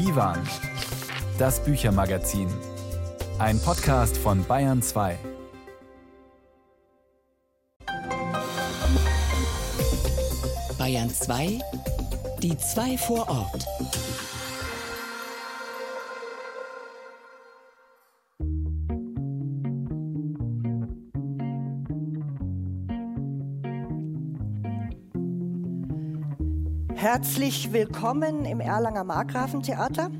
Divan, das Büchermagazin. Ein Podcast von Bayern 2. Bayern 2, die zwei vor Ort. Herzlich willkommen im Erlanger Markgrafentheater.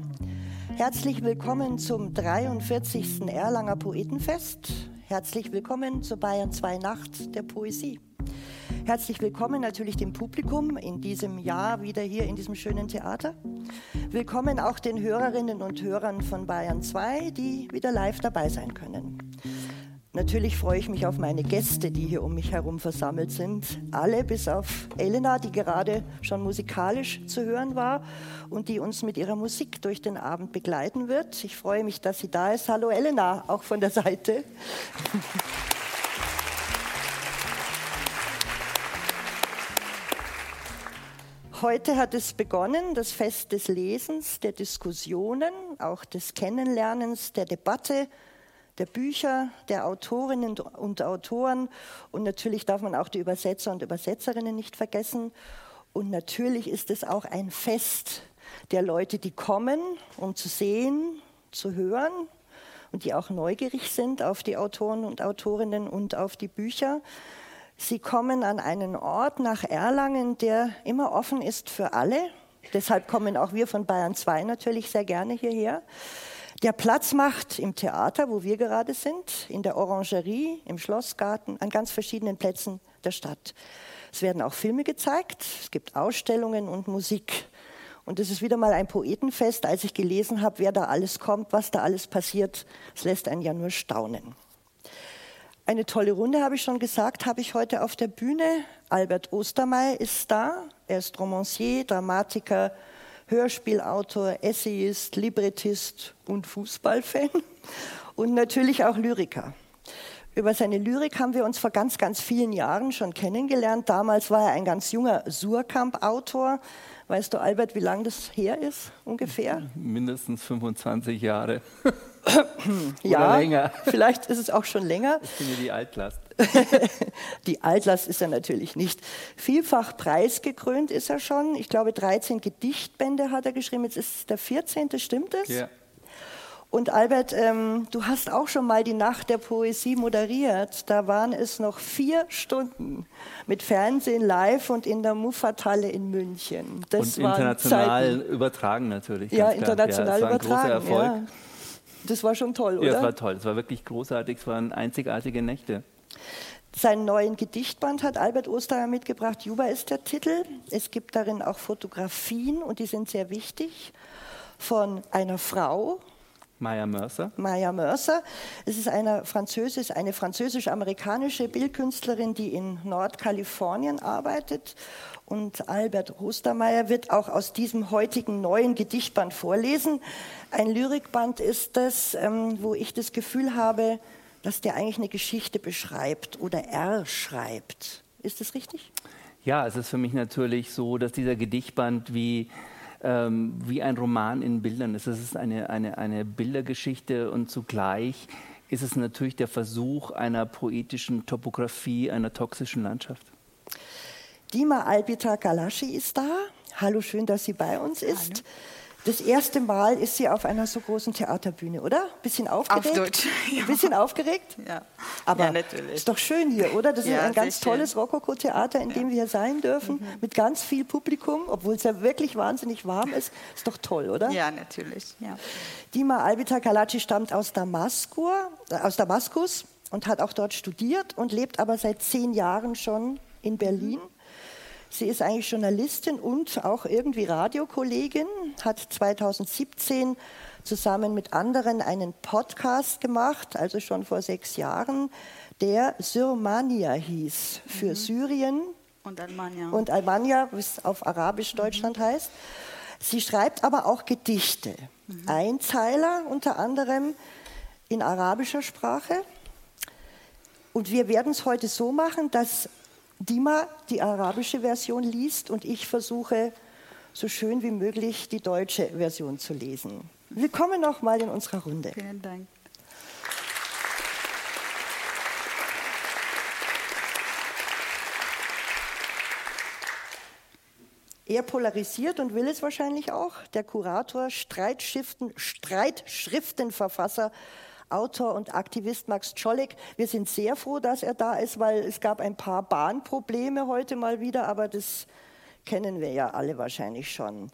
Herzlich willkommen zum 43. Erlanger Poetenfest. Herzlich willkommen zur Bayern 2 Nacht der Poesie. Herzlich willkommen natürlich dem Publikum in diesem Jahr wieder hier in diesem schönen Theater. Willkommen auch den Hörerinnen und Hörern von Bayern 2, die wieder live dabei sein können. Natürlich freue ich mich auf meine Gäste, die hier um mich herum versammelt sind. Alle bis auf Elena, die gerade schon musikalisch zu hören war und die uns mit ihrer Musik durch den Abend begleiten wird. Ich freue mich, dass sie da ist. Hallo Elena, auch von der Seite. Heute hat es begonnen, das Fest des Lesens, der Diskussionen, auch des Kennenlernens, der Debatte der Bücher, der Autorinnen und Autoren und natürlich darf man auch die Übersetzer und Übersetzerinnen nicht vergessen. Und natürlich ist es auch ein Fest der Leute, die kommen, um zu sehen, zu hören und die auch neugierig sind auf die Autoren und Autorinnen und auf die Bücher. Sie kommen an einen Ort nach Erlangen, der immer offen ist für alle. Deshalb kommen auch wir von Bayern 2 natürlich sehr gerne hierher der Platz macht im Theater, wo wir gerade sind, in der Orangerie, im Schlossgarten, an ganz verschiedenen Plätzen der Stadt. Es werden auch Filme gezeigt, es gibt Ausstellungen und Musik. Und es ist wieder mal ein Poetenfest. Als ich gelesen habe, wer da alles kommt, was da alles passiert, es lässt einen ja nur staunen. Eine tolle Runde, habe ich schon gesagt, habe ich heute auf der Bühne. Albert Ostermey ist da. Er ist Romancier, Dramatiker, Hörspielautor, Essayist, Librettist und Fußballfan und natürlich auch Lyriker. Über seine Lyrik haben wir uns vor ganz, ganz vielen Jahren schon kennengelernt. Damals war er ein ganz junger Surkamp-Autor. Weißt du, Albert, wie lange das her ist ungefähr? Mindestens 25 Jahre. ja, länger. vielleicht ist es auch schon länger. Ich finde die Altlast. die Altlast ist er natürlich nicht. Vielfach preisgekrönt ist er schon. Ich glaube, 13 Gedichtbände hat er geschrieben. Jetzt ist es der 14. Stimmt es? Ja. Und Albert, ähm, du hast auch schon mal die Nacht der Poesie moderiert. Da waren es noch vier Stunden mit Fernsehen live und in der Muffathalle in München. Das und international Zeiten. übertragen natürlich. Ja, international ja, das übertragen. War ein großer Erfolg. Ja. Das war schon toll, oder? Ja, es war toll. Es war wirklich großartig. Es waren einzigartige Nächte. Seinen neuen Gedichtband hat Albert Osterer mitgebracht. Juba ist der Titel. Es gibt darin auch Fotografien und die sind sehr wichtig von einer Frau, Maya Mercer. Maya Mercer. Es ist eine, Französisch, eine französisch-amerikanische Bildkünstlerin, die in Nordkalifornien arbeitet. Und Albert Ostermeier wird auch aus diesem heutigen neuen Gedichtband vorlesen. Ein Lyrikband ist das, ähm, wo ich das Gefühl habe, dass der eigentlich eine Geschichte beschreibt oder erschreibt. Ist das richtig? Ja, es ist für mich natürlich so, dass dieser Gedichtband wie ähm, wie ein Roman in Bildern ist. Es ist eine, eine, eine Bildergeschichte und zugleich ist es natürlich der Versuch einer poetischen Topografie einer toxischen Landschaft. Dima Albita Galaschi ist da. Hallo, schön, dass sie bei uns ist. Hallo. Das erste Mal ist sie auf einer so großen Theaterbühne, oder? Bisschen aufgeregt? Auf Deutsch. Ja. Bisschen aufgeregt? Ja. Aber ja, natürlich. ist doch schön hier, oder? Das ist ja, ein ganz tolles Rokoko-Theater, in dem wir hier sein dürfen, mhm. mit ganz viel Publikum, obwohl es ja wirklich wahnsinnig warm ist. Ist doch toll, oder? Ja, natürlich. Ja. Dima Albita Kalaci stammt aus, Damaskur, äh, aus Damaskus und hat auch dort studiert und lebt aber seit zehn Jahren schon in Berlin. Mhm. Sie ist eigentlich Journalistin und auch irgendwie Radiokollegin, hat 2017 zusammen mit anderen einen Podcast gemacht, also schon vor sechs Jahren, der Syrmania hieß, für mhm. Syrien und Almania. Und Almania, was auf Arabisch Deutschland mhm. heißt. Sie schreibt aber auch Gedichte, mhm. Einzeiler unter anderem in arabischer Sprache. Und wir werden es heute so machen, dass Dima die arabische Version liest und ich versuche so schön wie möglich die deutsche Version zu lesen. Willkommen nochmal in unserer Runde. Vielen Dank. Er polarisiert und will es wahrscheinlich auch. Der Kurator, Streitschriften, Streitschriftenverfasser, Autor und Aktivist Max Czolek. Wir sind sehr froh, dass er da ist, weil es gab ein paar Bahnprobleme heute mal wieder, aber das kennen wir ja alle wahrscheinlich schon.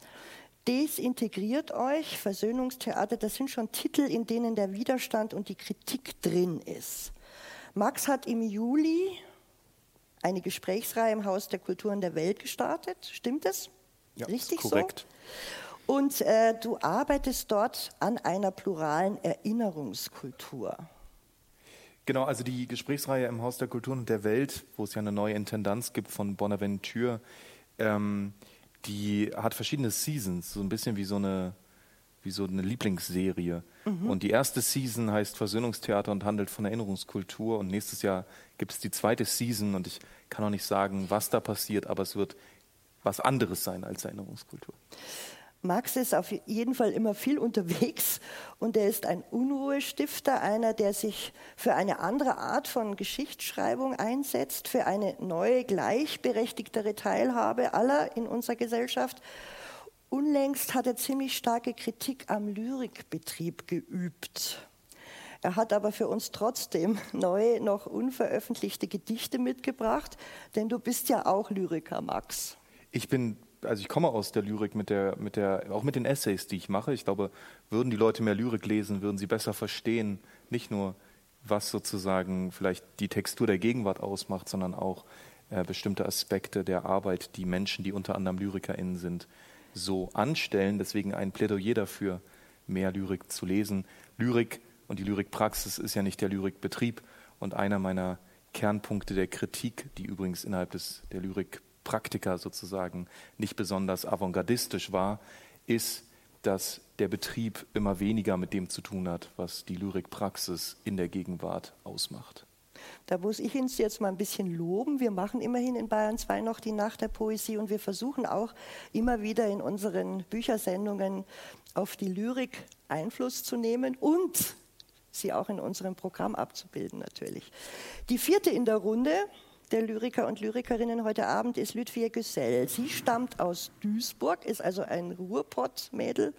Desintegriert euch, Versöhnungstheater, das sind schon Titel, in denen der Widerstand und die Kritik drin ist. Max hat im Juli eine Gesprächsreihe im Haus der Kulturen der Welt gestartet. Stimmt das? Ja, Richtig korrekt. so? Und äh, du arbeitest dort an einer pluralen Erinnerungskultur. Genau, also die Gesprächsreihe im Haus der Kulturen und der Welt, wo es ja eine neue Intendanz gibt von Bonaventure, ähm, die hat verschiedene Seasons, so ein bisschen wie so eine, wie so eine Lieblingsserie. Und die erste Season heißt Versöhnungstheater und handelt von Erinnerungskultur. Und nächstes Jahr gibt es die zweite Season und ich kann auch nicht sagen, was da passiert, aber es wird was anderes sein als Erinnerungskultur. Max ist auf jeden Fall immer viel unterwegs und er ist ein Unruhestifter, einer, der sich für eine andere Art von Geschichtsschreibung einsetzt, für eine neue, gleichberechtigtere Teilhabe aller in unserer Gesellschaft. Unlängst hat er ziemlich starke Kritik am Lyrikbetrieb geübt. Er hat aber für uns trotzdem neue, noch unveröffentlichte Gedichte mitgebracht, denn du bist ja auch Lyriker, Max. Ich bin, also ich komme aus der Lyrik mit der, mit der, auch mit den Essays, die ich mache. Ich glaube, würden die Leute mehr Lyrik lesen, würden sie besser verstehen, nicht nur, was sozusagen vielleicht die Textur der Gegenwart ausmacht, sondern auch äh, bestimmte Aspekte der Arbeit, die Menschen, die unter anderem LyrikerInnen sind, so anstellen. Deswegen ein Plädoyer dafür, mehr Lyrik zu lesen. Lyrik und die Lyrikpraxis ist ja nicht der Lyrikbetrieb. Und einer meiner Kernpunkte der Kritik, die übrigens innerhalb des, der Lyrikpraktiker sozusagen nicht besonders avantgardistisch war, ist, dass der Betrieb immer weniger mit dem zu tun hat, was die Lyrikpraxis in der Gegenwart ausmacht. Da muss ich uns jetzt mal ein bisschen loben. Wir machen immerhin in Bayern 2 noch die Nacht der Poesie und wir versuchen auch immer wieder in unseren Büchersendungen auf die Lyrik Einfluss zu nehmen und sie auch in unserem Programm abzubilden natürlich. Die vierte in der Runde der Lyriker und Lyrikerinnen heute Abend ist Lütfie Güssel. Sie stammt aus Duisburg, ist also ein Ruhrpott-Mädel,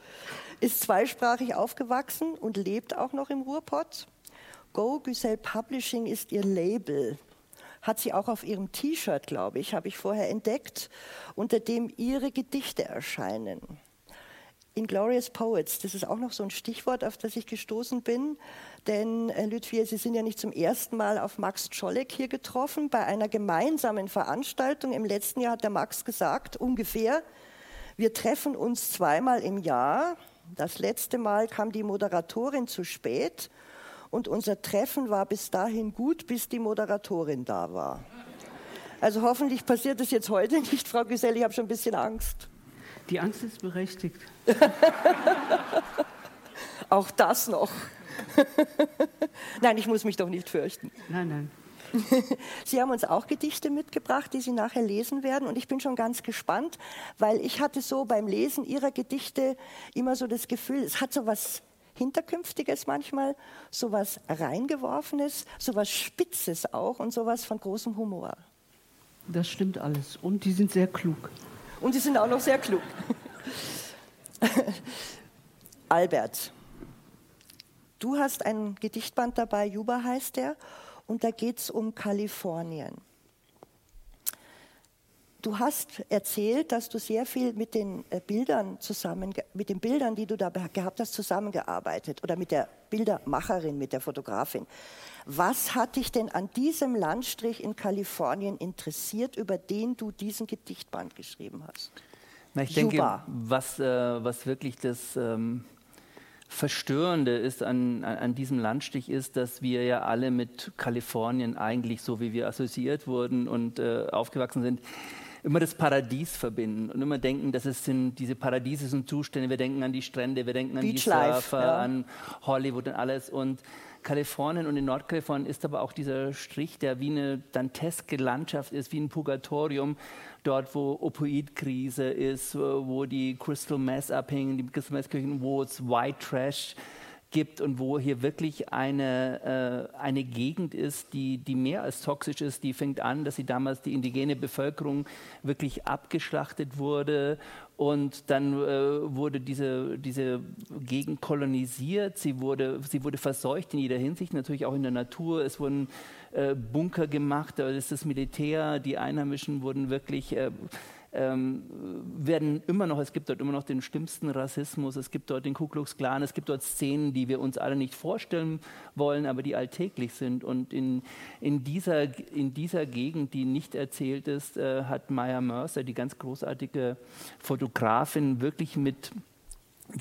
ist zweisprachig aufgewachsen und lebt auch noch im Ruhrpott. Go Güssel Publishing ist ihr Label. Hat sie auch auf ihrem T-Shirt, glaube ich, habe ich vorher entdeckt, unter dem ihre Gedichte erscheinen. Inglorious Poets, das ist auch noch so ein Stichwort, auf das ich gestoßen bin. Denn, äh, Lütfier, Sie sind ja nicht zum ersten Mal auf Max Czolek hier getroffen. Bei einer gemeinsamen Veranstaltung im letzten Jahr hat der Max gesagt, ungefähr, wir treffen uns zweimal im Jahr. Das letzte Mal kam die Moderatorin zu spät und unser Treffen war bis dahin gut, bis die Moderatorin da war. Also hoffentlich passiert das jetzt heute nicht, Frau Güsell, ich habe schon ein bisschen Angst. Die Angst ist berechtigt. Auch das noch. Nein, ich muss mich doch nicht fürchten. Nein, nein. Sie haben uns auch Gedichte mitgebracht, die Sie nachher lesen werden. Und ich bin schon ganz gespannt, weil ich hatte so beim Lesen Ihrer Gedichte immer so das Gefühl, es hat so was Hinterkünftiges manchmal, so was Reingeworfenes, so was Spitzes auch und so was von großem Humor. Das stimmt alles. Und die sind sehr klug. Und Sie sind auch noch sehr klug. Albert, du hast ein Gedichtband dabei, Juba heißt der, und da geht es um Kalifornien. Du hast erzählt, dass du sehr viel mit den äh, Bildern zusammen, mit den Bildern, die du da gehabt hast, zusammengearbeitet oder mit der Bildermacherin, mit der Fotografin. Was hat dich denn an diesem Landstrich in Kalifornien interessiert, über den du diesen Gedichtband geschrieben hast? Na, ich denke, Juba. was, äh, was wirklich das ähm, Verstörende ist an, an, diesem Landstich ist, dass wir ja alle mit Kalifornien eigentlich, so wie wir assoziiert wurden und äh, aufgewachsen sind, immer das Paradies verbinden und immer denken, dass es sind diese Paradiese sind Zustände. Wir denken an die Strände, wir denken an Beach die Surfer, ja. an Hollywood und alles. Und Kalifornien und in Nordkalifornien ist aber auch dieser Strich, der wie eine danteske Landschaft ist, wie ein Purgatorium, dort wo Opioidkrise ist, wo die Crystal Meth abhängen, die Crystal Meth Kirchen, wo es White Trash gibt und wo hier wirklich eine, äh, eine Gegend ist, die, die mehr als toxisch ist. Die fängt an, dass sie damals die indigene Bevölkerung wirklich abgeschlachtet wurde und dann äh, wurde diese, diese Gegend kolonisiert, sie wurde, sie wurde verseucht in jeder Hinsicht, natürlich auch in der Natur. Es wurden äh, Bunker gemacht, da ist das Militär, die Einheimischen wurden wirklich äh, ähm, werden immer noch, es gibt dort immer noch den schlimmsten Rassismus, es gibt dort den Ku Klux Klan, es gibt dort Szenen, die wir uns alle nicht vorstellen wollen, aber die alltäglich sind. Und in, in, dieser, in dieser Gegend, die nicht erzählt ist, äh, hat Maya Mercer, die ganz großartige Fotografin, wirklich mit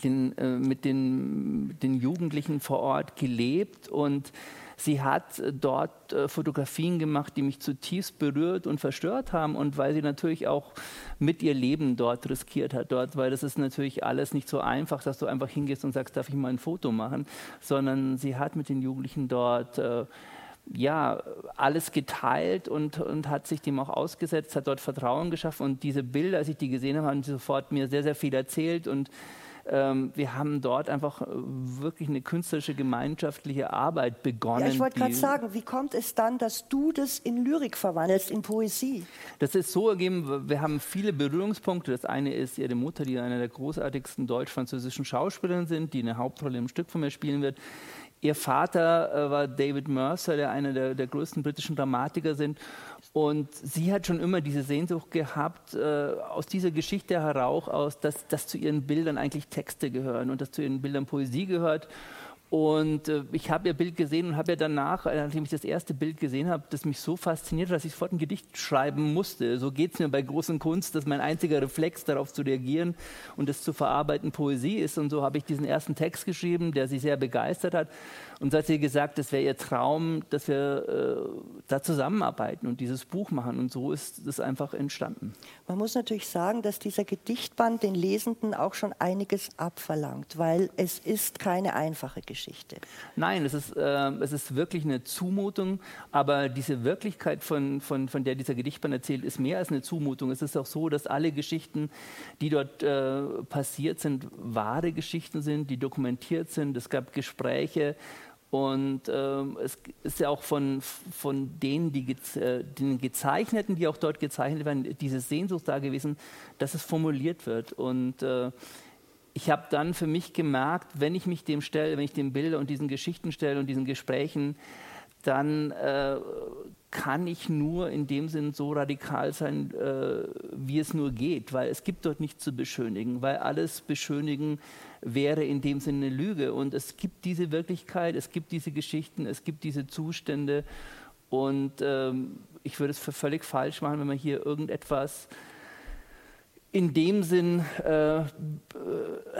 den, äh, mit den, den Jugendlichen vor Ort gelebt und Sie hat äh, dort äh, Fotografien gemacht, die mich zutiefst berührt und verstört haben und weil sie natürlich auch mit ihr Leben dort riskiert hat, dort, weil das ist natürlich alles nicht so einfach, dass du einfach hingehst und sagst, darf ich mal ein Foto machen, sondern sie hat mit den Jugendlichen dort äh, ja, alles geteilt und, und hat sich dem auch ausgesetzt, hat dort Vertrauen geschaffen und diese Bilder, als ich die gesehen habe, haben sofort mir sehr, sehr viel erzählt und ähm, wir haben dort einfach äh, wirklich eine künstlerische, gemeinschaftliche Arbeit begonnen. Ja, ich wollte gerade sagen, wie kommt es dann, dass du das in Lyrik verwandelst, in Poesie? Das ist so ergeben, wir haben viele Berührungspunkte. Das eine ist ihre Mutter, die eine der großartigsten deutsch-französischen Schauspielerinnen sind, die eine Hauptrolle im Stück von mir spielen wird. Ihr Vater äh, war David Mercer, der einer der, der größten britischen Dramatiker sind. Und sie hat schon immer diese Sehnsucht gehabt, äh, aus dieser Geschichte heraus, aus, dass, dass zu ihren Bildern eigentlich Texte gehören und dass zu ihren Bildern Poesie gehört. Und äh, ich habe ihr Bild gesehen und habe ja danach, äh, nachdem ich das erste Bild gesehen habe, das mich so fasziniert, dass ich sofort ein Gedicht schreiben musste. So geht es mir bei großen Kunst, dass mein einziger Reflex darauf zu reagieren und das zu verarbeiten Poesie ist. Und so habe ich diesen ersten Text geschrieben, der sie sehr begeistert hat. Und so hat sie gesagt, das wäre ihr Traum, dass wir äh, da zusammenarbeiten und dieses Buch machen. Und so ist es einfach entstanden. Man muss natürlich sagen, dass dieser Gedichtband den Lesenden auch schon einiges abverlangt, weil es ist keine einfache Geschichte. Nein, es ist, äh, es ist wirklich eine Zumutung, aber diese Wirklichkeit, von, von, von der dieser Gedichtband erzählt, ist mehr als eine Zumutung. Es ist auch so, dass alle Geschichten, die dort äh, passiert sind, wahre Geschichten sind, die dokumentiert sind. Es gab Gespräche. Und ähm, es ist ja auch von, von denen, die gez äh, den Gezeichneten, die auch dort gezeichnet werden, diese Sehnsucht da gewesen, dass es formuliert wird. Und äh, ich habe dann für mich gemerkt, wenn ich mich dem stelle, wenn ich den Bilder und diesen Geschichten stelle und diesen Gesprächen, dann äh, kann ich nur in dem Sinn so radikal sein, äh, wie es nur geht, weil es gibt dort nichts zu beschönigen, weil alles beschönigen wäre in dem Sinne eine Lüge. Und es gibt diese Wirklichkeit, es gibt diese Geschichten, es gibt diese Zustände. Und ähm, ich würde es für völlig falsch machen, wenn man hier irgendetwas in dem Sinn äh, äh,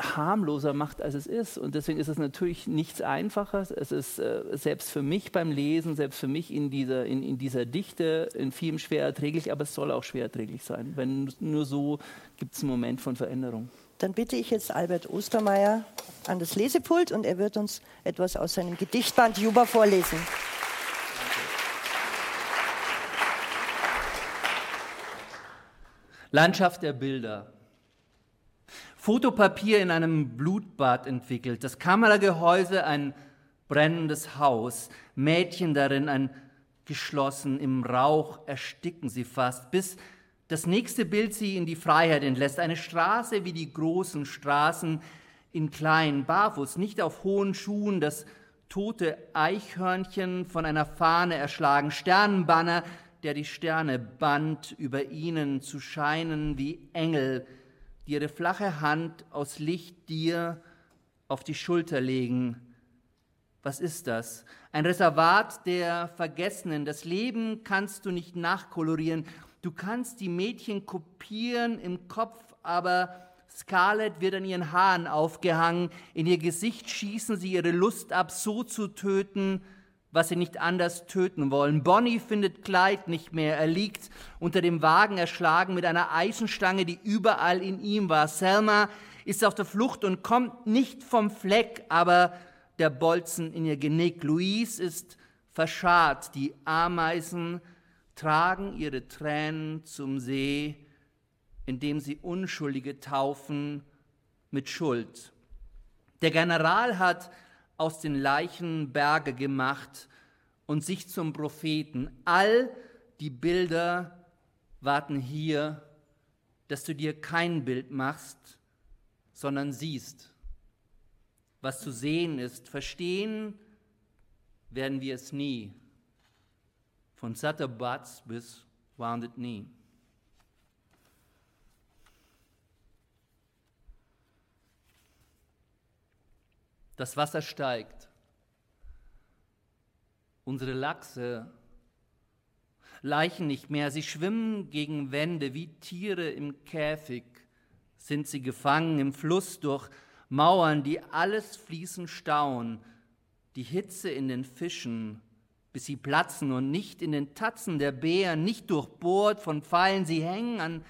harmloser macht, als es ist. Und deswegen ist es natürlich nichts Einfaches. Es ist äh, selbst für mich beim Lesen, selbst für mich in dieser, in, in dieser Dichte in vielem schwer erträglich, aber es soll auch schwer erträglich sein. Wenn nur so gibt es einen Moment von Veränderung. Dann bitte ich jetzt Albert Ostermeier an das Lesepult und er wird uns etwas aus seinem Gedichtband Juba vorlesen. Landschaft der Bilder. Fotopapier in einem Blutbad entwickelt, das Kameragehäuse ein brennendes Haus, Mädchen darin ein geschlossen, im Rauch ersticken sie fast, bis das nächste Bild sie in die Freiheit entlässt. Eine Straße wie die großen Straßen in kleinen, barfuß, nicht auf hohen Schuhen, das tote Eichhörnchen von einer Fahne erschlagen, Sternenbanner, der die Sterne band, über ihnen zu scheinen wie Engel, die ihre flache Hand aus Licht dir auf die Schulter legen. Was ist das? Ein Reservat der Vergessenen. Das Leben kannst du nicht nachkolorieren. Du kannst die Mädchen kopieren im Kopf, aber Scarlett wird an ihren Haaren aufgehangen. In ihr Gesicht schießen sie ihre Lust ab, so zu töten, was sie nicht anders töten wollen. Bonnie findet Kleid nicht mehr. Er liegt unter dem Wagen erschlagen mit einer Eisenstange, die überall in ihm war. Selma ist auf der Flucht und kommt nicht vom Fleck, aber der Bolzen in ihr Genick. Louise ist verscharrt. Die Ameisen tragen ihre Tränen zum See, indem sie Unschuldige taufen mit Schuld. Der General hat aus den Leichen Berge gemacht und sich zum Propheten. All die Bilder warten hier, dass du dir kein Bild machst, sondern siehst, was zu sehen ist. Verstehen werden wir es nie. Von Sutter Butts bis Wounded Knee. Das Wasser steigt. Unsere Lachse leichen nicht mehr, sie schwimmen gegen Wände wie Tiere im Käfig. Sind sie gefangen im Fluss durch Mauern, die alles Fließen stauen, die Hitze in den Fischen, bis sie platzen und nicht in den Tatzen der Bären, nicht durchbohrt von Pfeilen, sie hängen an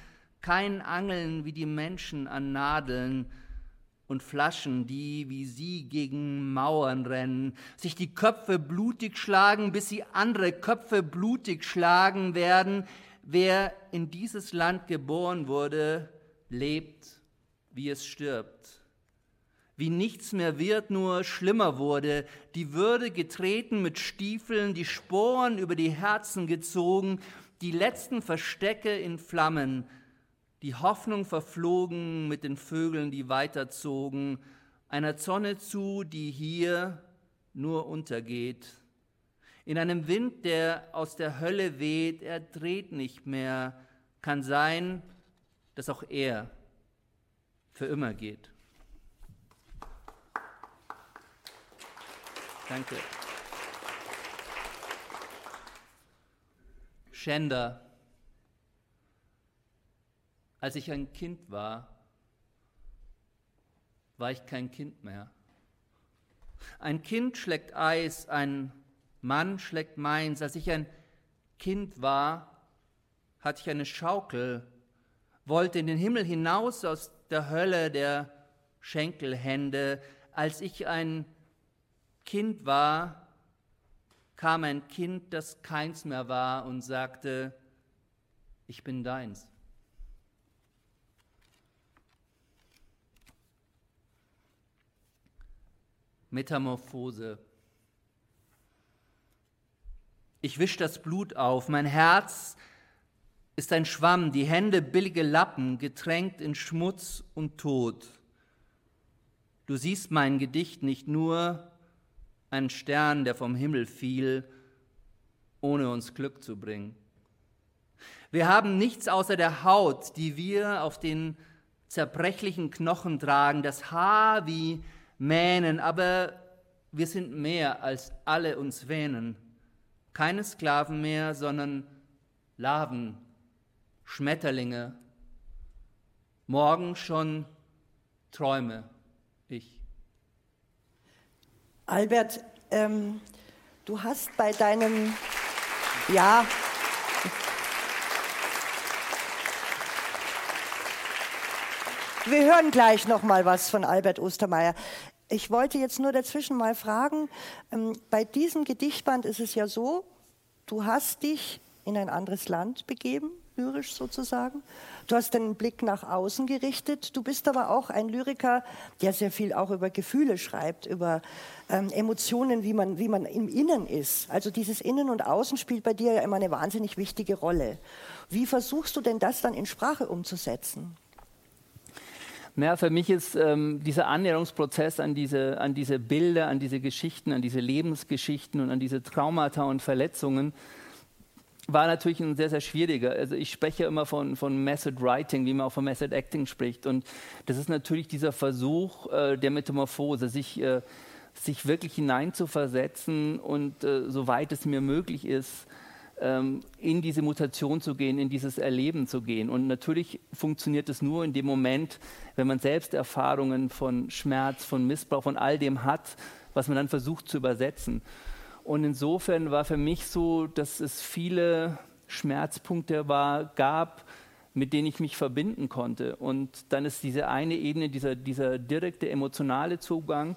keinen Angeln wie die Menschen an Nadeln, und Flaschen, die wie sie gegen Mauern rennen, sich die Köpfe blutig schlagen, bis sie andere Köpfe blutig schlagen werden. Wer in dieses Land geboren wurde, lebt, wie es stirbt. Wie nichts mehr wird, nur schlimmer wurde, die Würde getreten mit Stiefeln, die Sporen über die Herzen gezogen, die letzten Verstecke in Flammen, die Hoffnung verflogen mit den Vögeln, die weiterzogen, einer Sonne zu, die hier nur untergeht. In einem Wind, der aus der Hölle weht, er dreht nicht mehr, kann sein, dass auch er für immer geht. Danke. Schänder als ich ein Kind war, war ich kein Kind mehr. Ein Kind schlägt Eis, ein Mann schlägt meins. Als ich ein Kind war, hatte ich eine Schaukel, wollte in den Himmel hinaus aus der Hölle der Schenkelhände. Als ich ein Kind war, kam ein Kind, das keins mehr war und sagte, ich bin deins. Metamorphose. Ich wisch das Blut auf, mein Herz ist ein Schwamm, die Hände billige Lappen, getränkt in Schmutz und Tod. Du siehst mein Gedicht nicht nur ein Stern, der vom Himmel fiel, ohne uns Glück zu bringen. Wir haben nichts außer der Haut, die wir auf den zerbrechlichen Knochen tragen, das Haar wie Mähnen, aber wir sind mehr als alle uns wähnen. Keine Sklaven mehr, sondern Larven, Schmetterlinge. Morgen schon träume. Albert, ähm, du hast bei deinem, ja, Wir hören gleich noch mal was von Albert Ostermeier. Ich wollte jetzt nur dazwischen mal fragen, ähm, bei diesem Gedichtband ist es ja so, du hast dich in ein anderes Land begeben, lyrisch sozusagen. Du hast den Blick nach außen gerichtet. Du bist aber auch ein Lyriker, der sehr viel auch über Gefühle schreibt, über ähm, Emotionen, wie man, wie man im Innen ist. Also dieses Innen und Außen spielt bei dir ja immer eine wahnsinnig wichtige Rolle. Wie versuchst du denn das dann in Sprache umzusetzen? Ja, für mich ist ähm, dieser Annäherungsprozess an diese, an diese Bilder, an diese Geschichten, an diese Lebensgeschichten und an diese Traumata und Verletzungen war natürlich ein sehr, sehr schwieriger. Also ich spreche immer von, von Method Writing, wie man auch von Method Acting spricht. Und das ist natürlich dieser Versuch äh, der Metamorphose, sich, äh, sich wirklich hineinzuversetzen und äh, soweit es mir möglich ist, ähm, in diese Mutation zu gehen, in dieses Erleben zu gehen. Und natürlich funktioniert es nur in dem Moment, wenn man selbst Erfahrungen von Schmerz, von Missbrauch, von all dem hat, was man dann versucht zu übersetzen. Und insofern war für mich so, dass es viele Schmerzpunkte war, gab, mit denen ich mich verbinden konnte. Und dann ist diese eine Ebene, dieser, dieser direkte emotionale Zugang.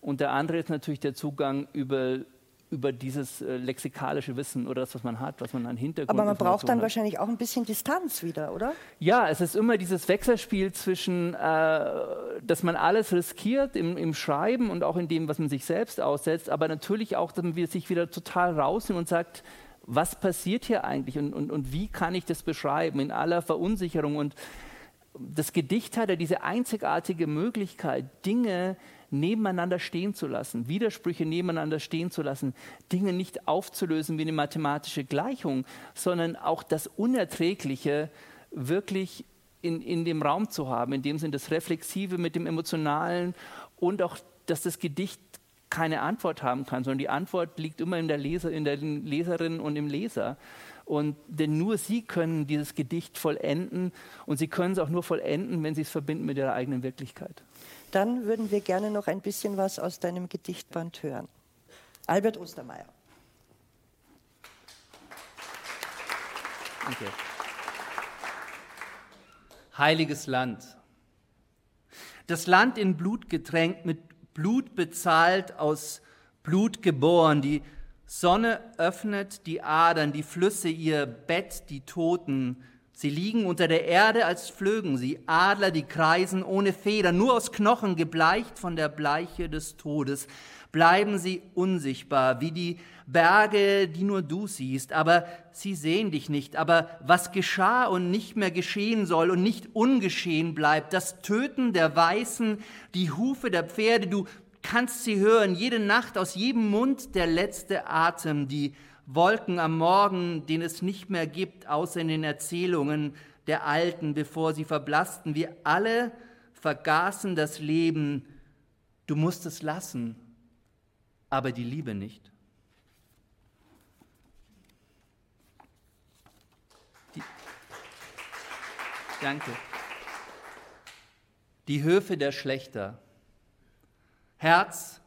Und der andere ist natürlich der Zugang über über dieses äh, lexikalische Wissen oder das, was man hat, was man an Hintergrund Aber man braucht dann hat. wahrscheinlich auch ein bisschen Distanz wieder, oder? Ja, es ist immer dieses Wechselspiel zwischen, äh, dass man alles riskiert im, im, Schreiben und auch in dem, was man sich selbst aussetzt, aber natürlich auch, dass man sich wieder total rausnimmt und sagt, was passiert hier eigentlich und, und, und wie kann ich das beschreiben in aller Verunsicherung. Und das Gedicht hat ja diese einzigartige Möglichkeit, Dinge nebeneinander stehen zu lassen, Widersprüche nebeneinander stehen zu lassen, Dinge nicht aufzulösen wie eine mathematische Gleichung, sondern auch das Unerträgliche wirklich in, in dem Raum zu haben, in dem Sinn das Reflexive mit dem Emotionalen und auch, dass das Gedicht keine Antwort haben kann, sondern die Antwort liegt immer in der, Leser, in der Leserin und im Leser. Und denn nur sie können dieses Gedicht vollenden und sie können es auch nur vollenden, wenn sie es verbinden mit ihrer eigenen Wirklichkeit. Dann würden wir gerne noch ein bisschen was aus deinem Gedichtband hören. Albert Ostermeier. Danke. Heiliges Land. Das Land in Blut getränkt, mit Blut bezahlt, aus Blut geboren. Die Sonne öffnet die Adern, die Flüsse ihr Bett, die Toten Sie liegen unter der Erde, als flögen. Sie, Adler, die kreisen ohne Federn, nur aus Knochen gebleicht von der Bleiche des Todes, bleiben sie unsichtbar, wie die Berge, die nur du siehst, aber sie sehen dich nicht. Aber was geschah und nicht mehr geschehen soll und nicht ungeschehen bleibt, das Töten der Weißen, die Hufe der Pferde, du kannst sie hören, jede Nacht aus jedem Mund der letzte Atem, die Wolken am Morgen, den es nicht mehr gibt, außer in den Erzählungen der Alten, bevor sie verblassten. Wir alle vergaßen das Leben. Du musst es lassen, aber die Liebe nicht. Die Danke. Die Höfe der Schlechter. Herz,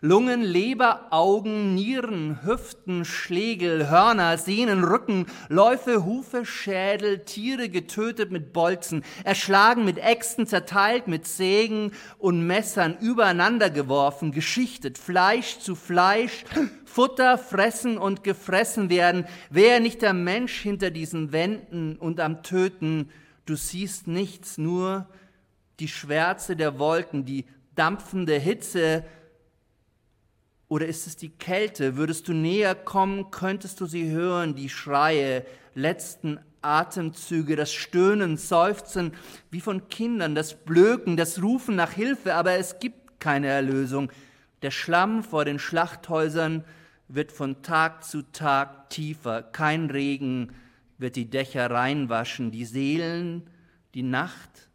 Lungen, Leber, Augen, Nieren, Hüften, Schlegel, Hörner, Sehnen, Rücken, Läufe, Hufe, Schädel, Tiere getötet mit Bolzen, erschlagen mit Äxten, zerteilt mit Sägen und Messern, übereinander geworfen, geschichtet, Fleisch zu Fleisch, Futter, fressen und gefressen werden. Wer nicht der Mensch hinter diesen Wänden und am Töten, du siehst nichts, nur die Schwärze der Wolken, die dampfende Hitze, oder ist es die Kälte? Würdest du näher kommen, könntest du sie hören, die Schreie, letzten Atemzüge, das Stöhnen, Seufzen wie von Kindern, das Blöken, das Rufen nach Hilfe, aber es gibt keine Erlösung. Der Schlamm vor den Schlachthäusern wird von Tag zu Tag tiefer, kein Regen wird die Dächer reinwaschen, die Seelen, die Nacht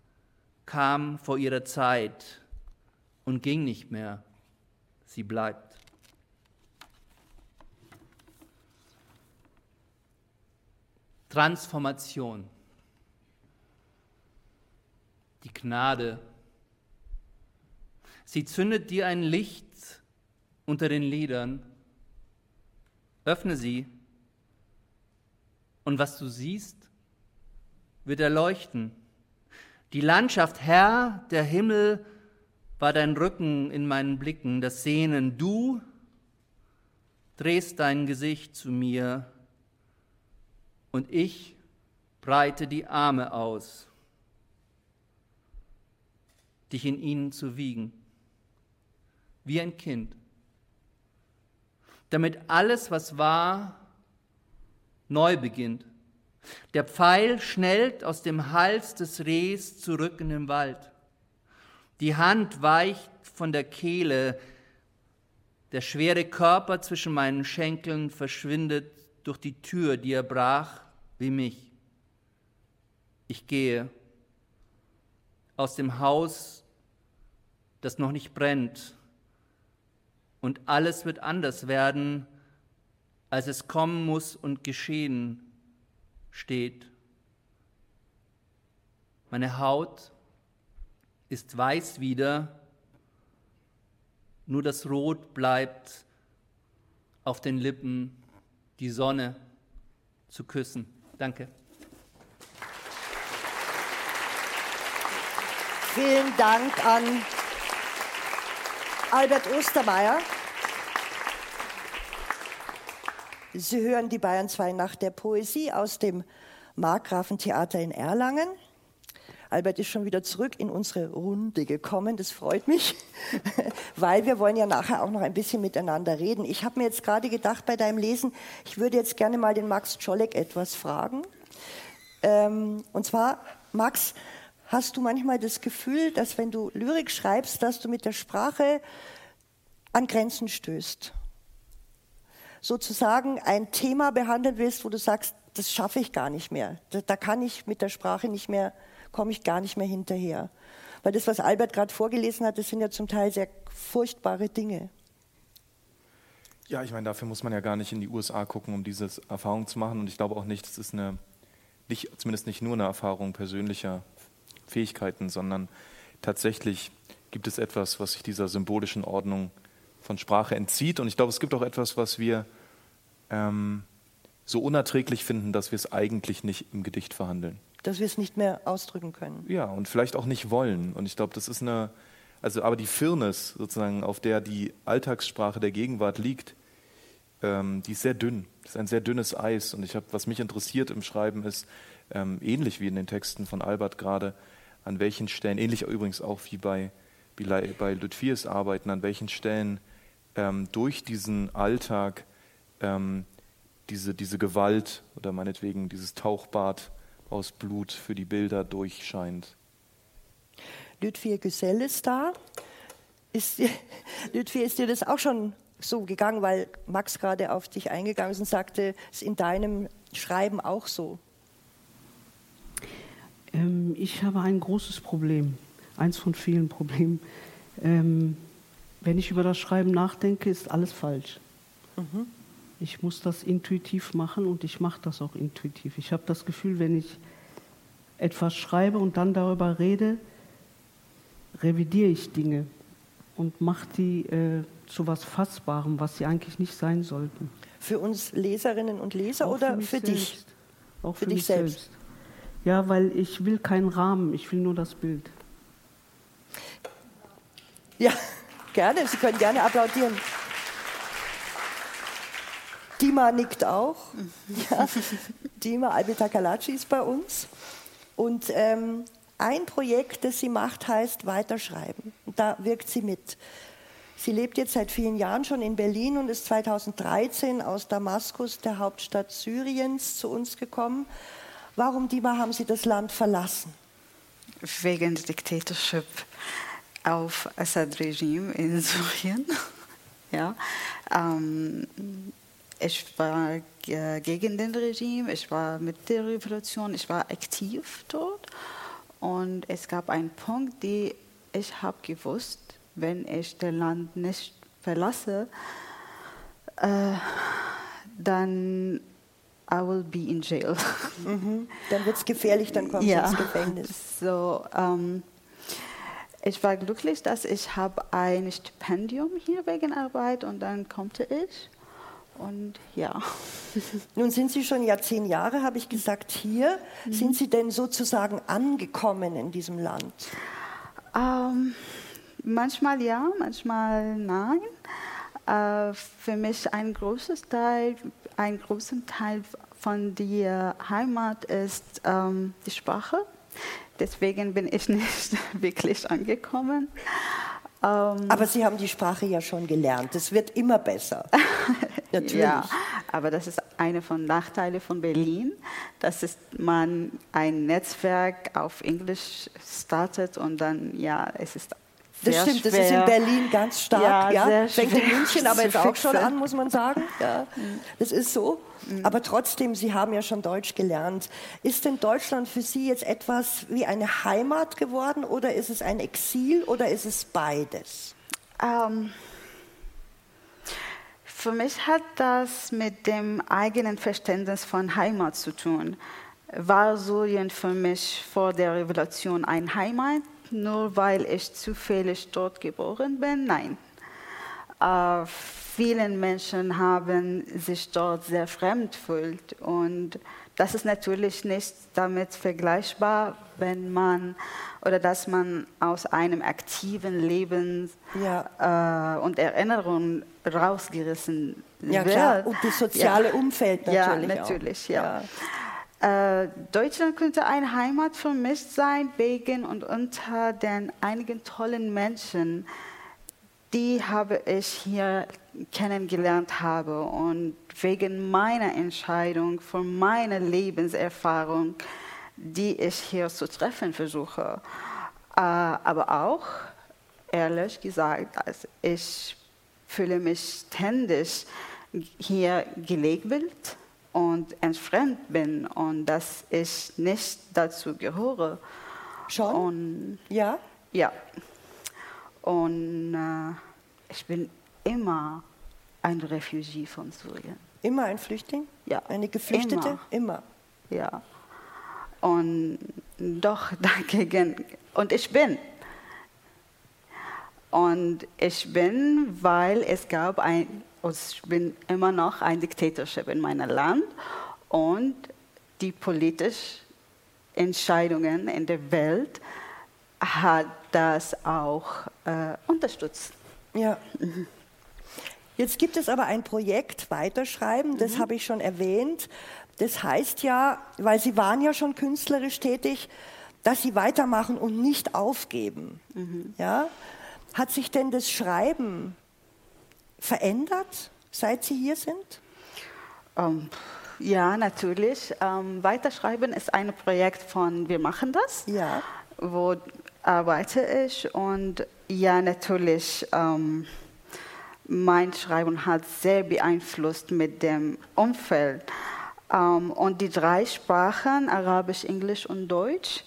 kam vor ihrer Zeit und ging nicht mehr, sie bleibt. Transformation. Die Gnade. Sie zündet dir ein Licht unter den Lidern. Öffne sie und was du siehst, wird erleuchten. Die Landschaft, Herr, der Himmel, war dein Rücken in meinen Blicken, das Sehnen. Du drehst dein Gesicht zu mir und ich breite die Arme aus, dich in ihnen zu wiegen, wie ein Kind, damit alles, was war, neu beginnt. Der Pfeil schnellt aus dem Hals des Rehs zurück in den Wald. Die Hand weicht von der Kehle, der schwere Körper zwischen meinen Schenkeln verschwindet durch die Tür, die er brach, wie mich. Ich gehe aus dem Haus, das noch nicht brennt, und alles wird anders werden, als es kommen muss und geschehen steht. Meine Haut ist weiß wieder, nur das Rot bleibt auf den Lippen die Sonne zu küssen. Danke. Vielen Dank an Albert Ostermeier. Sie hören die Bayern 2 Nacht der Poesie aus dem Markgrafentheater in Erlangen. Albert ist schon wieder zurück in unsere Runde gekommen. Das freut mich, weil wir wollen ja nachher auch noch ein bisschen miteinander reden. Ich habe mir jetzt gerade gedacht bei deinem Lesen, ich würde jetzt gerne mal den Max Czolek etwas fragen. Ähm, und zwar, Max, hast du manchmal das Gefühl, dass wenn du Lyrik schreibst, dass du mit der Sprache an Grenzen stößt? Sozusagen ein Thema behandeln willst, wo du sagst, das schaffe ich gar nicht mehr. Da, da kann ich mit der Sprache nicht mehr komme ich gar nicht mehr hinterher. Weil das, was Albert gerade vorgelesen hat, das sind ja zum Teil sehr furchtbare Dinge. Ja, ich meine, dafür muss man ja gar nicht in die USA gucken, um diese Erfahrung zu machen. Und ich glaube auch nicht, es ist eine, nicht, zumindest nicht nur eine Erfahrung persönlicher Fähigkeiten, sondern tatsächlich gibt es etwas, was sich dieser symbolischen Ordnung von Sprache entzieht. Und ich glaube, es gibt auch etwas, was wir ähm, so unerträglich finden, dass wir es eigentlich nicht im Gedicht verhandeln dass wir es nicht mehr ausdrücken können. Ja, und vielleicht auch nicht wollen. Und ich glaube, das ist eine, also aber die Firnis sozusagen, auf der die Alltagssprache der Gegenwart liegt, ähm, die ist sehr dünn. Das ist ein sehr dünnes Eis. Und ich habe, was mich interessiert im Schreiben ist, ähm, ähnlich wie in den Texten von Albert gerade, an welchen Stellen, ähnlich übrigens auch wie bei, wie bei Lütfiers Arbeiten, an welchen Stellen ähm, durch diesen Alltag ähm, diese, diese Gewalt oder meinetwegen dieses Tauchbad aus Blut für die Bilder durchscheint. Lütfier Gesell ist da. Ist, Lütfier, ist dir das auch schon so gegangen, weil Max gerade auf dich eingegangen ist und sagte, es ist in deinem Schreiben auch so? Ähm, ich habe ein großes Problem, eins von vielen Problemen. Ähm, wenn ich über das Schreiben nachdenke, ist alles falsch. Mhm. Ich muss das intuitiv machen und ich mache das auch intuitiv. Ich habe das Gefühl, wenn ich etwas schreibe und dann darüber rede, revidiere ich Dinge und mache die äh, zu was Fassbarem, was sie eigentlich nicht sein sollten. Für uns Leserinnen und Leser auch oder für, für dich? Auch für, für dich selbst. selbst. Ja, weil ich will keinen Rahmen, ich will nur das Bild. Ja, gerne, Sie können gerne applaudieren. Dima nickt auch. Ja. Dima Albitakalaci ist bei uns. Und ähm, ein Projekt, das sie macht, heißt Weiterschreiben. Da wirkt sie mit. Sie lebt jetzt seit vielen Jahren schon in Berlin und ist 2013 aus Damaskus, der Hauptstadt Syriens, zu uns gekommen. Warum, Dima, haben Sie das Land verlassen? Wegen des Diktatorship auf Assad-Regime in Syrien. ja, ähm, ich war gegen den Regime, ich war mit der Revolution, ich war aktiv dort. Und es gab einen Punkt, den ich habe gewusst, wenn ich das Land nicht verlasse, äh, dann I will be in jail. Mhm. Dann wird es gefährlich, dann kommt ja. ins Gefängnis. So, ähm, ich war glücklich, dass ich habe ein Stipendium hier wegen Arbeit und dann konnte ich. Und ja. Nun sind Sie schon ja zehn Jahre, habe ich gesagt, hier. Mhm. Sind Sie denn sozusagen angekommen in diesem Land? Ähm, manchmal ja, manchmal nein. Äh, für mich ein großes Teil, ein großer Teil von der Heimat ist ähm, die Sprache. Deswegen bin ich nicht wirklich angekommen. Ähm, aber Sie haben die Sprache ja schon gelernt. Es wird immer besser. Natürlich. Ja, aber das ist eine von Nachteilen von Berlin, dass es man ein Netzwerk auf Englisch startet und dann ja, es ist das stimmt, schwer. das ist in Berlin ganz stark. Ja, ja. Fängt in München aber jetzt auch schon an, muss man sagen. Ja, das ist so. Mhm. Aber trotzdem, Sie haben ja schon Deutsch gelernt. Ist denn Deutschland für Sie jetzt etwas wie eine Heimat geworden oder ist es ein Exil oder ist es beides? Ähm, für mich hat das mit dem eigenen Verständnis von Heimat zu tun. War Syrien für mich vor der Revolution ein Heimat, nur weil ich zufällig dort geboren bin? Nein. äh, vielen Menschen haben sich dort sehr fremd fühlt und das ist natürlich nicht damit vergleichbar, wenn man oder dass man aus einem aktiven Leben ja. äh, und Erinnerungen rausgerissen ja, wird. Klar. Und das soziale ja. Umfeld natürlich. Ja, natürlich, auch. ja. Äh, Deutschland könnte eine Heimat für mich sein, wegen und unter den einigen tollen Menschen, die habe ich hier kennengelernt habe und wegen meiner Entscheidung, von meiner Lebenserfahrung, die ich hier zu treffen versuche. Äh, aber auch, ehrlich gesagt, also ich fühle mich ständig hier gelegt und entfremd bin und dass ich nicht dazu gehöre. Schon? Und, ja? Ja. Und äh, ich bin immer ein Refugiee von Syrien. Immer ein Flüchtling? Ja. Eine Geflüchtete? Immer. immer. Ja. Und doch dagegen, und ich bin. Und ich bin, weil es gab ein, ich bin immer noch ein Diktatorship in meinem Land und die politischen Entscheidungen in der Welt hat das auch äh, unterstützt. Ja. Jetzt gibt es aber ein Projekt Weiterschreiben, das mhm. habe ich schon erwähnt. Das heißt ja, weil Sie waren ja schon künstlerisch tätig, dass Sie weitermachen und nicht aufgeben. Mhm. Ja? Hat sich denn das Schreiben verändert, seit Sie hier sind? Um, ähm, ja, natürlich. Um, ähm, Weiterschreiben ist ein Projekt von Wir machen das. Ja. Wo arbeite ich und ja, natürlich. Um, ähm, mein Schreiben hat sehr beeinflusst mit dem Umfeld. Um, und die drei Sprachen, Arabisch, Englisch und Deutsch,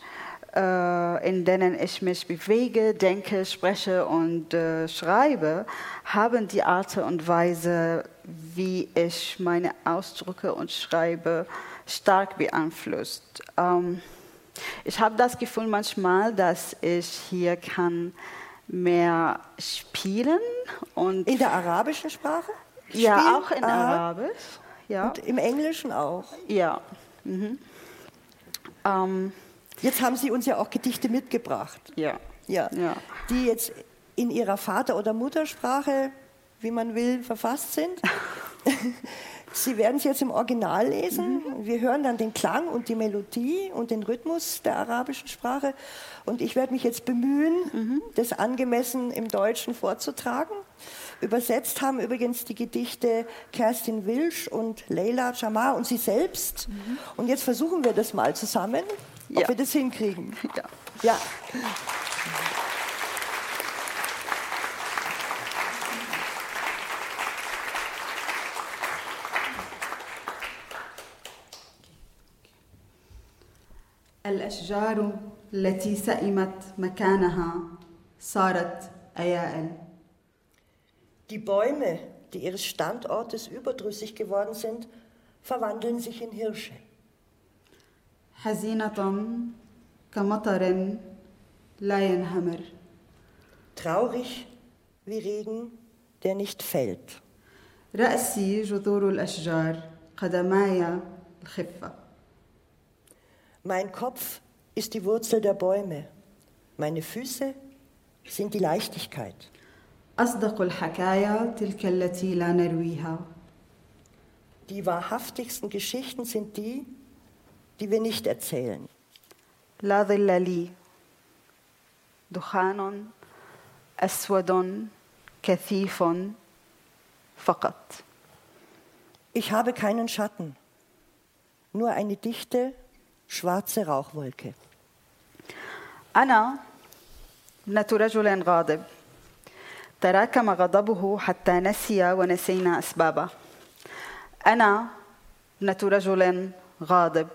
in denen ich mich bewege, denke, spreche und äh, schreibe, haben die Art und Weise, wie ich meine Ausdrücke und schreibe, stark beeinflusst. Ähm, ich habe das Gefühl manchmal, dass ich hier kann mehr spielen und in der arabischen Sprache. Ja, spielen? auch in Aha. Arabisch. Ja. Und im Englischen auch. Ja. Mhm. Ähm, Jetzt haben Sie uns ja auch Gedichte mitgebracht. Ja. Ja. ja. Die jetzt in Ihrer Vater- oder Muttersprache, wie man will, verfasst sind. Sie werden es jetzt im Original lesen. Mhm. Wir hören dann den Klang und die Melodie und den Rhythmus der arabischen Sprache. Und ich werde mich jetzt bemühen, mhm. das angemessen im Deutschen vorzutragen. Übersetzt haben übrigens die Gedichte Kerstin Wilsch und Leila Jamar und sie selbst. Mhm. Und jetzt versuchen wir das mal zusammen, ob ja. wir das hinkriegen. Ja. ja. الأشجار التي سئمت مكانها صارت أيائل. Die Bäume, die ihres Standortes überdrüssig geworden sind, verwandeln sich in Hirsche. حزينة كمطر لا ينهمر. Traurig wie Regen, der nicht fällt. رأسي جذور الأشجار قدماي الخفة. Mein Kopf ist die Wurzel der Bäume. Meine Füße sind die Leichtigkeit. أصدق الحكايا تلك التي لا نرويها. Die wahrhaftigsten Geschichten sind die, die wir nicht erzählen. لا ظل لي دخان أسود كثيف فقط. Ich habe keinen Schatten, nur eine dichte schwarze Rauchwolke. أنا ابنة رجل غاضب تراكم غضبه حتى نسي ونسينا أسبابه أنا ابنة رجل غاضب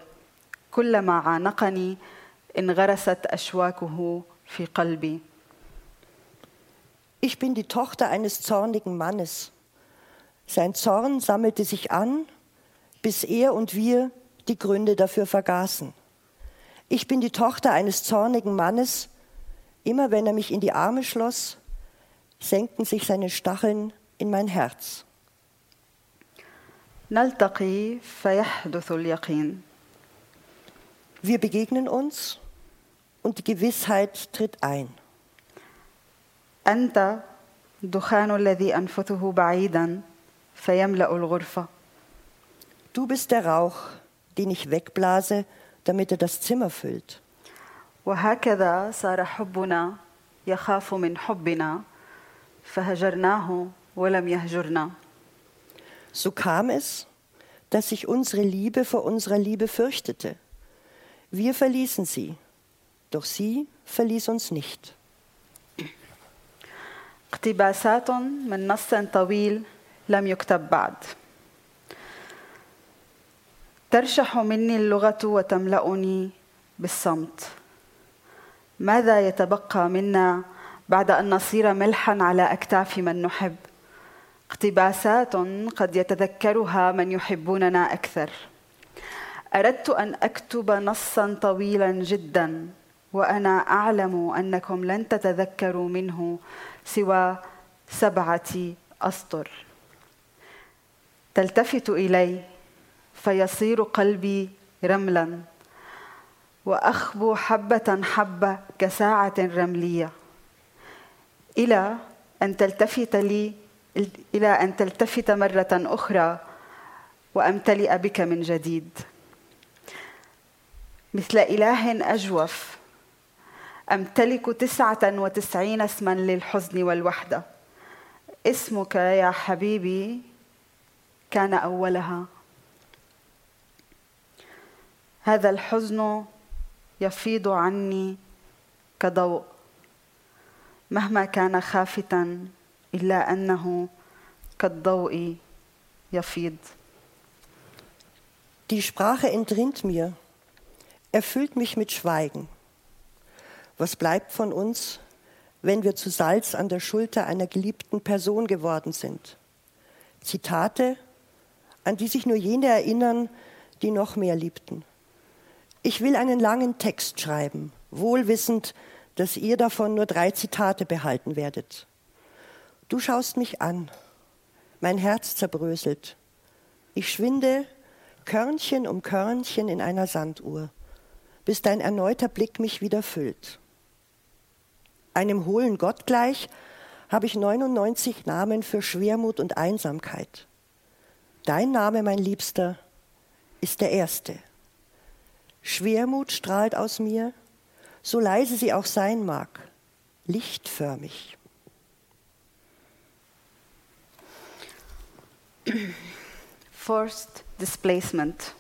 كلما عانقني انغرست أشواكه في قلبي Ich bin die Tochter eines zornigen Mannes. Sein Zorn sammelte sich an, bis er und wir die Gründe dafür vergaßen. Ich bin die Tochter eines zornigen Mannes. Immer wenn er mich in die Arme schloss, senkten sich seine Stacheln in mein Herz. نلتقي فيحدث اليقين Wir begegnen uns und die Gewissheit tritt ein. أنت دخان الذي أنفثه بعيدا فيملأ الغرفة Du bist der Rauch, den ich wegblase, damit er das Zimmer füllt. وهكذا صار حبنا يخاف من حبنا فهجرناه ولم يهجرنا So kam es, dass sich unsere Liebe vor unserer Liebe fürchtete. Wir verließen sie, doch sie verließ uns nicht. اقتباسات من نص طويل لم يكتب بعد ترشح مني اللغة وتملاني بالصمت ماذا يتبقى منا بعد ان نصير ملحا على اكتاف من نحب اقتباسات قد يتذكرها من يحبوننا أكثر أردت أن أكتب نصا طويلا جدا وأنا أعلم أنكم لن تتذكروا منه سوى سبعة أسطر. تلتفت إلي فيصير قلبي رملا وأخبو حبة حبه كساعة رملية. إلى أن تلتفت لي إلى أن تلتفت مرة أخرى وأمتلئ بك من جديد. مثل إله أجوف. امتلك تسعة وتسعين اسما للحزن والوحدة. اسمك يا حبيبي كان أولها. هذا الحزن يفيض عني كضوء. مهما كان خافتا إلا أنه كالضوء يفيض. Die Sprache entrinnt mir, erfüllt mich mit Schweigen. Was bleibt von uns, wenn wir zu Salz an der Schulter einer geliebten Person geworden sind? Zitate, an die sich nur jene erinnern, die noch mehr liebten. Ich will einen langen Text schreiben, wohlwissend, dass ihr davon nur drei Zitate behalten werdet. Du schaust mich an, mein Herz zerbröselt. Ich schwinde Körnchen um Körnchen in einer Sanduhr, bis dein erneuter Blick mich wieder füllt. Einem hohlen Gott gleich habe ich 99 Namen für Schwermut und Einsamkeit. Dein Name, mein Liebster, ist der erste. Schwermut strahlt aus mir, so leise sie auch sein mag, lichtförmig. Forced Displacement.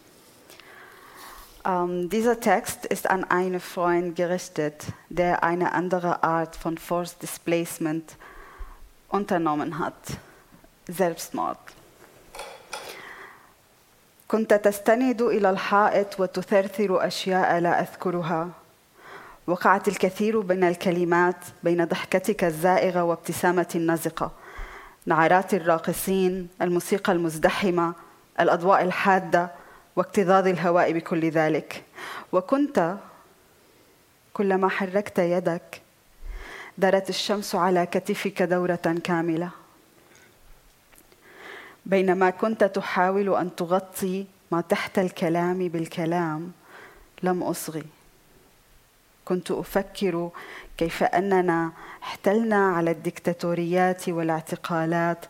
Ähm, dieser Text ist an einen Freund gerichtet, der eine andere Art von Forced Displacement unternommen hat. Selbstmord. كنت تستند إلى الحائط وتثرثر أشياء لا أذكرها وقعت الكثير من الكلمات بين ضحكتك الزائغة وابتسامة النزقه نعرات الراقصين الموسيقى المزدحمة الأضواء الحادة واكتظاظ الهواء بكل ذلك. وكنت كلما حركت يدك دارت الشمس على كتفك دورة كاملة. بينما كنت تحاول أن تغطي ما تحت الكلام بالكلام لم أصغي. كنت أفكر كيف أننا احتلنا على الدكتاتوريات والاعتقالات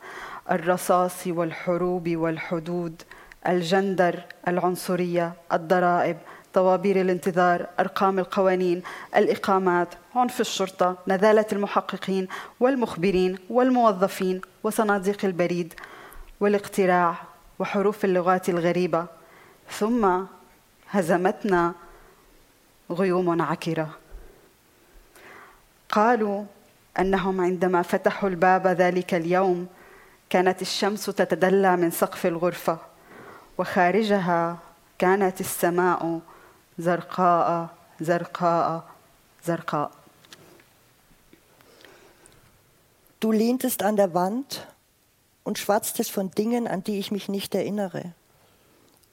الرصاص والحروب والحدود الجندر العنصرية الضرائب طوابير الانتظار أرقام القوانين الإقامات عنف الشرطة نذالة المحققين والمخبرين والموظفين وصناديق البريد والاقتراع وحروف اللغات الغريبة. ثم هزمتنا غيوم عكرة. قالوا أنهم عندما فتحوا الباب ذلك اليوم كانت الشمس تتدلى من سقف الغرفة. وخارجها كانت السماء زرقاء زرقاء زرقاء Du lehntest an der Wand und schwatztest von Dingen, an die ich mich nicht erinnere.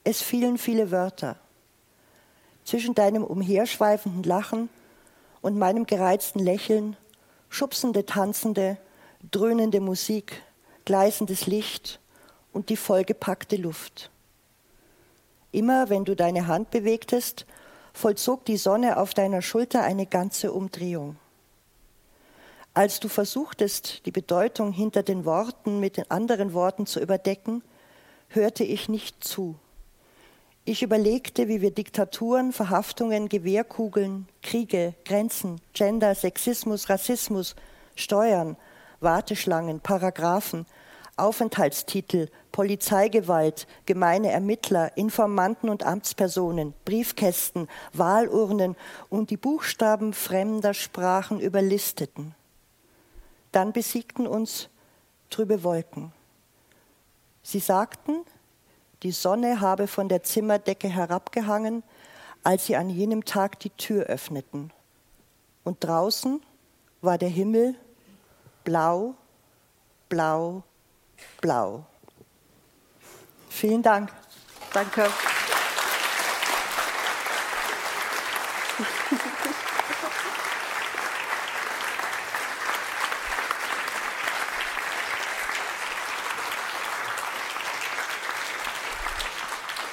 Es fielen viele Wörter. Zwischen deinem umherschweifenden Lachen und meinem gereizten Lächeln, schubsende, tanzende, dröhnende Musik, gleißendes Licht und die vollgepackte Luft. Immer wenn du deine Hand bewegtest, vollzog die Sonne auf deiner Schulter eine ganze Umdrehung. Als du versuchtest, die Bedeutung hinter den Worten mit den anderen Worten zu überdecken, hörte ich nicht zu. Ich überlegte, wie wir Diktaturen, Verhaftungen, Gewehrkugeln, Kriege, Grenzen, Gender, Sexismus, Rassismus, Steuern, Warteschlangen, Paragraphen, Aufenthaltstitel, Polizeigewalt, gemeine Ermittler, Informanten und Amtspersonen, Briefkästen, Wahlurnen und die Buchstaben fremder Sprachen überlisteten. Dann besiegten uns trübe Wolken. Sie sagten, die Sonne habe von der Zimmerdecke herabgehangen, als sie an jenem Tag die Tür öffneten. Und draußen war der Himmel blau, blau, blau. Vielen Dank. Danke.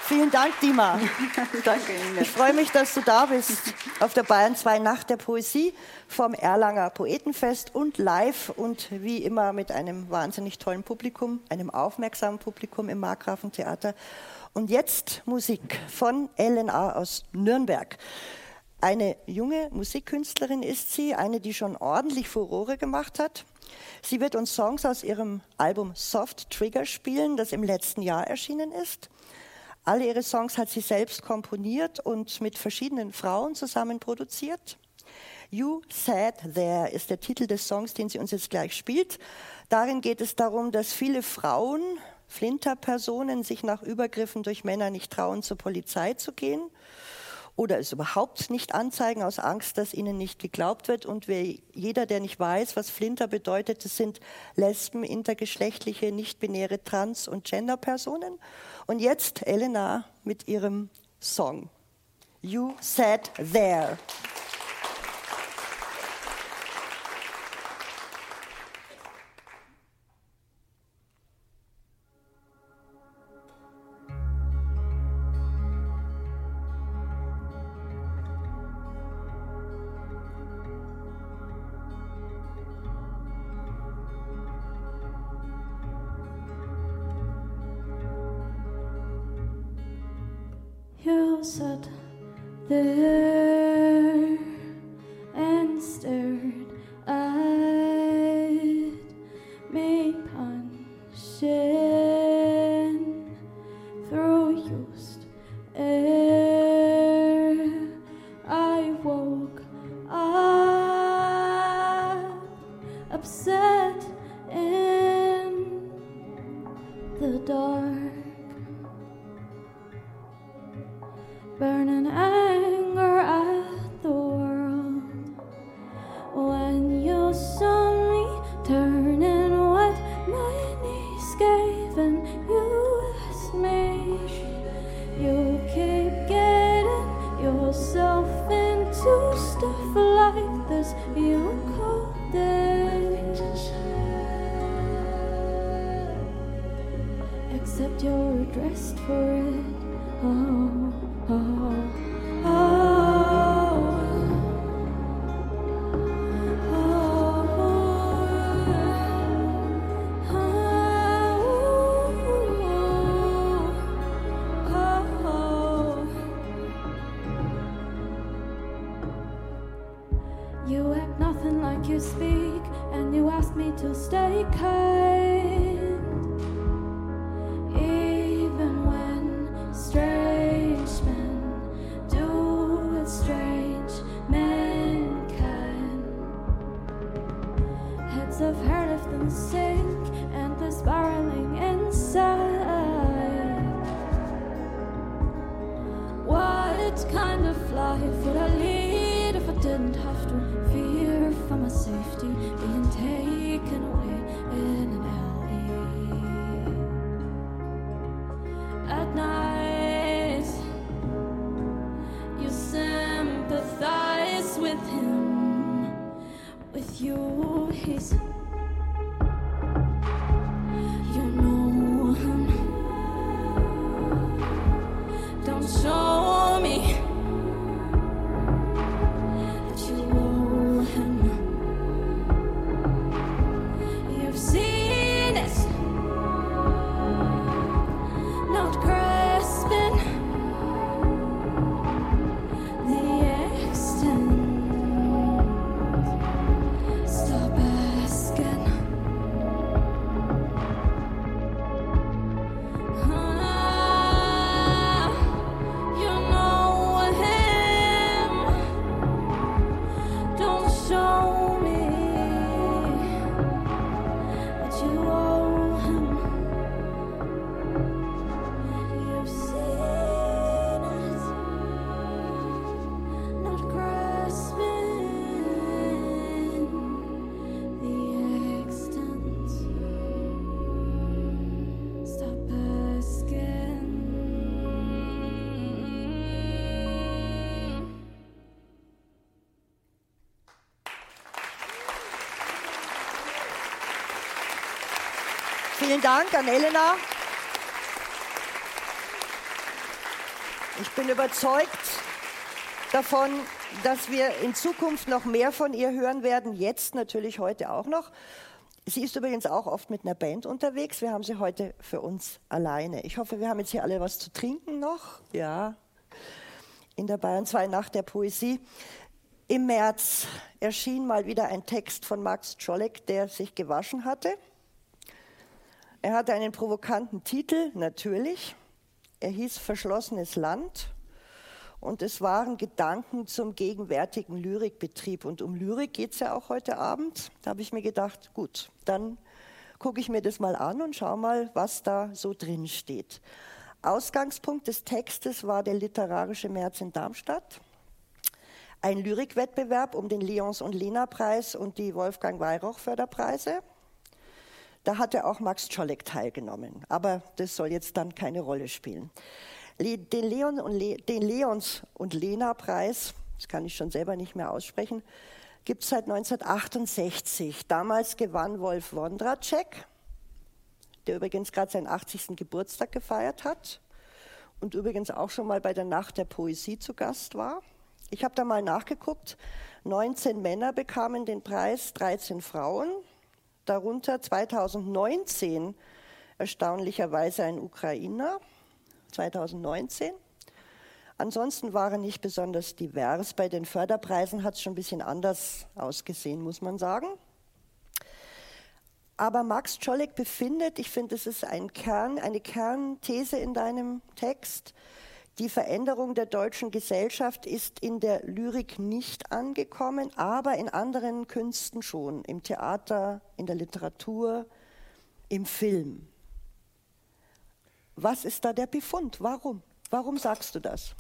Vielen Dank, Dima. Danke Ihnen. Ich freue mich, dass du da bist auf der Bayern 2 Nacht der Poesie vom Erlanger Poetenfest und live und wie immer mit einem wahnsinnig tollen Publikum, einem aufmerksamen Publikum im Markgrafentheater. Und jetzt Musik von LNA aus Nürnberg. Eine junge Musikkünstlerin ist sie, eine, die schon ordentlich Furore gemacht hat. Sie wird uns Songs aus ihrem Album Soft Trigger spielen, das im letzten Jahr erschienen ist. Alle ihre Songs hat sie selbst komponiert und mit verschiedenen Frauen zusammen produziert. You Sat There ist der Titel des Songs, den sie uns jetzt gleich spielt. Darin geht es darum, dass viele Frauen, Flinterpersonen, sich nach Übergriffen durch Männer nicht trauen, zur Polizei zu gehen oder es überhaupt nicht anzeigen aus Angst, dass ihnen nicht geglaubt wird. Und wer, jeder, der nicht weiß, was Flinter bedeutet, das sind Lesben, intergeschlechtliche, nicht-binäre Trans- und Genderpersonen. Und jetzt Elena mit ihrem Song. You Sat There. Vielen Dank an Elena. Ich bin überzeugt davon, dass wir in Zukunft noch mehr von ihr hören werden. Jetzt natürlich heute auch noch. Sie ist übrigens auch oft mit einer Band unterwegs. Wir haben sie heute für uns alleine. Ich hoffe, wir haben jetzt hier alle was zu trinken noch. Ja. In der Bayern 2 Nacht der Poesie. Im März erschien mal wieder ein Text von Max Czolek, der sich gewaschen hatte. Er hatte einen provokanten Titel, natürlich. Er hieß Verschlossenes Land. Und es waren Gedanken zum gegenwärtigen Lyrikbetrieb. Und um Lyrik geht es ja auch heute Abend. Da habe ich mir gedacht, gut, dann gucke ich mir das mal an und schaue mal, was da so drin steht. Ausgangspunkt des Textes war der Literarische März in Darmstadt. Ein Lyrikwettbewerb um den Leons- und Lena-Preis und die Wolfgang Weyrauch-Förderpreise. Da hatte auch Max Czolek teilgenommen, aber das soll jetzt dann keine Rolle spielen. Den, Leon und Le den Leons- und Lena-Preis, das kann ich schon selber nicht mehr aussprechen, gibt es seit 1968. Damals gewann Wolf Wondracek, der übrigens gerade seinen 80. Geburtstag gefeiert hat und übrigens auch schon mal bei der Nacht der Poesie zu Gast war. Ich habe da mal nachgeguckt. 19 Männer bekamen den Preis, 13 Frauen darunter 2019 erstaunlicherweise ein Ukrainer, 2019. Ansonsten waren nicht besonders divers. Bei den Förderpreisen hat es schon ein bisschen anders ausgesehen, muss man sagen. Aber Max Czolek befindet, ich finde, das ist ein Kern, eine Kernthese in deinem Text, die Veränderung der deutschen Gesellschaft ist in der Lyrik nicht angekommen, aber in anderen Künsten schon, im Theater, in der Literatur, im Film. Was ist da der Befund? Warum? Warum sagst du das?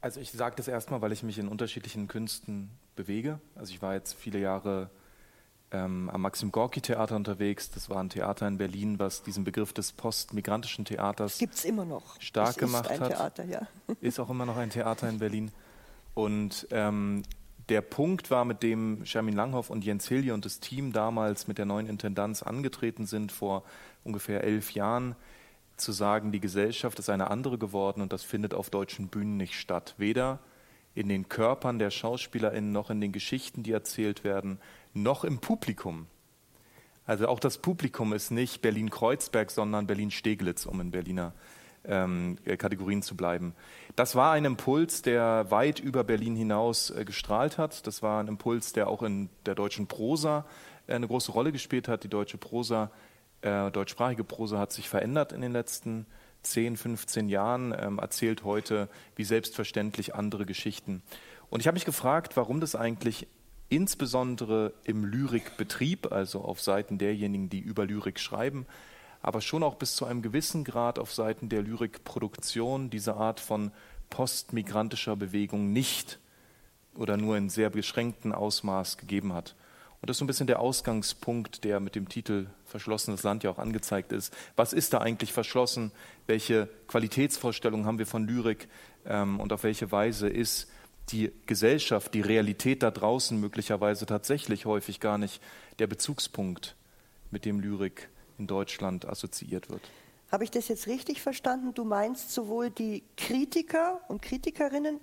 Also ich sage das erstmal, weil ich mich in unterschiedlichen Künsten bewege. Also ich war jetzt viele Jahre ähm, am Maxim Gorki Theater unterwegs. Das war ein Theater in Berlin, was diesen Begriff des postmigrantischen Theaters Gibt's immer noch. stark es gemacht ist ein hat. Theater, ja. Ist auch immer noch ein Theater in Berlin. Und ähm, der Punkt war, mit dem Shermin Langhoff und Jens Hilje und das Team damals mit der neuen Intendanz angetreten sind, vor ungefähr elf Jahren, zu sagen, die Gesellschaft ist eine andere geworden und das findet auf deutschen Bühnen nicht statt. Weder in den Körpern der SchauspielerInnen noch in den Geschichten, die erzählt werden, noch im Publikum. Also auch das Publikum ist nicht Berlin-Kreuzberg, sondern Berlin-Steglitz, um in Berliner ähm, Kategorien zu bleiben. Das war ein Impuls, der weit über Berlin hinaus äh, gestrahlt hat. Das war ein Impuls, der auch in der deutschen Prosa äh, eine große Rolle gespielt hat. Die deutsche Prosa, äh, deutschsprachige Prosa hat sich verändert in den letzten 10, 15 Jahren, ähm, erzählt heute wie selbstverständlich andere Geschichten. Und ich habe mich gefragt, warum das eigentlich insbesondere im Lyrikbetrieb, also auf Seiten derjenigen, die über Lyrik schreiben, aber schon auch bis zu einem gewissen Grad auf Seiten der Lyrikproduktion diese Art von postmigrantischer Bewegung nicht oder nur in sehr beschränktem Ausmaß gegeben hat. Und das ist so ein bisschen der Ausgangspunkt, der mit dem Titel Verschlossenes Land ja auch angezeigt ist. Was ist da eigentlich verschlossen? Welche Qualitätsvorstellungen haben wir von Lyrik? Ähm, und auf welche Weise ist die Gesellschaft, die Realität da draußen möglicherweise tatsächlich häufig gar nicht der Bezugspunkt, mit dem Lyrik in Deutschland assoziiert wird. Habe ich das jetzt richtig verstanden? Du meinst sowohl die Kritiker und Kritikerinnen,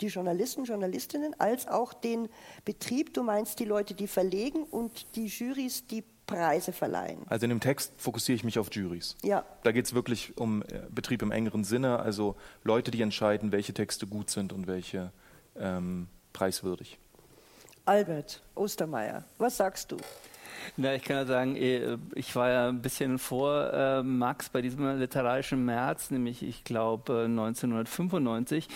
die Journalisten, Journalistinnen, als auch den Betrieb. Du meinst die Leute, die verlegen und die Jurys, die Preise verleihen. Also in dem Text fokussiere ich mich auf Juries. Ja. Da geht es wirklich um äh, Betrieb im engeren Sinne, also Leute, die entscheiden, welche Texte gut sind und welche ähm, preiswürdig. Albert Ostermeier, was sagst du? Na, ich kann ja sagen, eh, ich war ja ein bisschen vor äh, Max bei diesem literarischen März, nämlich ich glaube 1995.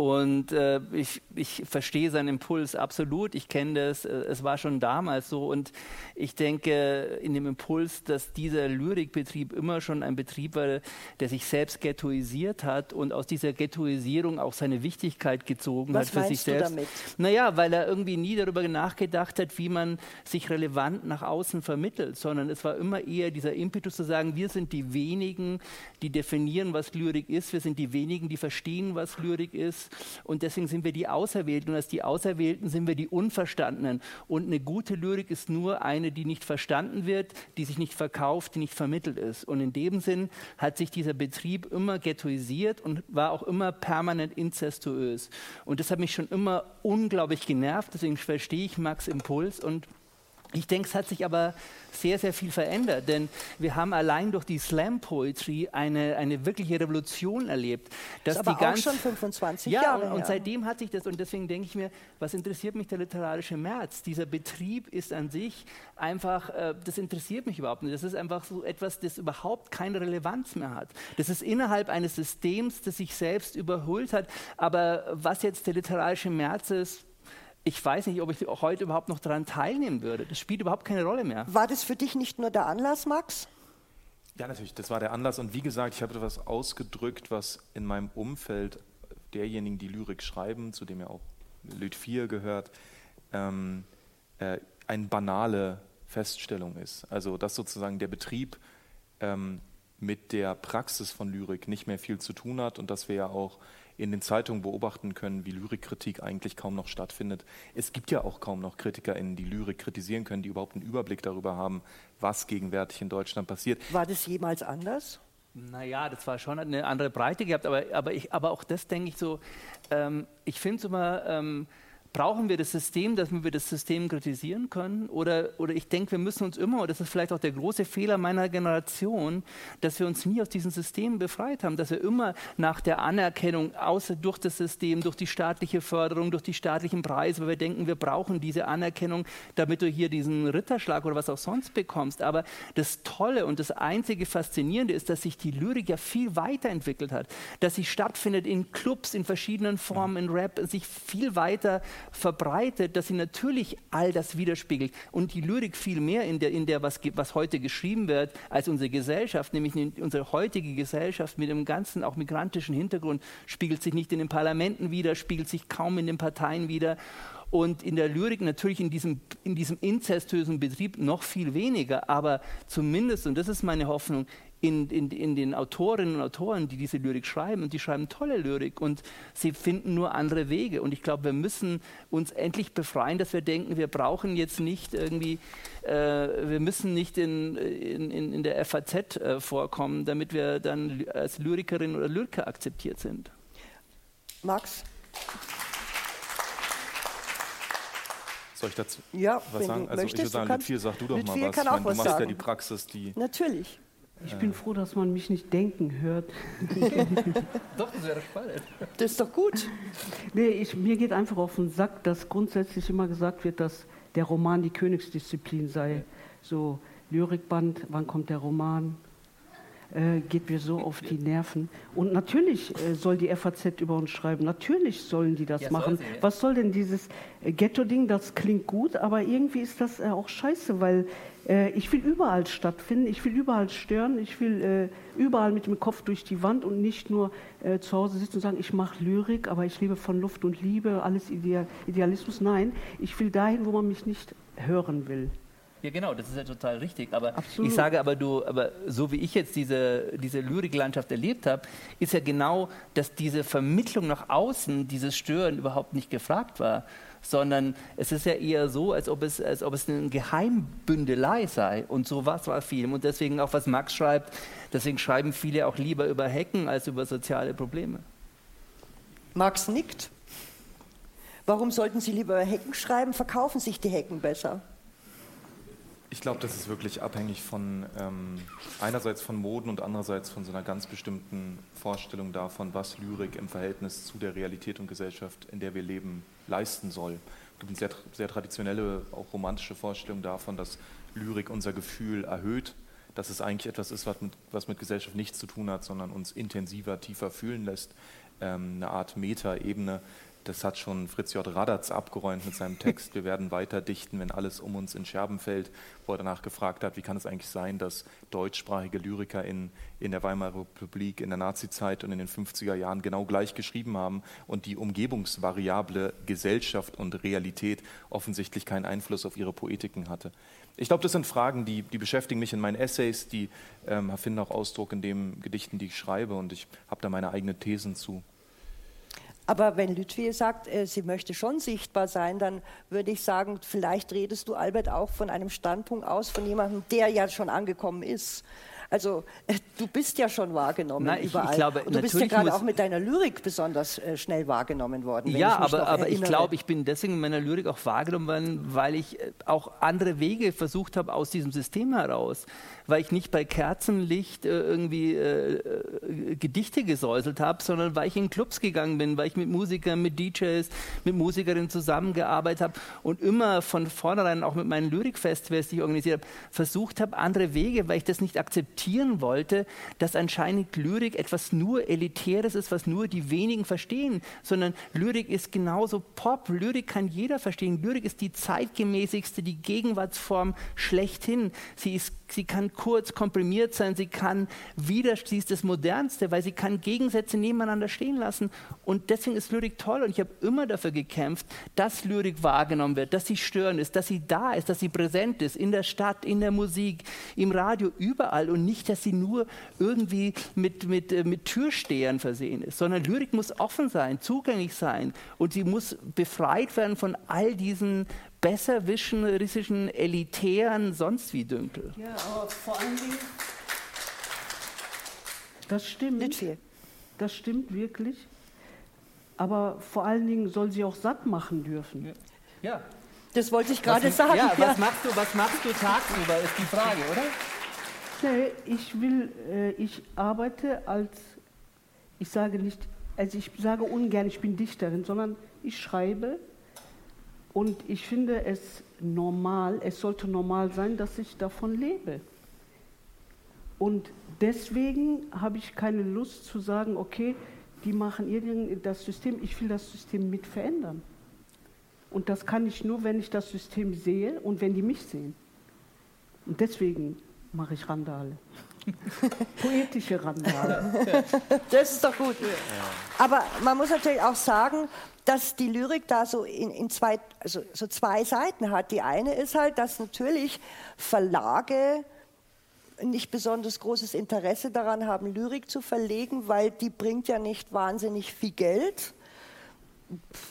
Und äh, ich, ich verstehe seinen Impuls absolut. Ich kenne das. Äh, es war schon damals so. Und ich denke in dem Impuls, dass dieser Lyrikbetrieb immer schon ein Betrieb war, der sich selbst ghettoisiert hat und aus dieser Ghettoisierung auch seine Wichtigkeit gezogen Was hat für sich meinst du selbst. damit? Naja, weil er irgendwie nie darüber nachgedacht hat, wie man sich relevant nach außen vermittelt, sondern es war immer eher dieser Impetus zu sagen, wir sind die wenigen, die definieren, was Lyrik ist, wir sind die wenigen, die verstehen, was Lyrik ist Und deswegen sind wir die Auserwählten. Und als die Auserwählten sind wir die Unverstandenen. Und eine gute Lyrik ist nur eine, die nicht verstanden wird, die sich nicht verkauft, die nicht vermittelt ist. Und in dem Sinn hat sich dieser Betrieb immer ghettoisiert und war auch immer permanent inzestuös. Und das hat mich schon immer unglaublich genervt. Deswegen verstehe ich Max Impuls und ich denke, es hat sich aber sehr, sehr viel verändert, denn wir haben allein durch die Slam Poetry eine, eine wirkliche Revolution erlebt. Dass das ist aber die ganz, auch schon 25 ja, Jahre und, und seitdem hat sich das, und deswegen denke ich mir, was interessiert mich der literarische März? Dieser Betrieb ist an sich einfach, äh, das interessiert mich überhaupt nicht. Das ist einfach so etwas, das überhaupt keine Relevanz mehr hat. Das ist innerhalb eines Systems, das sich selbst überholt hat. Aber was jetzt der literarische März ist, ich weiß nicht, ob ich heute überhaupt noch daran teilnehmen würde. Das spielt überhaupt keine Rolle mehr. War das für dich nicht nur der Anlass, Max? Ja, natürlich, das war der Anlass. Und wie gesagt, ich habe etwas ausgedrückt, was in meinem Umfeld derjenigen, die Lyrik schreiben, zu dem ja auch Lüt 4 gehört, ähm, äh, eine banale Feststellung ist. Also, dass sozusagen der Betrieb ähm, mit der Praxis von Lyrik nicht mehr viel zu tun hat und dass wir ja auch in den Zeitungen beobachten können, wie Lyrikkritik eigentlich kaum noch stattfindet. Es gibt ja auch kaum noch KritikerInnen, die Lyrik kritisieren können, die überhaupt einen Überblick darüber haben, was gegenwärtig in Deutschland passiert. War das jemals anders? Naja, das war schon eine andere Breite gehabt, aber, aber, ich, aber auch das denke ich so, ähm, ich finde es immer, ähm, Brauchen wir das System, damit wir das System kritisieren können? Oder, oder ich denke, wir müssen uns immer, und das ist vielleicht auch der große Fehler meiner Generation, dass wir uns nie aus diesem System befreit haben, dass wir immer nach der Anerkennung, außer durch das System, durch die staatliche Förderung, durch die staatlichen Preise, weil wir denken, wir brauchen diese Anerkennung, damit du hier diesen Ritterschlag oder was auch sonst bekommst. Aber das Tolle und das einzige Faszinierende ist, dass sich die Lyrik ja viel weiterentwickelt hat, dass sie stattfindet in Clubs, in verschiedenen Formen, in Rap, sich viel weiter verbreitet, dass sie natürlich all das widerspiegelt. Und die Lyrik viel mehr in der, in der was, was heute geschrieben wird, als unsere Gesellschaft, nämlich unsere heutige Gesellschaft mit dem ganzen auch migrantischen Hintergrund, spiegelt sich nicht in den Parlamenten wider, spiegelt sich kaum in den Parteien wider und in der Lyrik natürlich in diesem, in diesem inzestösen Betrieb noch viel weniger, aber zumindest, und das ist meine Hoffnung, in, in, in, den Autorinnen und Autoren, die diese Lyrik schreiben, und die schreiben tolle Lyrik und sie finden nur andere Wege. Und ich glaube, wir müssen uns endlich befreien, dass wir denken, wir brauchen jetzt nicht irgendwie, äh, wir müssen nicht in, in, in der FAZ äh, vorkommen, damit wir dann als Lyrikerin oder Lyriker akzeptiert sind. Max? Soll ich dazu ja, was sagen? Also möchtest, ich würde sagen, Lütfiel, sag du doch mal was. Kann auch meine, was du machst sagen. ja die Praxis, die. Natürlich. Ich bin froh, dass man mich nicht denken hört. doch, das wäre spannend. Das ist doch gut. Nee, ich, mir geht einfach auf den Sack, dass grundsätzlich immer gesagt wird, dass der Roman die Königsdisziplin sei. So Lyrikband, wann kommt der Roman? Äh, geht mir so auf die Nerven. Und natürlich äh, soll die FAZ über uns schreiben. Natürlich sollen die das ja, machen. Sie, ja. Was soll denn dieses äh, Ghetto-Ding? Das klingt gut, aber irgendwie ist das äh, auch scheiße, weil ich will überall stattfinden, ich will überall stören, ich will überall mit dem Kopf durch die Wand und nicht nur zu Hause sitzen und sagen, ich mache Lyrik, aber ich lebe von Luft und Liebe, alles Ideal Idealismus. Nein, ich will dahin, wo man mich nicht hören will. Ja, genau, das ist ja total richtig. Aber Absolut. ich sage aber, du, aber so wie ich jetzt diese, diese Lyriklandschaft erlebt habe, ist ja genau, dass diese Vermittlung nach außen, dieses Stören überhaupt nicht gefragt war, sondern es ist ja eher so, als ob es, als ob es eine Geheimbündelei sei. Und so was war viel. Und deswegen auch, was Max schreibt, deswegen schreiben viele auch lieber über Hecken als über soziale Probleme. Max nickt. Warum sollten Sie lieber über Hecken schreiben? Verkaufen sich die Hecken besser? Ich glaube, das ist wirklich abhängig von ähm, einerseits von Moden und andererseits von so einer ganz bestimmten Vorstellung davon, was Lyrik im Verhältnis zu der Realität und Gesellschaft, in der wir leben, leisten soll. Es gibt eine sehr, sehr traditionelle, auch romantische Vorstellung davon, dass Lyrik unser Gefühl erhöht, dass es eigentlich etwas ist, was mit, was mit Gesellschaft nichts zu tun hat, sondern uns intensiver, tiefer fühlen lässt, ähm, eine Art Meta-Ebene, das hat schon Fritz J. Radatz abgeräumt mit seinem Text. Wir werden weiter dichten, wenn alles um uns in Scherben fällt, wo er danach gefragt hat, wie kann es eigentlich sein, dass deutschsprachige Lyriker in, in der Weimarer Republik, in der Nazizeit und in den 50er Jahren genau gleich geschrieben haben und die Umgebungsvariable Gesellschaft und Realität offensichtlich keinen Einfluss auf ihre Poetiken hatte. Ich glaube, das sind Fragen, die, die beschäftigen mich in meinen Essays, die ähm, finden auch Ausdruck in den Gedichten, die ich schreibe und ich habe da meine eigenen Thesen zu. Aber wenn Lütwie sagt, äh, sie möchte schon sichtbar sein, dann würde ich sagen, vielleicht redest du, Albert, auch von einem Standpunkt aus, von jemandem, der ja schon angekommen ist. Also äh, du bist ja schon wahrgenommen Nein, ich- ich überall. glaube, Und du bist ja gerade auch mit deiner Lyrik besonders äh, schnell wahrgenommen worden. wenn Ja, ich mich aber, aber ich glaube, ich bin deswegen in meiner Lyrik auch wahrgenommen worden, weil ich äh, auch andere Wege versucht habe aus diesem System heraus. Weil ich nicht bei Kerzenlicht äh, irgendwie äh, äh, Gedichte gesäuselt habe, sondern weil ich in Clubs gegangen bin, weil ich mit Musikern, mit DJs, mit Musikerinnen zusammengearbeitet habe und immer von vornherein auch mit meinen Lyrikfestivals, die ich organisiert habe, versucht habe, andere Wege, weil ich das nicht akzeptieren wollte, dass anscheinend Lyrik etwas nur Elitäres ist, was nur die wenigen verstehen, sondern Lyrik ist genauso Pop. Lyrik kann jeder verstehen. Lyrik ist die zeitgemäßigste, die Gegenwartsform schlechthin. Sie, ist, sie kann kurz komprimiert sein, sie kann wieder, ist das Modernste, weil sie kann Gegensätze nebeneinander stehen lassen. Und deswegen ist Lyrik toll. Und ich habe immer dafür gekämpft, dass Lyrik wahrgenommen wird, dass sie störend ist, dass sie da ist, dass sie präsent ist, in der Stadt, in der Musik, im Radio, überall. Und nicht, dass sie nur irgendwie mit, mit, äh, mit Türstehern versehen ist, sondern Lyrik muss offen sein, zugänglich sein. Und sie muss befreit werden von all diesen besserwischerischen, elitären, sonst wie Dünkel. Ja, aber vor allen Dingen. Das stimmt. Nicht viel. Das stimmt wirklich. Aber vor allen Dingen soll sie auch satt machen dürfen. Ja. Das wollte ich gerade sagen. Ja, ja. was machst du, was machst du tagsüber, ist die Frage, oder? Nee, ich will, äh, ich arbeite als, ich sage nicht, also ich sage ungern, ich bin Dichterin, sondern ich schreibe und ich finde es normal, es sollte normal sein, dass ich davon lebe. Und deswegen habe ich keine Lust zu sagen, okay, die machen das System, ich will das System mit verändern. Und das kann ich nur, wenn ich das System sehe und wenn die mich sehen. Und deswegen mache ich Randale. Poetische Randale. Das ist doch gut. Aber man muss natürlich auch sagen, dass die Lyrik da so in, in zwei, also so zwei Seiten hat. Die eine ist halt, dass natürlich Verlage nicht besonders großes Interesse daran haben, Lyrik zu verlegen, weil die bringt ja nicht wahnsinnig viel Geld.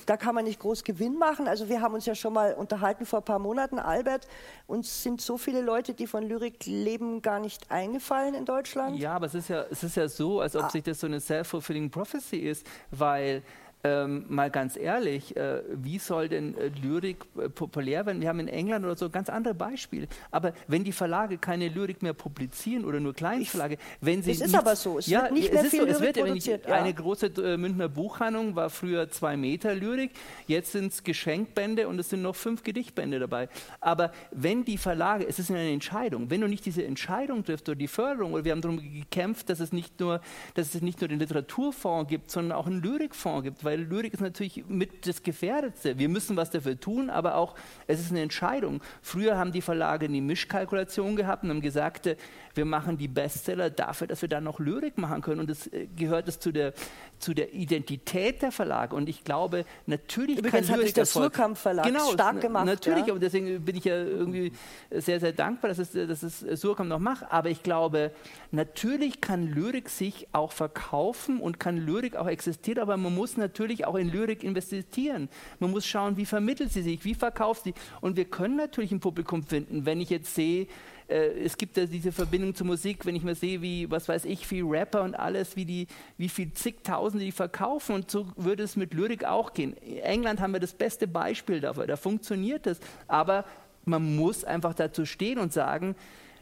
Da kann man nicht groß Gewinn machen. Also wir haben uns ja schon mal unterhalten vor ein paar Monaten, Albert. Uns sind so viele Leute, die von Lyrik leben, gar nicht eingefallen in Deutschland. Ja, aber es ist ja, es ist ja so, als ob sich das so eine self-fulfilling prophecy ist, weil ähm, mal ganz ehrlich, äh, wie soll denn äh, Lyrik äh, populär werden? Wir haben in England oder so ganz andere Beispiele. Aber wenn die Verlage keine Lyrik mehr publizieren oder nur Kleinstverlage, wenn sie Es ist aber so, es ja, wird nicht mehr viel so, es Lyrik wird produziert, ja. Eine große äh, Münchner Buchhandlung war früher zwei Meter Lyrik, jetzt sind es Geschenkbände und es sind noch fünf Gedichtbände dabei. Aber wenn die Verlage, es ist eine Entscheidung, wenn du nicht diese Entscheidung triffst oder die Förderung, oder wir haben darum gekämpft, dass es nicht nur, dass es nicht nur den Literaturfonds gibt, sondern auch einen Lyrikfonds gibt, weil Lyrik ist natürlich mit das Gefährdetste. Wir müssen was dafür tun, aber auch es ist eine Entscheidung. Früher haben die Verlage eine Mischkalkulation gehabt und haben gesagt, wir machen die Bestseller dafür, dass wir dann noch Lyrik machen können. Und das äh, gehört es zu der, zu der Identität der Verlage. Und ich glaube, natürlich Übrigens kann hat Lyrik es der Surkamp Verlag genau, stark na- gemacht, Natürlich, ja. aber deswegen bin ich ja irgendwie sehr, sehr dankbar, dass es, dass es Surkamp noch macht. Aber ich glaube, natürlich kann Lyrik sich auch verkaufen und kann Lyrik auch existieren, aber man muss natürlich auch in Lyrik investieren. Man muss schauen, wie vermittelt sie sich, wie verkauft sie. Und wir können natürlich ein Publikum finden, wenn ich jetzt sehe, äh, es gibt ja diese Verbindung zur Musik, wenn ich mal sehe, wie, was weiß ich, wie Rapper und alles, wie, die, wie viel zigtausende die verkaufen und so würde es mit Lyrik auch gehen. In England haben wir das beste Beispiel dafür, da funktioniert das, aber man muss einfach dazu stehen und sagen,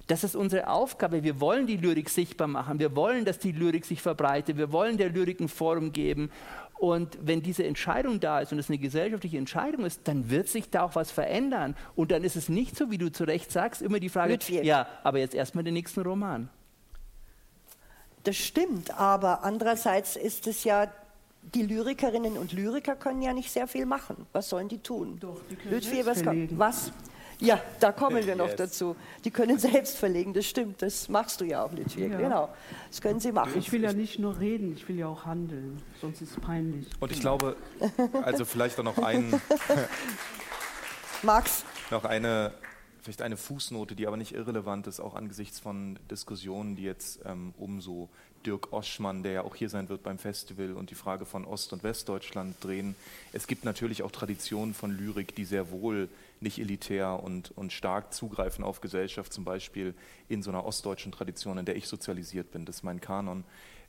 das ist unsere Aufgabe. Wir wollen die Lyrik sichtbar machen. Wir wollen, dass die Lyrik sich verbreitet. Wir wollen der Lyrik ein Forum geben. Und wenn diese Entscheidung da ist und es eine gesellschaftliche Entscheidung ist, dann wird sich da auch was verändern. Und dann ist es nicht so, wie du zu Recht sagst, immer die Frage, ja, aber jetzt erstmal den nächsten Roman. Das stimmt, aber andererseits ist es ja, die Lyrikerinnen und Lyriker können ja nicht sehr viel machen. Was sollen die tun? Doch, die können selbst was, verlegen. was? Ja, da kommen wir noch Yes. dazu. Die können selbst verlegen, das stimmt. Das machst du ja auch, Ludwig. Ja. Genau, das können sie machen. Ich will ja nicht nur reden, ich will ja auch handeln, sonst ist es peinlich. Und ich glaube, also vielleicht auch noch ein, Max, noch eine, vielleicht eine Fußnote, die aber nicht irrelevant ist, auch angesichts von Diskussionen, die jetzt ähm, um so Dirk Oschmann, der ja auch hier sein wird beim Festival, und die Frage von Ost- und Westdeutschland drehen. Es gibt natürlich auch Traditionen von Lyrik, die sehr wohl nicht elitär und, und stark zugreifen auf Gesellschaft, zum Beispiel in so einer ostdeutschen Tradition, in der ich sozialisiert bin. Das ist mein Kanon.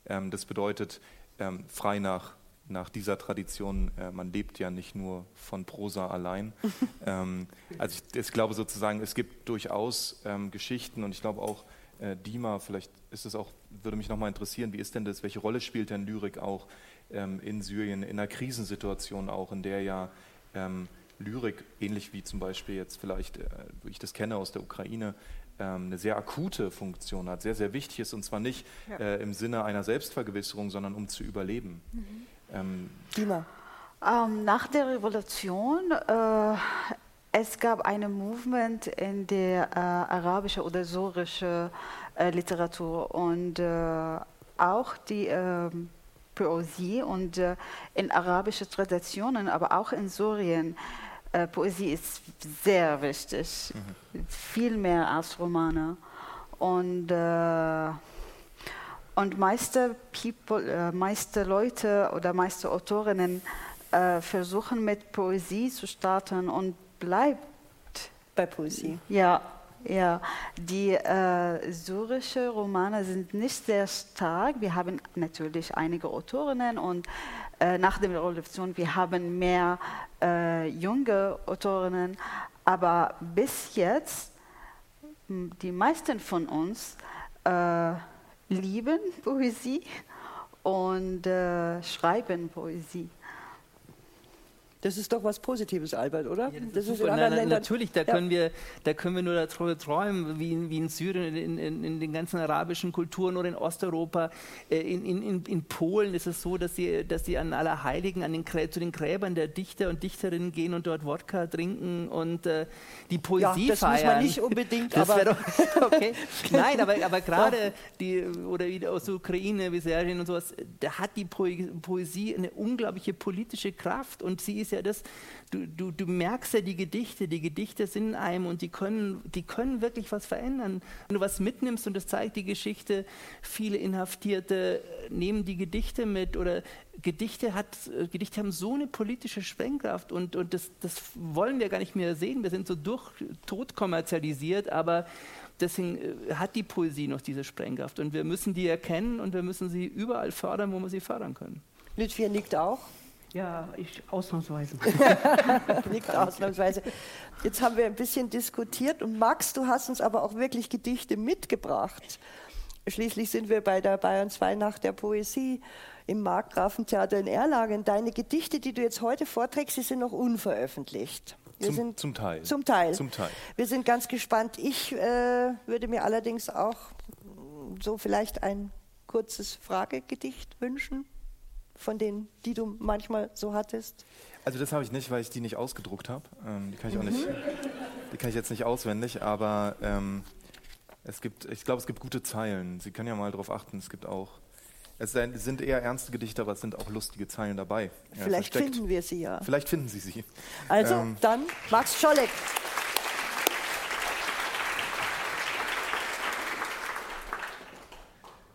Ähm, das bedeutet, ähm, frei nach, nach dieser Tradition, äh, man lebt ja nicht nur von Prosa allein. ähm, also ich, ich, glaube sozusagen, es gibt durchaus ähm, Geschichten und ich glaube auch, äh, Dima, vielleicht ist es auch, würde mich nochmal interessieren, wie ist denn das, welche Rolle spielt denn Lyrik auch ähm, in Syrien, in einer Krisensituation auch, in der ja ähm, Lyrik, ähnlich wie zum Beispiel jetzt vielleicht, äh, wie ich das kenne aus der Ukraine, ähm, eine sehr akute Funktion hat, sehr, sehr wichtig ist und zwar nicht ja. äh, im Sinne einer Selbstvergewisserung, sondern um zu überleben. Mhm. Ähm, Dima. Ähm, nach der Revolution äh, es gab ein Movement in der äh, arabischen oder syrische äh, Literatur und äh, auch die ähm, Poesie und äh, in arabischen Traditionen, aber auch in Syrien. Äh, Poesie ist sehr wichtig, mhm. viel mehr als Romane. Und, äh, und meiste, People, meiste Leute oder meiste Autorinnen versuchen mit Poesie zu starten und bleibt bei Poesie. Ja, ja. Die äh, syrische Romane sind nicht sehr stark. Wir haben natürlich einige Autorinnen und äh, nach der Revolution wir haben mehr äh, junge Autorinnen, aber bis jetzt die meisten von uns äh, lieben Poesie und äh, schreiben Poesie. Das ist doch was Positives, Albert, oder? Ja, das, das ist, in anderen na, Ländern. Natürlich, da, ja. können wir, da können wir nur darüber träumen, wie in, wie in Syrien, in, in, in, den ganzen arabischen Kulturen oder in Osteuropa. Äh, in, in, in, Polen ist es so, dass sie, dass sie an Allerheiligen, an den, zu den Gräbern der Dichter und Dichterinnen gehen und dort Wodka trinken und äh, die Poesie ja, das feiern. Das muss man nicht unbedingt, das aber... Doch, okay. Nein, aber, aber gerade die, oder aus der Ukraine, wie Serbien und sowas, da hat die Poesie eine unglaubliche politische Kraft und sie ist ist ja das, du, du, du merkst ja die Gedichte, die Gedichte sind in einem und die können, die können wirklich was verändern. Wenn du was mitnimmst und das zeigt die Geschichte, viele Inhaftierte nehmen die Gedichte mit oder Gedichte, hat, Gedichte haben so eine politische Sprengkraft und, und das, das wollen wir gar nicht mehr sehen. Wir sind so durch, tot kommerzialisiert, aber deswegen äh, hat die Poesie noch diese Sprengkraft und wir müssen die erkennen und wir müssen sie überall fördern, wo wir sie fördern können. Lütfier nickt auch. Ja, ich ausnahmsweise. Nicht ausnahmsweise. Jetzt haben wir ein bisschen diskutiert und Max, du hast uns aber auch wirklich Gedichte mitgebracht. Schließlich sind wir bei der Bayern 2 Nacht der Poesie im Markgrafentheater in Erlangen. Deine Gedichte, die du jetzt heute vorträgst, die sind noch unveröffentlicht. Zum, sind, zum, Teil. Zum Teil. Zum Teil. Wir sind ganz gespannt. Ich äh, würde mir allerdings auch so vielleicht ein kurzes Fragegedicht wünschen von denen, die du manchmal so hattest? Also das habe ich nicht, weil ich die nicht ausgedruckt habe. Ähm, die kann ich auch nicht, die kann ich jetzt nicht auswendig, aber ähm, es gibt, ich glaube, es gibt gute Zeilen. Sie können ja mal darauf achten. Es gibt auch, es sind eher ernste Gedichte, aber es sind auch lustige Zeilen dabei. Ja, Vielleicht versteckt. finden wir sie ja. Vielleicht finden Sie sie. Also ähm, dann Max Scholleck.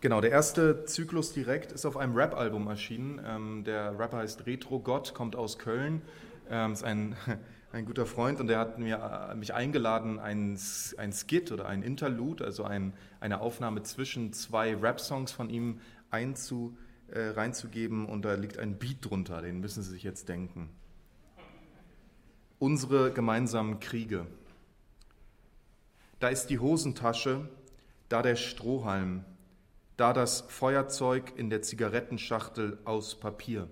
Genau, der erste Zyklus direkt ist auf einem Rap-Album erschienen. Ähm, der Rapper heißt Retro Gott, kommt aus Köln, ähm, ist ein, ein guter Freund und der hat mir, äh, mich eingeladen, ein, ein Skit oder ein Interlude, also ein, eine Aufnahme zwischen zwei Rap-Songs von ihm einzu, äh, reinzugeben und da liegt ein Beat drunter, den müssen Sie sich jetzt denken. Unsere gemeinsamen Kriege. Da ist die Hosentasche, da der Strohhalm da das Feuerzeug in der Zigarettenschachtel aus Papier.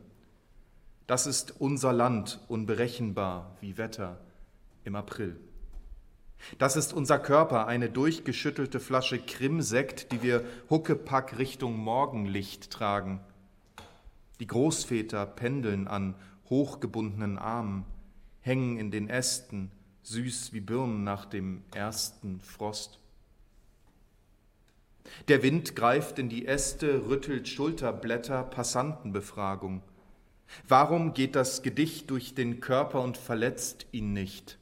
Das ist unser Land, unberechenbar wie Wetter im April. Das ist unser Körper, eine durchgeschüttelte Flasche Krimsekt, die wir Huckepack Richtung Morgenlicht tragen. Die Großväter pendeln an hochgebundenen Armen, hängen in den Ästen, süß wie Birnen nach dem ersten Frost. Der Wind greift in die Äste, rüttelt Schulterblätter, Passantenbefragung. Warum geht das Gedicht durch den Körper und verletzt ihn nicht?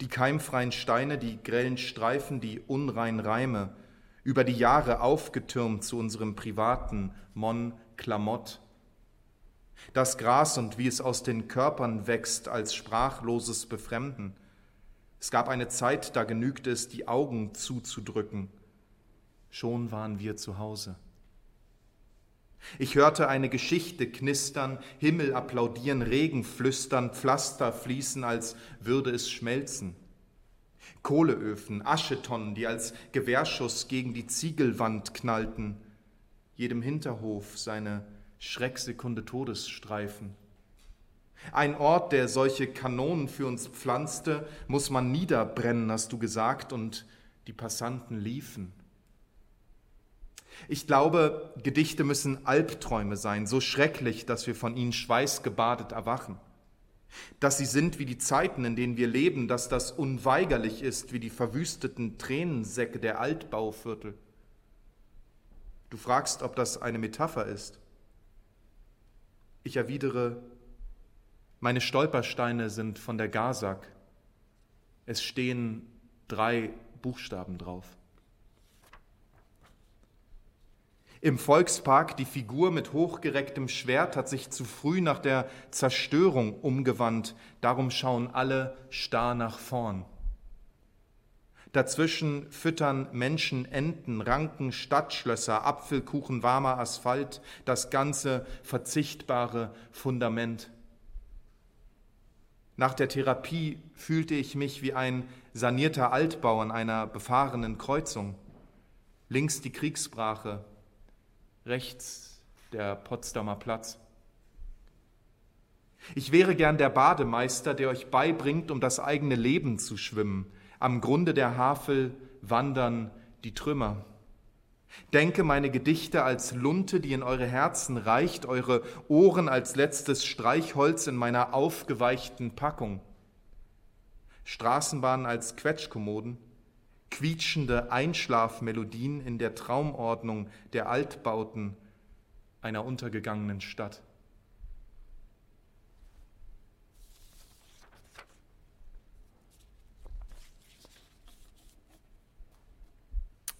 Die keimfreien Steine, die grellen Streifen, die unreinen Reime, über die Jahre aufgetürmt zu unserem privaten Mon Klamott. Das Gras und wie es aus den Körpern wächst als sprachloses Befremden. Es gab eine Zeit, da genügte es, die Augen zuzudrücken. Schon waren wir zu Hause. Ich hörte eine Geschichte knistern, Himmel applaudieren, Regen flüstern, Pflaster fließen, als würde es schmelzen. Kohleöfen, Aschetonnen, die als Gewehrschuss gegen die Ziegelwand knallten, jedem Hinterhof seine Schrecksekunde Todesstreifen. Ein Ort, der solche Kanonen für uns pflanzte, muss man niederbrennen, hast du gesagt, und die Passanten liefen. Ich glaube, Gedichte müssen Albträume sein, so schrecklich, dass wir von ihnen schweißgebadet erwachen. Dass sie sind wie die Zeiten, in denen wir leben, dass das unweigerlich ist wie die verwüsteten Tränensäcke der Altbauviertel. Du fragst, ob das eine Metapher ist. Ich erwidere, meine Stolpersteine sind von der Gazak. Es stehen drei Buchstaben drauf. Im Volkspark die Figur mit hochgerecktem Schwert hat sich zu früh nach der Zerstörung umgewandt, darum schauen alle starr nach vorn. Dazwischen füttern Menschen Enten, Ranken, Stadtschlösser, Apfelkuchen, warmer Asphalt, das ganze verzichtbare Fundament. Nach der Therapie fühlte ich mich wie ein sanierter Altbau an einer befahrenen Kreuzung. Links die Kriegsbrache, rechts der Potsdamer Platz. Ich wäre gern der Bademeister, der euch beibringt, um das eigene Leben zu schwimmen. Am Grunde der Havel wandern die Trümmer. Denke meine Gedichte als Lunte, die in eure Herzen reicht, eure Ohren als letztes Streichholz in meiner aufgeweichten Packung. Straßenbahnen als Quetschkommoden, quietschende Einschlafmelodien in der Traumordnung der Altbauten einer untergegangenen Stadt.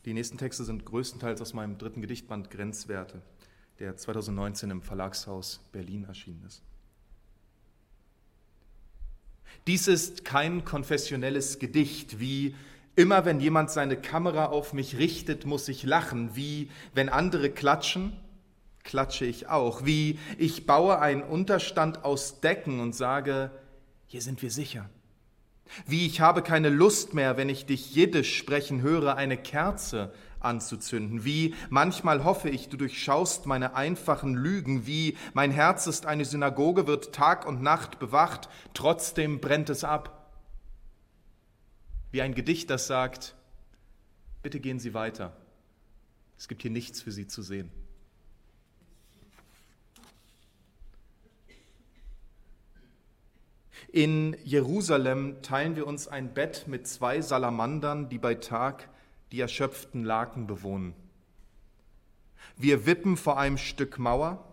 Die nächsten Texte sind größtenteils aus meinem dritten Gedichtband Grenzwerte, der 2019 im Verlagshaus Berlin erschienen ist. Dies ist kein konfessionelles Gedicht, wie immer wenn jemand seine Kamera auf mich richtet, muss ich lachen, wie wenn andere klatschen, klatsche ich auch, wie ich baue einen Unterstand aus Decken und sage, hier sind wir sicher. Wie ich habe keine Lust mehr, wenn ich dich Jiddisch sprechen höre, eine Kerze anzuzünden. Wie manchmal hoffe ich, du durchschaust meine einfachen Lügen. Wie mein Herz ist eine Synagoge, wird Tag und Nacht bewacht, trotzdem brennt es ab. Wie ein Gedicht, das sagt, bitte gehen Sie weiter. Es gibt hier nichts für Sie zu sehen. In Jerusalem teilen wir uns ein Bett mit zwei Salamandern, die bei Tag die erschöpften Laken bewohnen. Wir wippen vor einem Stück Mauer,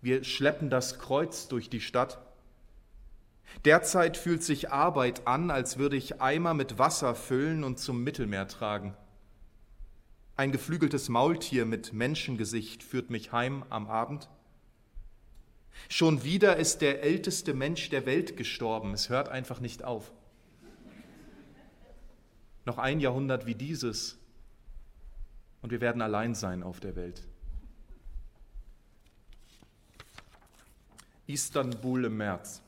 wir schleppen das Kreuz durch die Stadt. Derzeit fühlt sich Arbeit an, als würde ich Eimer mit Wasser füllen und zum Mittelmeer tragen. Ein geflügeltes Maultier mit Menschengesicht führt mich heim am Abend. Schon wieder ist der älteste Mensch der Welt gestorben. Es hört einfach nicht auf. Noch ein Jahrhundert wie dieses und wir werden allein sein auf der Welt. Istanbul im März.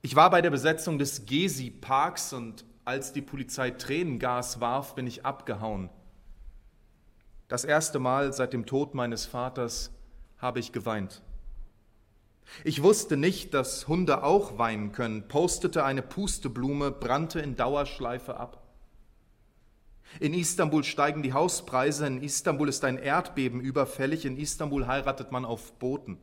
Ich war bei der Besetzung des Gezi-Parks und als die Polizei Tränengas warf, bin ich abgehauen. Das erste Mal seit dem Tod meines Vaters habe ich geweint. Ich wusste nicht, dass Hunde auch weinen können, postete eine Pusteblume, brannte in Dauerschleife ab. In Istanbul steigen die Hauspreise, in Istanbul ist ein Erdbeben überfällig, in Istanbul heiratet man auf Booten.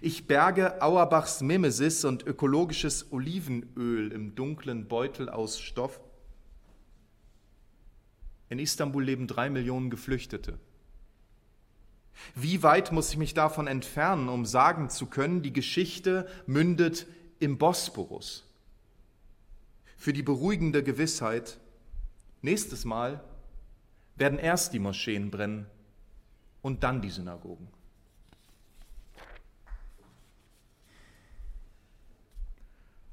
Ich berge Auerbachs Mimesis und ökologisches Olivenöl im dunklen Beutel aus Stoff. In Istanbul leben drei Millionen Geflüchtete. Wie weit muss ich mich davon entfernen, um sagen zu können, die Geschichte mündet im Bosporus für die beruhigende Gewissheit, nächstes Mal werden erst die Moscheen brennen und dann die Synagogen.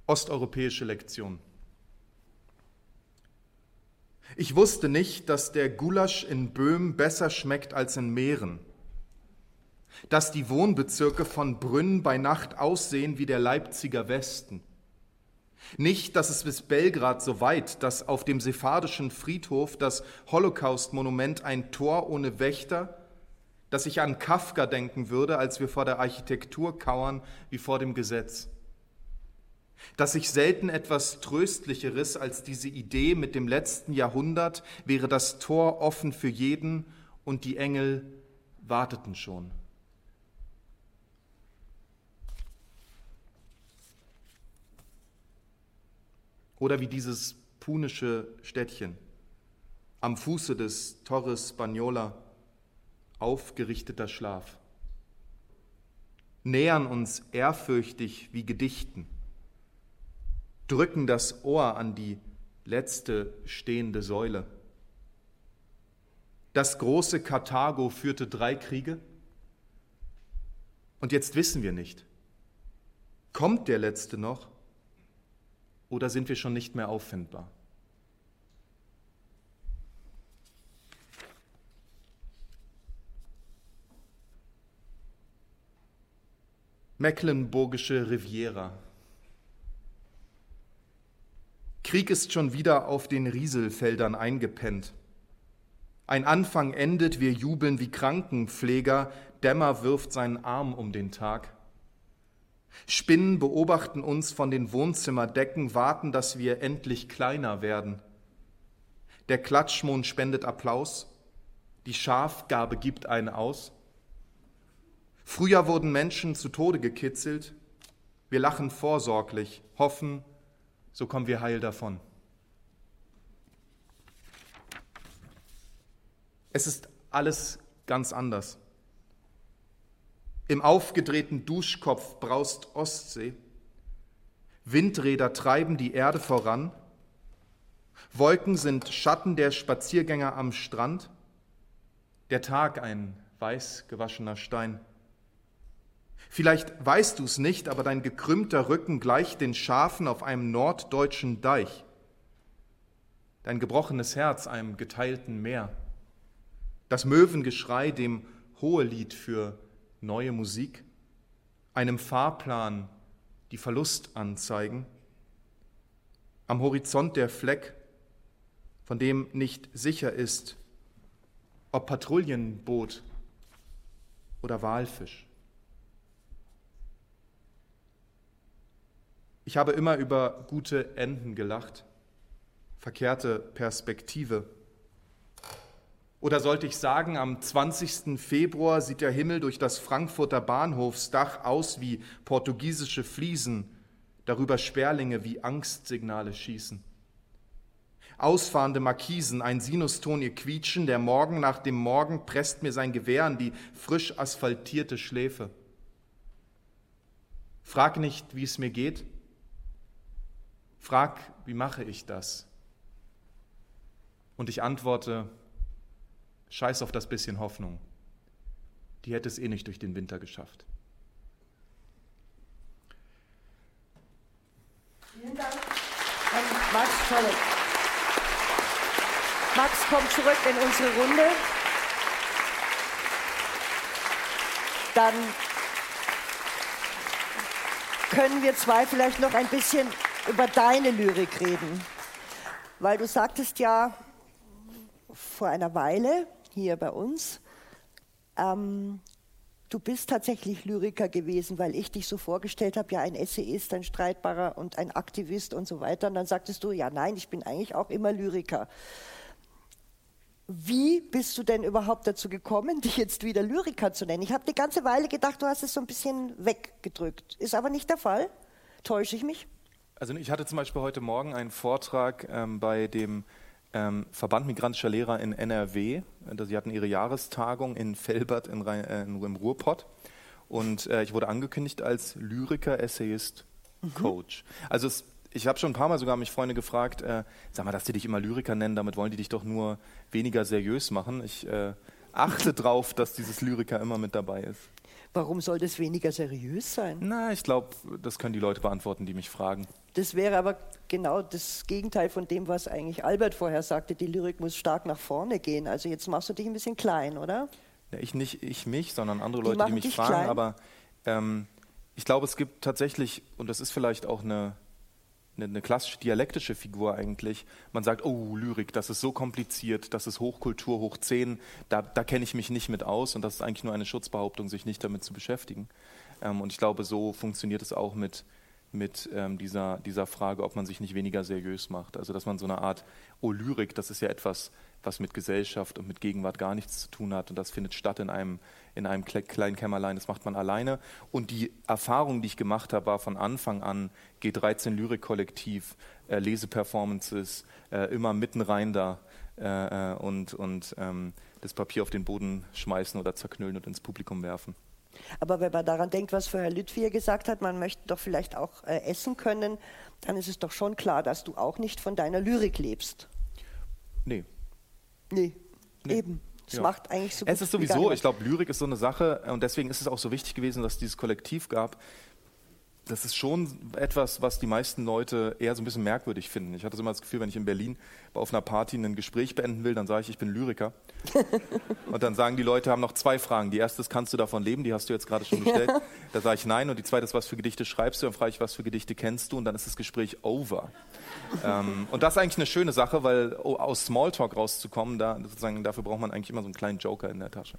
Osteuropäische Lektion. Ich wusste nicht, dass der Gulasch in Böhm besser schmeckt als in Mähren, dass die Wohnbezirke von Brünn bei Nacht aussehen wie der Leipziger Westen. Nicht, dass es bis Belgrad so weit, dass auf dem sephardischen Friedhof das Holocaust-Monument ein Tor ohne Wächter, dass ich an Kafka denken würde, als wir vor der Architektur kauern wie vor dem Gesetz dass ich selten etwas Tröstlicheres als diese Idee mit dem letzten Jahrhundert wäre das Tor offen für jeden und die Engel warteten schon. Oder wie dieses punische Städtchen am Fuße des Torres Spagnola, aufgerichteter Schlaf. Nähern uns ehrfürchtig wie Gedichten drücken das Ohr an die letzte stehende Säule. Das große Karthago führte drei Kriege und jetzt wissen wir nicht, kommt der letzte noch oder sind wir schon nicht mehr auffindbar? Mecklenburgische Riviera Krieg ist schon wieder auf den Rieselfeldern eingepennt. Ein Anfang endet, wir jubeln wie Krankenpfleger, Dämmer wirft seinen Arm um den Tag. Spinnen beobachten uns von den Wohnzimmerdecken, warten, dass wir endlich kleiner werden. Der Klatschmond spendet Applaus, die Schafgabe gibt einen aus. Früher wurden Menschen zu Tode gekitzelt, wir lachen vorsorglich, hoffen, so kommen wir heil davon. Es ist alles ganz anders. Im aufgedrehten Duschkopf braust Ostsee. Windräder treiben die Erde voran. Wolken sind Schatten der Spaziergänger am Strand. Der Tag ein weiß gewaschener Stein. Vielleicht weißt du es nicht, aber dein gekrümmter Rücken gleicht den Schafen auf einem norddeutschen Deich. Dein gebrochenes Herz einem geteilten Meer. Das Möwengeschrei dem Hohelied für neue Musik. Einem Fahrplan die Verlust anzeigen. Am Horizont der Fleck, von dem nicht sicher ist, ob Patrouillenboot oder Walfisch. Ich habe immer über gute Enden gelacht, verkehrte Perspektive. Oder sollte ich sagen, am 20. Februar sieht der Himmel durch das Frankfurter Bahnhofsdach aus wie portugiesische Fliesen, darüber Sperlinge wie Angstsignale schießen. Ausfahrende Markisen, ein Sinuston ihr Quietschen, der Morgen nach dem Morgen presst mir sein Gewehr an die frisch asphaltierte Schläfe. Frag nicht, wie es mir geht, Frag, wie mache ich das? Und ich antworte, scheiß auf das bisschen Hoffnung. Die hätte es eh nicht durch den Winter geschafft. Vielen Dank an Max Tolle. Max kommt zurück in unsere Runde. Dann können wir zwei vielleicht noch ein bisschen über deine Lyrik reden. Weil du sagtest ja vor einer Weile hier bei uns, ähm, du bist tatsächlich Lyriker gewesen, weil ich dich so vorgestellt habe, ja ein Essayist, ein Streitbarer und ein Aktivist und so weiter. Und dann sagtest du, ja nein, ich bin eigentlich auch immer Lyriker. Wie bist du denn überhaupt dazu gekommen, dich jetzt wieder Lyriker zu nennen? Ich habe die ganze Weile gedacht, du hast es so ein bisschen weggedrückt. Ist aber nicht der Fall. Täusche ich mich? Also ich hatte zum Beispiel heute Morgen einen Vortrag ähm, bei dem ähm, Verband migrantischer Lehrer in NRW. Sie hatten ihre Jahrestagung in Velbert in, äh, im Ruhrpott. Und äh, ich wurde angekündigt als Lyriker, Essayist Coach. Also es, ich habe schon ein paar Mal sogar mich Freunde gefragt, äh, sag mal, dass die dich immer Lyriker nennen, damit wollen die dich doch nur weniger seriös machen. Ich äh, achte drauf, dass dieses Lyriker immer mit dabei ist. Warum soll das weniger seriös sein? Na, ich glaube, das können die Leute beantworten, die mich fragen. Das wäre aber genau das Gegenteil von dem, was eigentlich Albert vorher sagte. Die Lyrik muss stark nach vorne gehen. Also jetzt machst du dich ein bisschen klein, oder? Ja, ich nicht ich mich, sondern andere Die Leute, die mich fragen. klein? Aber ähm, ich glaube, es gibt tatsächlich, und das ist vielleicht auch eine, eine, eine klassische dialektische Figur eigentlich. Man sagt, oh, Lyrik, das ist so kompliziert, das ist Hochkultur, hoch 10, da, da kenne ich mich nicht mit aus und das ist eigentlich nur eine Schutzbehauptung, sich nicht damit zu beschäftigen. Ähm, und ich glaube, so funktioniert es auch mit, mit ähm, dieser, dieser Frage, ob man sich nicht weniger seriös macht. Also, dass man so eine Art, oh, Lyrik, das ist ja etwas, was mit Gesellschaft und mit Gegenwart gar nichts zu tun hat und das findet statt in einem, in einem kle- kleinen Kämmerlein, das macht man alleine. Und die Erfahrung, die ich gemacht habe, war von Anfang an G13 Lyrikkollektiv, äh, Leseperformances, äh, immer mitten rein da äh, äh, und, und ähm, das Papier auf den Boden schmeißen oder zerknüllen und ins Publikum werfen. Aber wenn man daran denkt, was vorher Lütwier gesagt hat, man möchte doch vielleicht auch äh, essen können, dann ist es doch schon klar, dass du auch nicht von deiner Lyrik lebst. Nee, Nee, Nee. eben. Das Ja. macht eigentlich so Es ist sowieso, ich glaube, Lyrik ist so eine Sache und deswegen ist es auch so wichtig gewesen, dass es dieses Kollektiv gab. Das ist schon etwas, was die meisten Leute eher so ein bisschen merkwürdig finden. Ich hatte immer das Gefühl, wenn ich in Berlin auf einer Party ein Gespräch beenden will, dann sage ich, ich bin Lyriker. und dann sagen die Leute, haben noch zwei Fragen. Die erste ist, kannst du davon leben? Die hast du jetzt gerade schon gestellt. Da sage ich nein. Und die zweite ist, was für Gedichte schreibst du? Dann frage ich, was für Gedichte kennst du? Und dann ist das Gespräch over. ähm, und das ist eigentlich eine schöne Sache, weil oh, aus Smalltalk rauszukommen, da, sozusagen, dafür braucht man eigentlich immer so einen kleinen Joker in der Tasche.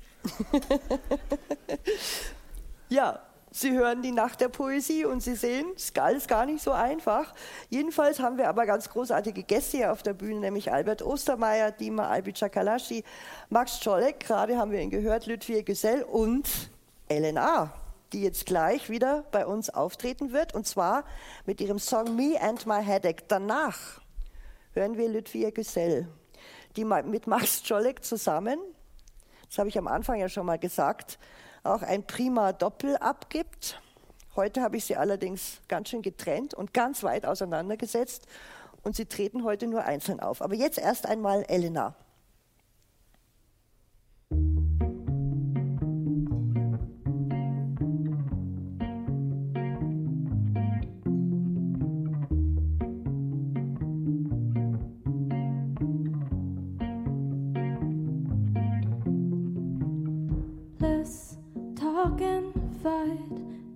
Ja, Sie hören die Nacht der Poesie und Sie sehen, es ist alles gar nicht so einfach. Jedenfalls haben wir aber ganz großartige Gäste hier auf der Bühne, nämlich Albert Ostermeier, Dima Albica-Kalaschi, Max Czolek, gerade haben wir ihn gehört, Lütfier Gesell und LNA, die jetzt gleich wieder bei uns auftreten wird und zwar mit ihrem Song Me and My Headache. Danach hören wir Lütfier Gesell, die mit Max Czolek zusammen das habe ich am Anfang ja schon mal gesagt, auch ein prima Doppel abgibt. Heute habe ich sie allerdings ganz schön getrennt und ganz weit auseinandergesetzt und sie treten heute nur einzeln auf. Aber jetzt erst einmal Elena.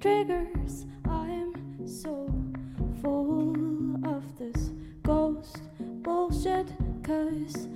Triggers. I'm so full of this ghost bullshit. Cause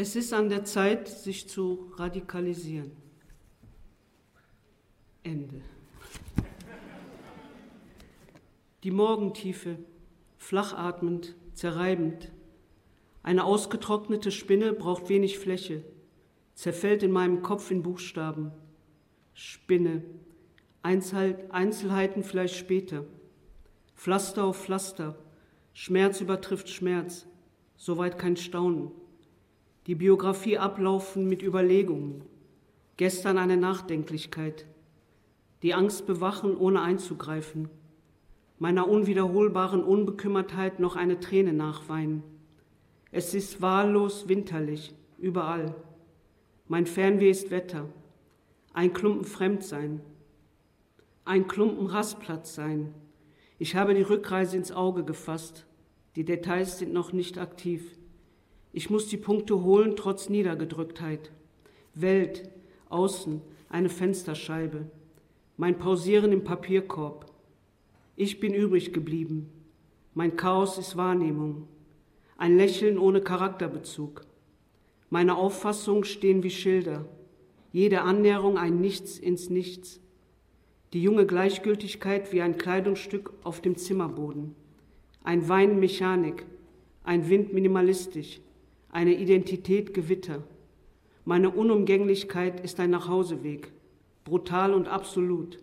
Es ist an der Zeit, sich zu radikalisieren. Ende. Die Morgentiefe, flachatmend, zerreibend. Eine ausgetrocknete Spinne braucht wenig Fläche, zerfällt in meinem Kopf in Buchstaben. Spinne, Einzel Einzelheiten vielleicht später. Pflaster auf Pflaster, Schmerz übertrifft Schmerz, soweit kein Staunen. Die Biografie ablaufen mit Überlegungen. Gestern eine Nachdenklichkeit. Die Angst bewachen, ohne einzugreifen. Meiner unwiederholbaren Unbekümmertheit noch eine Träne nachweinen. Es ist wahllos winterlich, überall. Mein Fernweh ist Wetter. Ein Klumpen Fremdsein. Ein Klumpen Rastplatz sein. Ich habe die Rückreise ins Auge gefasst. Die Details sind noch nicht aktiv. Ich muss die Punkte holen trotz Niedergedrücktheit. Welt, außen, eine Fensterscheibe. Mein Pausieren im Papierkorb. Ich bin übrig geblieben. Mein Chaos ist Wahrnehmung. Ein Lächeln ohne Charakterbezug. Meine Auffassungen stehen wie Schilder. Jede Annäherung ein Nichts ins Nichts. Die junge Gleichgültigkeit wie ein Kleidungsstück auf dem Zimmerboden. Ein Wein Mechanik, ein Wind minimalistisch, eine Identität Gewitter. Meine Unumgänglichkeit ist ein Nachhauseweg, brutal und absolut.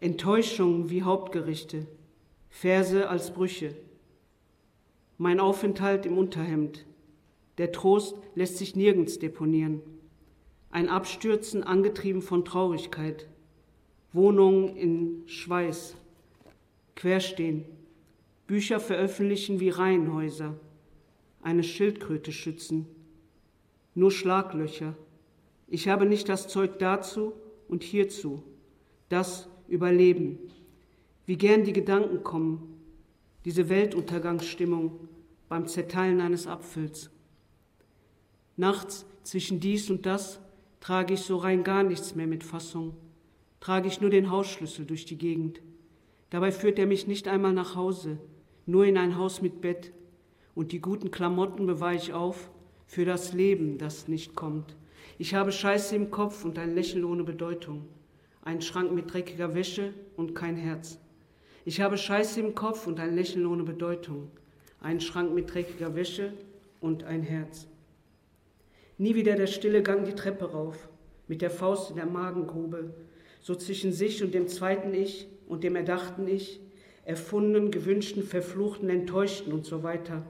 Enttäuschung wie Hauptgerichte, Verse als Brüche. Mein Aufenthalt im Unterhemd. Der Trost lässt sich nirgends deponieren. Ein Abstürzen angetrieben von Traurigkeit. Wohnungen in Schweiß. Querstehen. Bücher veröffentlichen wie Reihenhäuser. Eine Schildkröte schützen. Nur Schlaglöcher. Ich habe nicht das Zeug dazu und hierzu. Das Überleben. Wie gern die Gedanken kommen. Diese Weltuntergangsstimmung beim Zerteilen eines Apfels. Nachts zwischen dies und das trage ich so rein gar nichts mehr mit Fassung. Trage ich nur den Hausschlüssel durch die Gegend. Dabei führt er mich nicht einmal nach Hause, nur in ein Haus mit Bett. Und die guten Klamotten bewahre ich auf für das Leben, das nicht kommt. Ich habe Scheiße im Kopf und ein Lächeln ohne Bedeutung. Ein Schrank mit dreckiger Wäsche und kein Herz. Ich habe Scheiße im Kopf und ein Lächeln ohne Bedeutung. Ein Schrank mit dreckiger Wäsche und ein Herz. Nie wieder der stille Gang die Treppe rauf, mit der Faust in der Magengrube, so zwischen sich und dem zweiten Ich und dem erdachten Ich, erfundenen, gewünschten, verfluchten, enttäuschten und so weiter.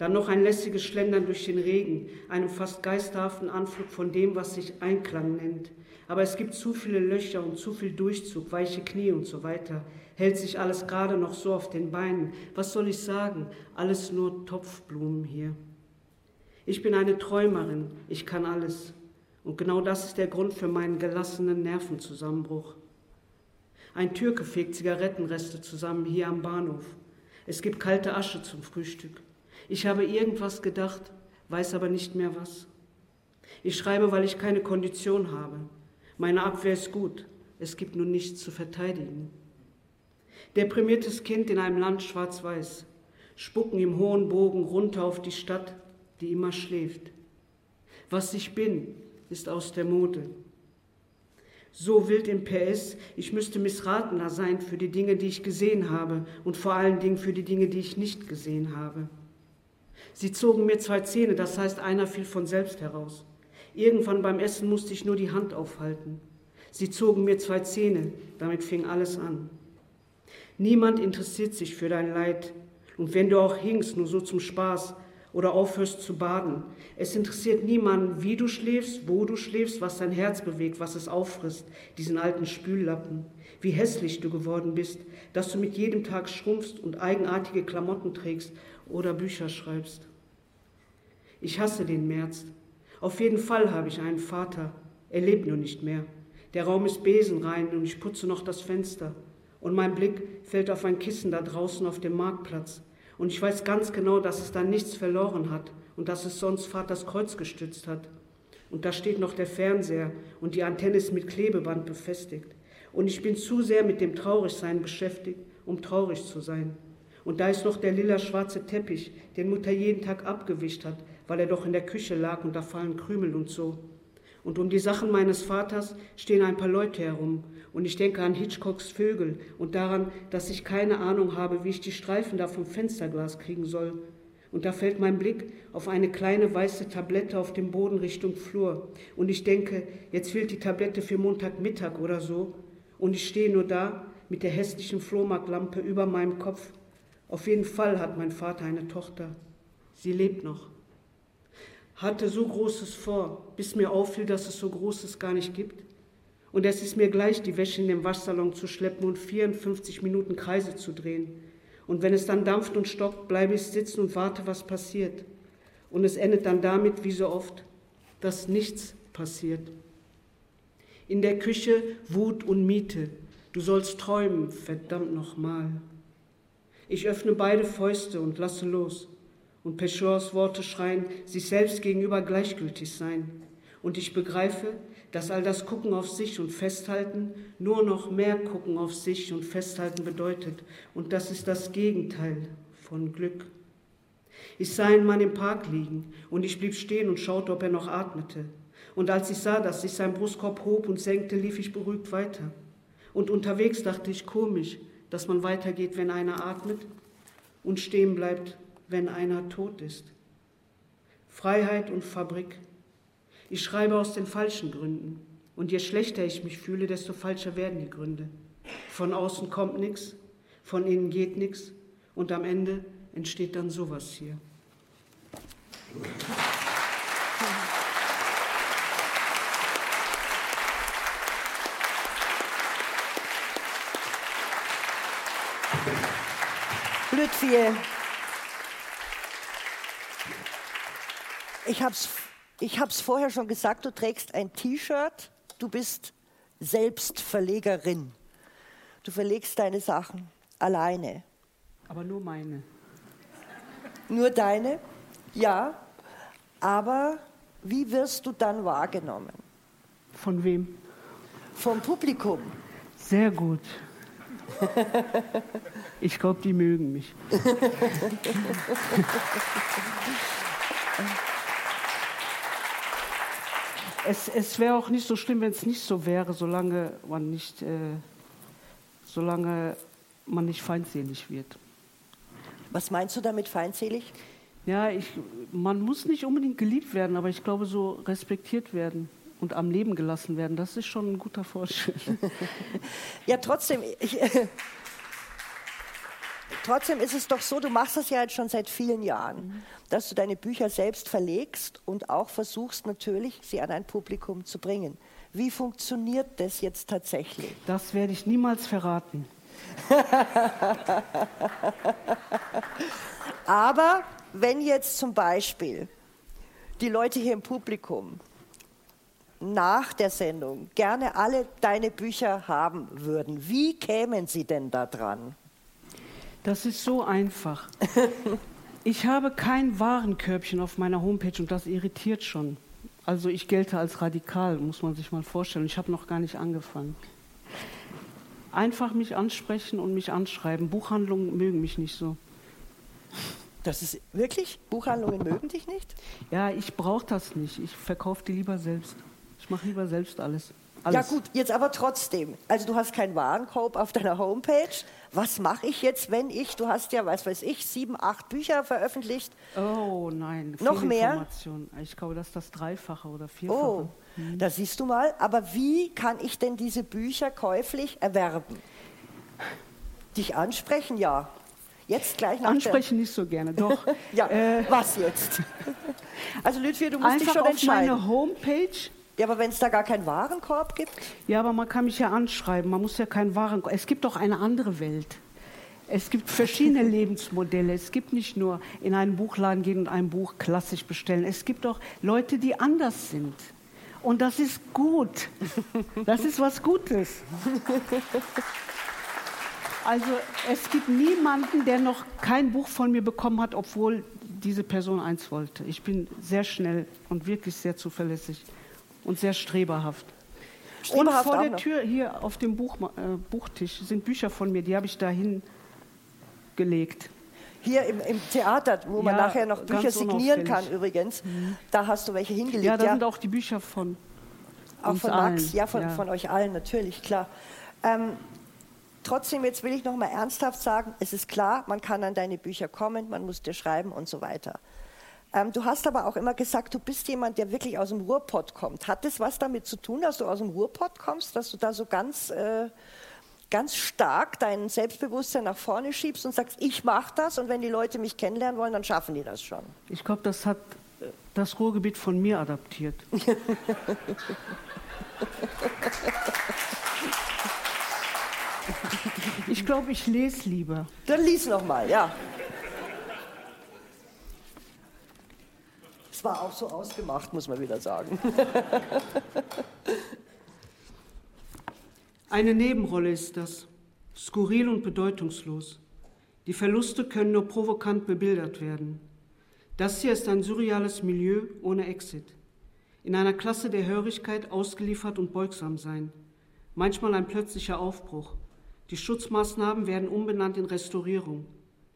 Dann noch ein lässiges Schlendern durch den Regen, einem fast geisterhaften Anflug von dem, was sich Einklang nennt. Aber es gibt zu viele Löcher und zu viel Durchzug, weiche Knie und so weiter. Hält sich alles gerade noch so auf den Beinen. Was soll ich sagen? Alles nur Topfblumen hier. Ich bin eine Träumerin, ich kann alles. Und genau das ist der Grund für meinen gelassenen Nervenzusammenbruch. Ein Türke fegt Zigarettenreste zusammen hier am Bahnhof. Es gibt kalte Asche zum Frühstück. Ich habe irgendwas gedacht, weiß aber nicht mehr was. Ich schreibe, weil ich keine Kondition habe. Meine Abwehr ist gut, es gibt nur nichts zu verteidigen. Deprimiertes Kind in einem Land schwarz-weiß, spucken im hohen Bogen runter auf die Stadt, die immer schläft. Was ich bin, ist aus der Mode. So wild im PS, ich müsste missratener sein für die Dinge, die ich gesehen habe und vor allen Dingen für die Dinge, die ich nicht gesehen habe. Sie zogen mir zwei Zähne, das heißt, einer fiel von selbst heraus. Irgendwann beim Essen musste ich nur die Hand aufhalten. Sie zogen mir zwei Zähne, damit fing alles an. Niemand interessiert sich für dein Leid. Und wenn du auch hingst, nur so zum Spaß oder aufhörst zu baden, es interessiert niemanden, wie du schläfst, wo du schläfst, was dein Herz bewegt, was es auffrisst, diesen alten Spüllappen. Wie hässlich du geworden bist, dass du mit jedem Tag schrumpfst und eigenartige Klamotten trägst oder Bücher schreibst. Ich hasse den März. Auf jeden Fall habe ich einen Vater. Er lebt nur nicht mehr. Der Raum ist besenrein und ich putze noch das Fenster. Und mein Blick fällt auf ein Kissen da draußen auf dem Marktplatz. Und ich weiß ganz genau, dass es da nichts verloren hat und dass es sonst Vaters Kreuz gestützt hat. Und da steht noch der Fernseher und die Antenne ist mit Klebeband befestigt. Und ich bin zu sehr mit dem Traurigsein beschäftigt, um traurig zu sein. Und da ist noch der lila schwarze Teppich, den Mutter jeden Tag abgewischt hat, weil er doch in der Küche lag und da fallen Krümel und so. Und um die Sachen meines Vaters stehen ein paar Leute herum. Und ich denke an Hitchcocks Vögel und daran, dass ich keine Ahnung habe, wie ich die Streifen da vom Fensterglas kriegen soll. Und da fällt mein Blick auf eine kleine weiße Tablette auf dem Boden Richtung Flur. Und ich denke, jetzt fehlt die Tablette für Montagmittag oder so. Und ich stehe nur da mit der hässlichen Flohmarktlampe über meinem Kopf. Auf jeden Fall hat mein Vater eine Tochter. Sie lebt noch hatte so Großes vor, bis mir auffiel, dass es so Großes gar nicht gibt. Und es ist mir gleich, die Wäsche in den Waschsalon zu schleppen und 54 Minuten Kreise zu drehen. Und wenn es dann dampft und stockt, bleibe ich sitzen und warte, was passiert. Und es endet dann damit, wie so oft, dass nichts passiert. In der Küche Wut und Miete. Du sollst träumen, verdammt nochmal. Ich öffne beide Fäuste und lasse los. Und Pechors Worte schreien, sich selbst gegenüber gleichgültig sein. Und ich begreife, dass all das Gucken auf sich und Festhalten nur noch mehr Gucken auf sich und Festhalten bedeutet. Und das ist das Gegenteil von Glück. Ich sah einen Mann im Park liegen und ich blieb stehen und schaute, ob er noch atmete. Und als ich sah, dass sich sein Brustkorb hob und senkte, lief ich beruhigt weiter. Und unterwegs dachte ich komisch, dass man weitergeht, wenn einer atmet und stehen bleibt, wenn einer tot ist. Freiheit und Fabrik. Ich schreibe aus den falschen Gründen. Und je schlechter ich mich fühle, desto falscher werden die Gründe. Von außen kommt nichts, von innen geht nichts und am Ende entsteht dann sowas hier. Lütfiel. Ich habe es ich hab's vorher schon gesagt, du trägst ein T-Shirt, du bist selbst Verlegerin. Du verlegst deine Sachen alleine. Aber nur meine. Nur deine? Ja. Aber wie wirst du dann wahrgenommen? Von wem? Vom Publikum. Sehr gut. Ich glaube, die mögen mich. es es wäre auch nicht so schlimm, wenn es nicht so wäre, solange man nicht, äh, solange man nicht feindselig wird. Was meinst du damit feindselig? Ja, ich, man muss nicht unbedingt geliebt werden, aber ich glaube, so respektiert werden und am Leben gelassen werden, das ist schon ein guter Fortschritt. ja, trotzdem, ich, trotzdem ist es doch so, du machst das ja jetzt schon seit vielen Jahren, dass du deine Bücher selbst verlegst und auch versuchst natürlich, sie an ein Publikum zu bringen. Wie funktioniert das jetzt tatsächlich? Das werde ich niemals verraten. Aber wenn jetzt zum Beispiel die Leute hier im Publikum nach der Sendung gerne alle deine Bücher haben würden, wie kämen sie denn da dran? Das ist so einfach. Ich habe kein Warenkörbchen auf meiner Homepage und das irritiert schon. Also ich gelte als radikal, muss man sich mal vorstellen. Ich habe noch gar nicht angefangen. Einfach mich ansprechen und mich anschreiben. Buchhandlungen mögen mich nicht so. Das ist wirklich? Buchhandlungen mögen dich nicht? Ja, ich brauche das nicht. Ich verkaufe die lieber selbst. Ich mache lieber selbst alles. Alles. Ja gut, jetzt aber trotzdem. Also du hast keinen Warenkorb auf deiner Homepage. Was mache ich jetzt, wenn ich, du hast ja, was weiß ich, sieben, acht Bücher veröffentlicht. Oh nein, Noch mehr? Ich glaube, das ist das Dreifache oder Vierfache. Oh, da siehst du mal. Aber wie kann ich denn diese Bücher käuflich erwerben? Dich ansprechen, ja. Jetzt gleich nach Ansprechen nicht so gerne, doch. Ja, Äh, was jetzt? Also Lütfier, du musst dich Einfach schon auf entscheiden. meine Homepage. Ja, aber wenn es da gar keinen Warenkorb gibt? Ja, aber man kann mich ja anschreiben. Man muss ja keinen Waren. Es gibt doch eine andere Welt. Es gibt verschiedene Lebensmodelle. Es gibt nicht nur in einen Buchladen gehen und ein Buch klassisch bestellen. Es gibt auch Leute, die anders sind. Und das ist gut. Das ist was Gutes. Also es gibt niemanden, der noch kein Buch von mir bekommen hat, obwohl diese Person eins wollte. Ich bin sehr schnell und wirklich sehr zuverlässig und sehr streberhaft. Und vor der. Tür hier auf dem Buch, äh, Buchtisch sind Bücher von mir, die habe ich dahin gelegt. Hier im, im Theater, wo man Ja, nachher noch Bücher signieren kann übrigens, da hast du welche hingelegt. Ja, da sind auch die Bücher von Auch von Max, allen. ja von, von euch allen, natürlich, klar. Ähm, trotzdem, jetzt will ich noch mal ernsthaft sagen, es ist klar, man kann an deine Bücher kommen, man muss dir schreiben und so weiter. Ähm, du hast aber auch immer gesagt, du bist jemand, der wirklich aus dem Ruhrpott kommt. Hat das was damit zu tun, dass du aus dem Ruhrpott kommst, dass du da so ganz, äh, ganz stark dein Selbstbewusstsein nach vorne schiebst und sagst, ich mache das und wenn die Leute mich kennenlernen wollen, dann schaffen die das schon. Ich glaube, das hat äh, das Ruhrgebiet von mir adaptiert. ich glaube, ich lese lieber. Dann lies noch mal, ja. War auch so ausgemacht, muss man wieder sagen. Eine Nebenrolle ist das, skurril und bedeutungslos. Die Verluste können nur provokant bebildert werden. Das hier ist ein surreales Milieu ohne Exit. In einer Klasse der Hörigkeit ausgeliefert und beugsam sein. Manchmal ein plötzlicher Aufbruch. Die Schutzmaßnahmen werden umbenannt in Restaurierung.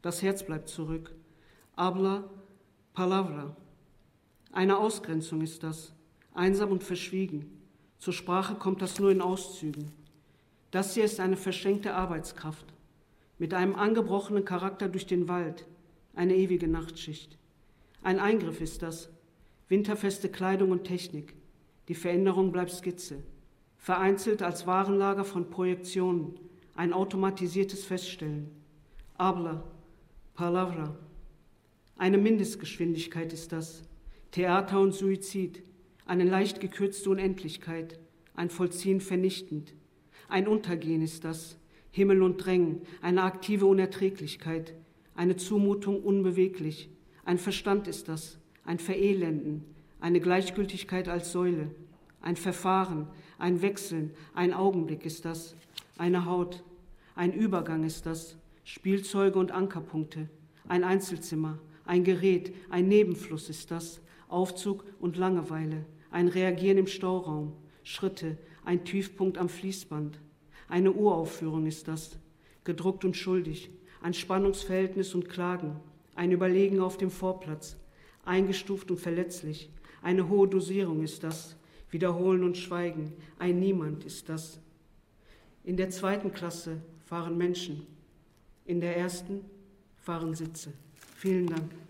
Das Herz bleibt zurück. Habla palabra. Eine Ausgrenzung ist das, einsam und verschwiegen. Zur Sprache kommt das nur in Auszügen. Das hier ist eine verschenkte Arbeitskraft, mit einem angebrochenen Charakter durch den Wald, eine ewige Nachtschicht. Ein Eingriff ist das, winterfeste Kleidung und Technik. Die Veränderung bleibt Skizze, vereinzelt als Warenlager von Projektionen, ein automatisiertes Feststellen. Habla, palabra. Eine Mindestgeschwindigkeit ist das, Theater und Suizid, eine leicht gekürzte Unendlichkeit, ein Vollziehen vernichtend. Ein Untergehen ist das, Himmel und Drängen, eine aktive Unerträglichkeit, eine Zumutung unbeweglich. Ein Verstand ist das, ein Verelenden, eine Gleichgültigkeit als Säule, ein Verfahren, ein Wechseln, ein Augenblick ist das, eine Haut, ein Übergang ist das, Spielzeuge und Ankerpunkte, ein Einzelzimmer, ein Gerät, ein Nebenfluss ist das, Aufzug und Langeweile, ein Reagieren im Stauraum, Schritte, ein Tiefpunkt am Fließband. Eine Uraufführung ist das, gedruckt und schuldig, ein Spannungsverhältnis und Klagen, ein Überlegen auf dem Vorplatz, eingestuft und verletzlich, eine hohe Dosierung ist das, Wiederholen und Schweigen, ein Niemand ist das. In der zweiten Klasse fahren Menschen, in der ersten fahren Sitze. Vielen Dank.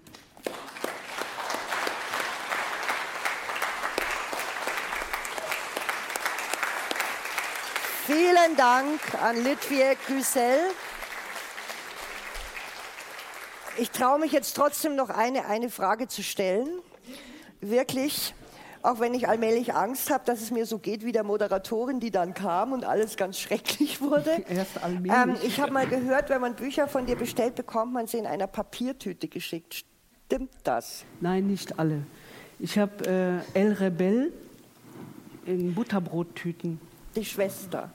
Vielen Dank an Litviek Güsel. Ich traue mich jetzt trotzdem noch eine, eine Frage zu stellen. Wirklich, auch wenn ich allmählich Angst habe, dass es mir so geht wie der Moderatorin, die dann kam und alles ganz schrecklich wurde. Erst allmählich. Ähm, ich habe mal gehört, wenn man Bücher von dir bestellt, bekommt man sie in einer Papiertüte geschickt. Stimmt das? Nein, nicht alle. Ich habe äh, El Rebell in Butterbrottüten. Die Schwester.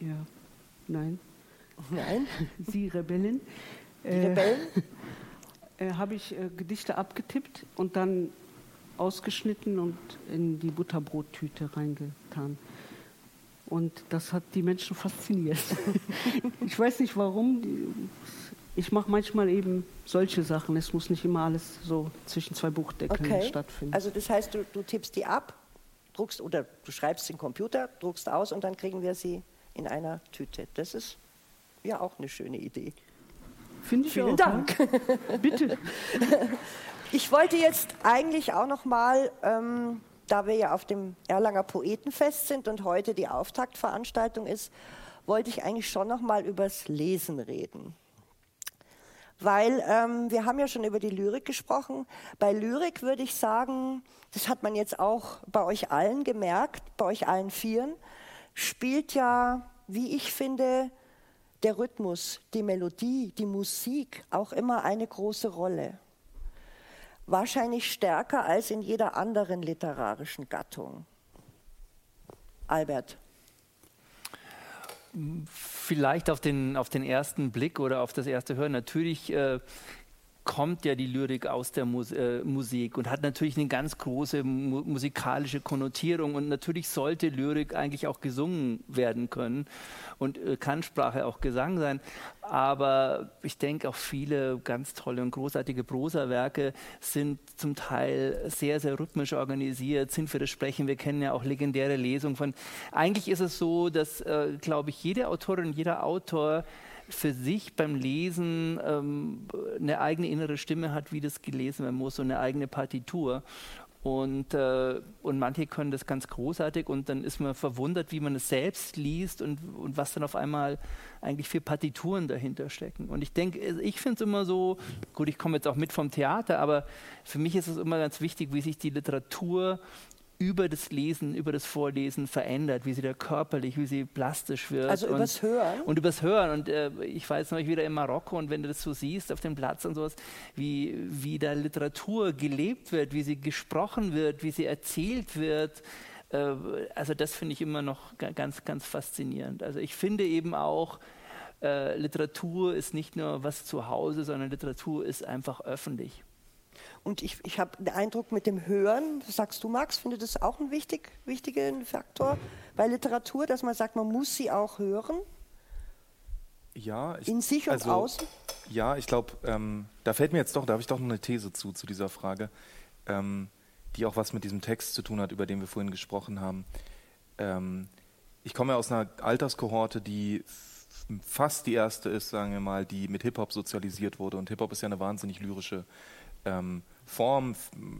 Ja, nein, Nein, Sie Rebellin. die Rebellen. Äh, habe ich äh, Gedichte abgetippt und dann ausgeschnitten und in die Butterbrottüte reingetan. Und das hat die Menschen fasziniert. ich weiß nicht warum. Ich mache manchmal eben solche Sachen. Es muss nicht immer alles so zwischen zwei Buchdeckeln Okay. stattfinden. Also das heißt, du, du tippst die ab, druckst oder du schreibst den Computer, druckst aus und dann kriegen wir sie in einer Tüte. Das ist ja auch eine schöne Idee. Finde ich Vielen auch. Dank. Ja? Bitte. Ich wollte jetzt eigentlich auch noch mal, ähm, da wir ja auf dem Erlanger Poetenfest sind und heute die Auftaktveranstaltung ist, wollte ich eigentlich schon noch mal übers Lesen reden. Weil ähm, wir haben ja schon über die Lyrik gesprochen. Bei Lyrik würde ich sagen, das hat man jetzt auch bei euch allen gemerkt, bei euch allen Vieren, spielt ja, wie ich finde, der Rhythmus, die Melodie, die Musik auch immer eine große Rolle. Wahrscheinlich stärker als in jeder anderen literarischen Gattung. Albert. Vielleicht auf den, auf den ersten Blick oder auf das erste Hören. Natürlich äh, kommt ja die Lyrik aus der Mus äh, Musik und hat natürlich eine ganz große mu musikalische Konnotierung. Und natürlich sollte Lyrik eigentlich auch gesungen werden können und äh, kann Sprache auch Gesang sein. Aber ich denke auch viele ganz tolle und großartige Prosawerke sind zum Teil sehr, sehr rhythmisch organisiert, sind für das Sprechen. Wir kennen ja auch legendäre Lesungen von. Eigentlich ist es so, dass, äh, glaube ich, jede Autorin, jeder Autor für sich beim Lesen ähm, eine eigene innere Stimme hat, wie das gelesen werden muss, und eine eigene Partitur. Und, äh, und manche können das ganz großartig und dann ist man verwundert, wie man es selbst liest und, und was dann auf einmal eigentlich für Partituren dahinter stecken. Und ich denke, ich finde es immer so, gut, ich komme jetzt auch mit vom Theater, aber für mich ist es immer ganz wichtig, wie sich die Literatur über das Lesen, über das Vorlesen verändert, wie sie da körperlich, wie sie plastisch wird. Also und, übers Hören? Und übers Hören. Und äh, ich war jetzt neulich wieder in Marokko und wenn du das so siehst auf dem Platz und sowas, wie, wie da Literatur gelebt wird, wie sie gesprochen wird, wie sie erzählt wird, äh, also das finde ich immer noch ganz, ganz faszinierend. Also ich finde eben auch, äh, Literatur ist nicht nur was zu Hause, sondern Literatur ist einfach öffentlich. Und ich, ich habe den Eindruck mit dem Hören, sagst du, Max, finde das auch ein wichtig, wichtigen Faktor bei Literatur, dass man sagt, man muss sie auch hören? Ja, ich, in sich und also, außen? Ja, ich glaube, ähm, da fällt mir jetzt doch, da habe ich doch noch eine These zu, zu dieser Frage, ähm, die auch was mit diesem Text zu tun hat, über den wir vorhin gesprochen haben. Ähm, ich komme ja aus einer Alterskohorte, die fast die erste ist, sagen wir mal, die mit Hip-Hop sozialisiert wurde. Und Hip-Hop ist ja eine wahnsinnig lyrische ähm, Form.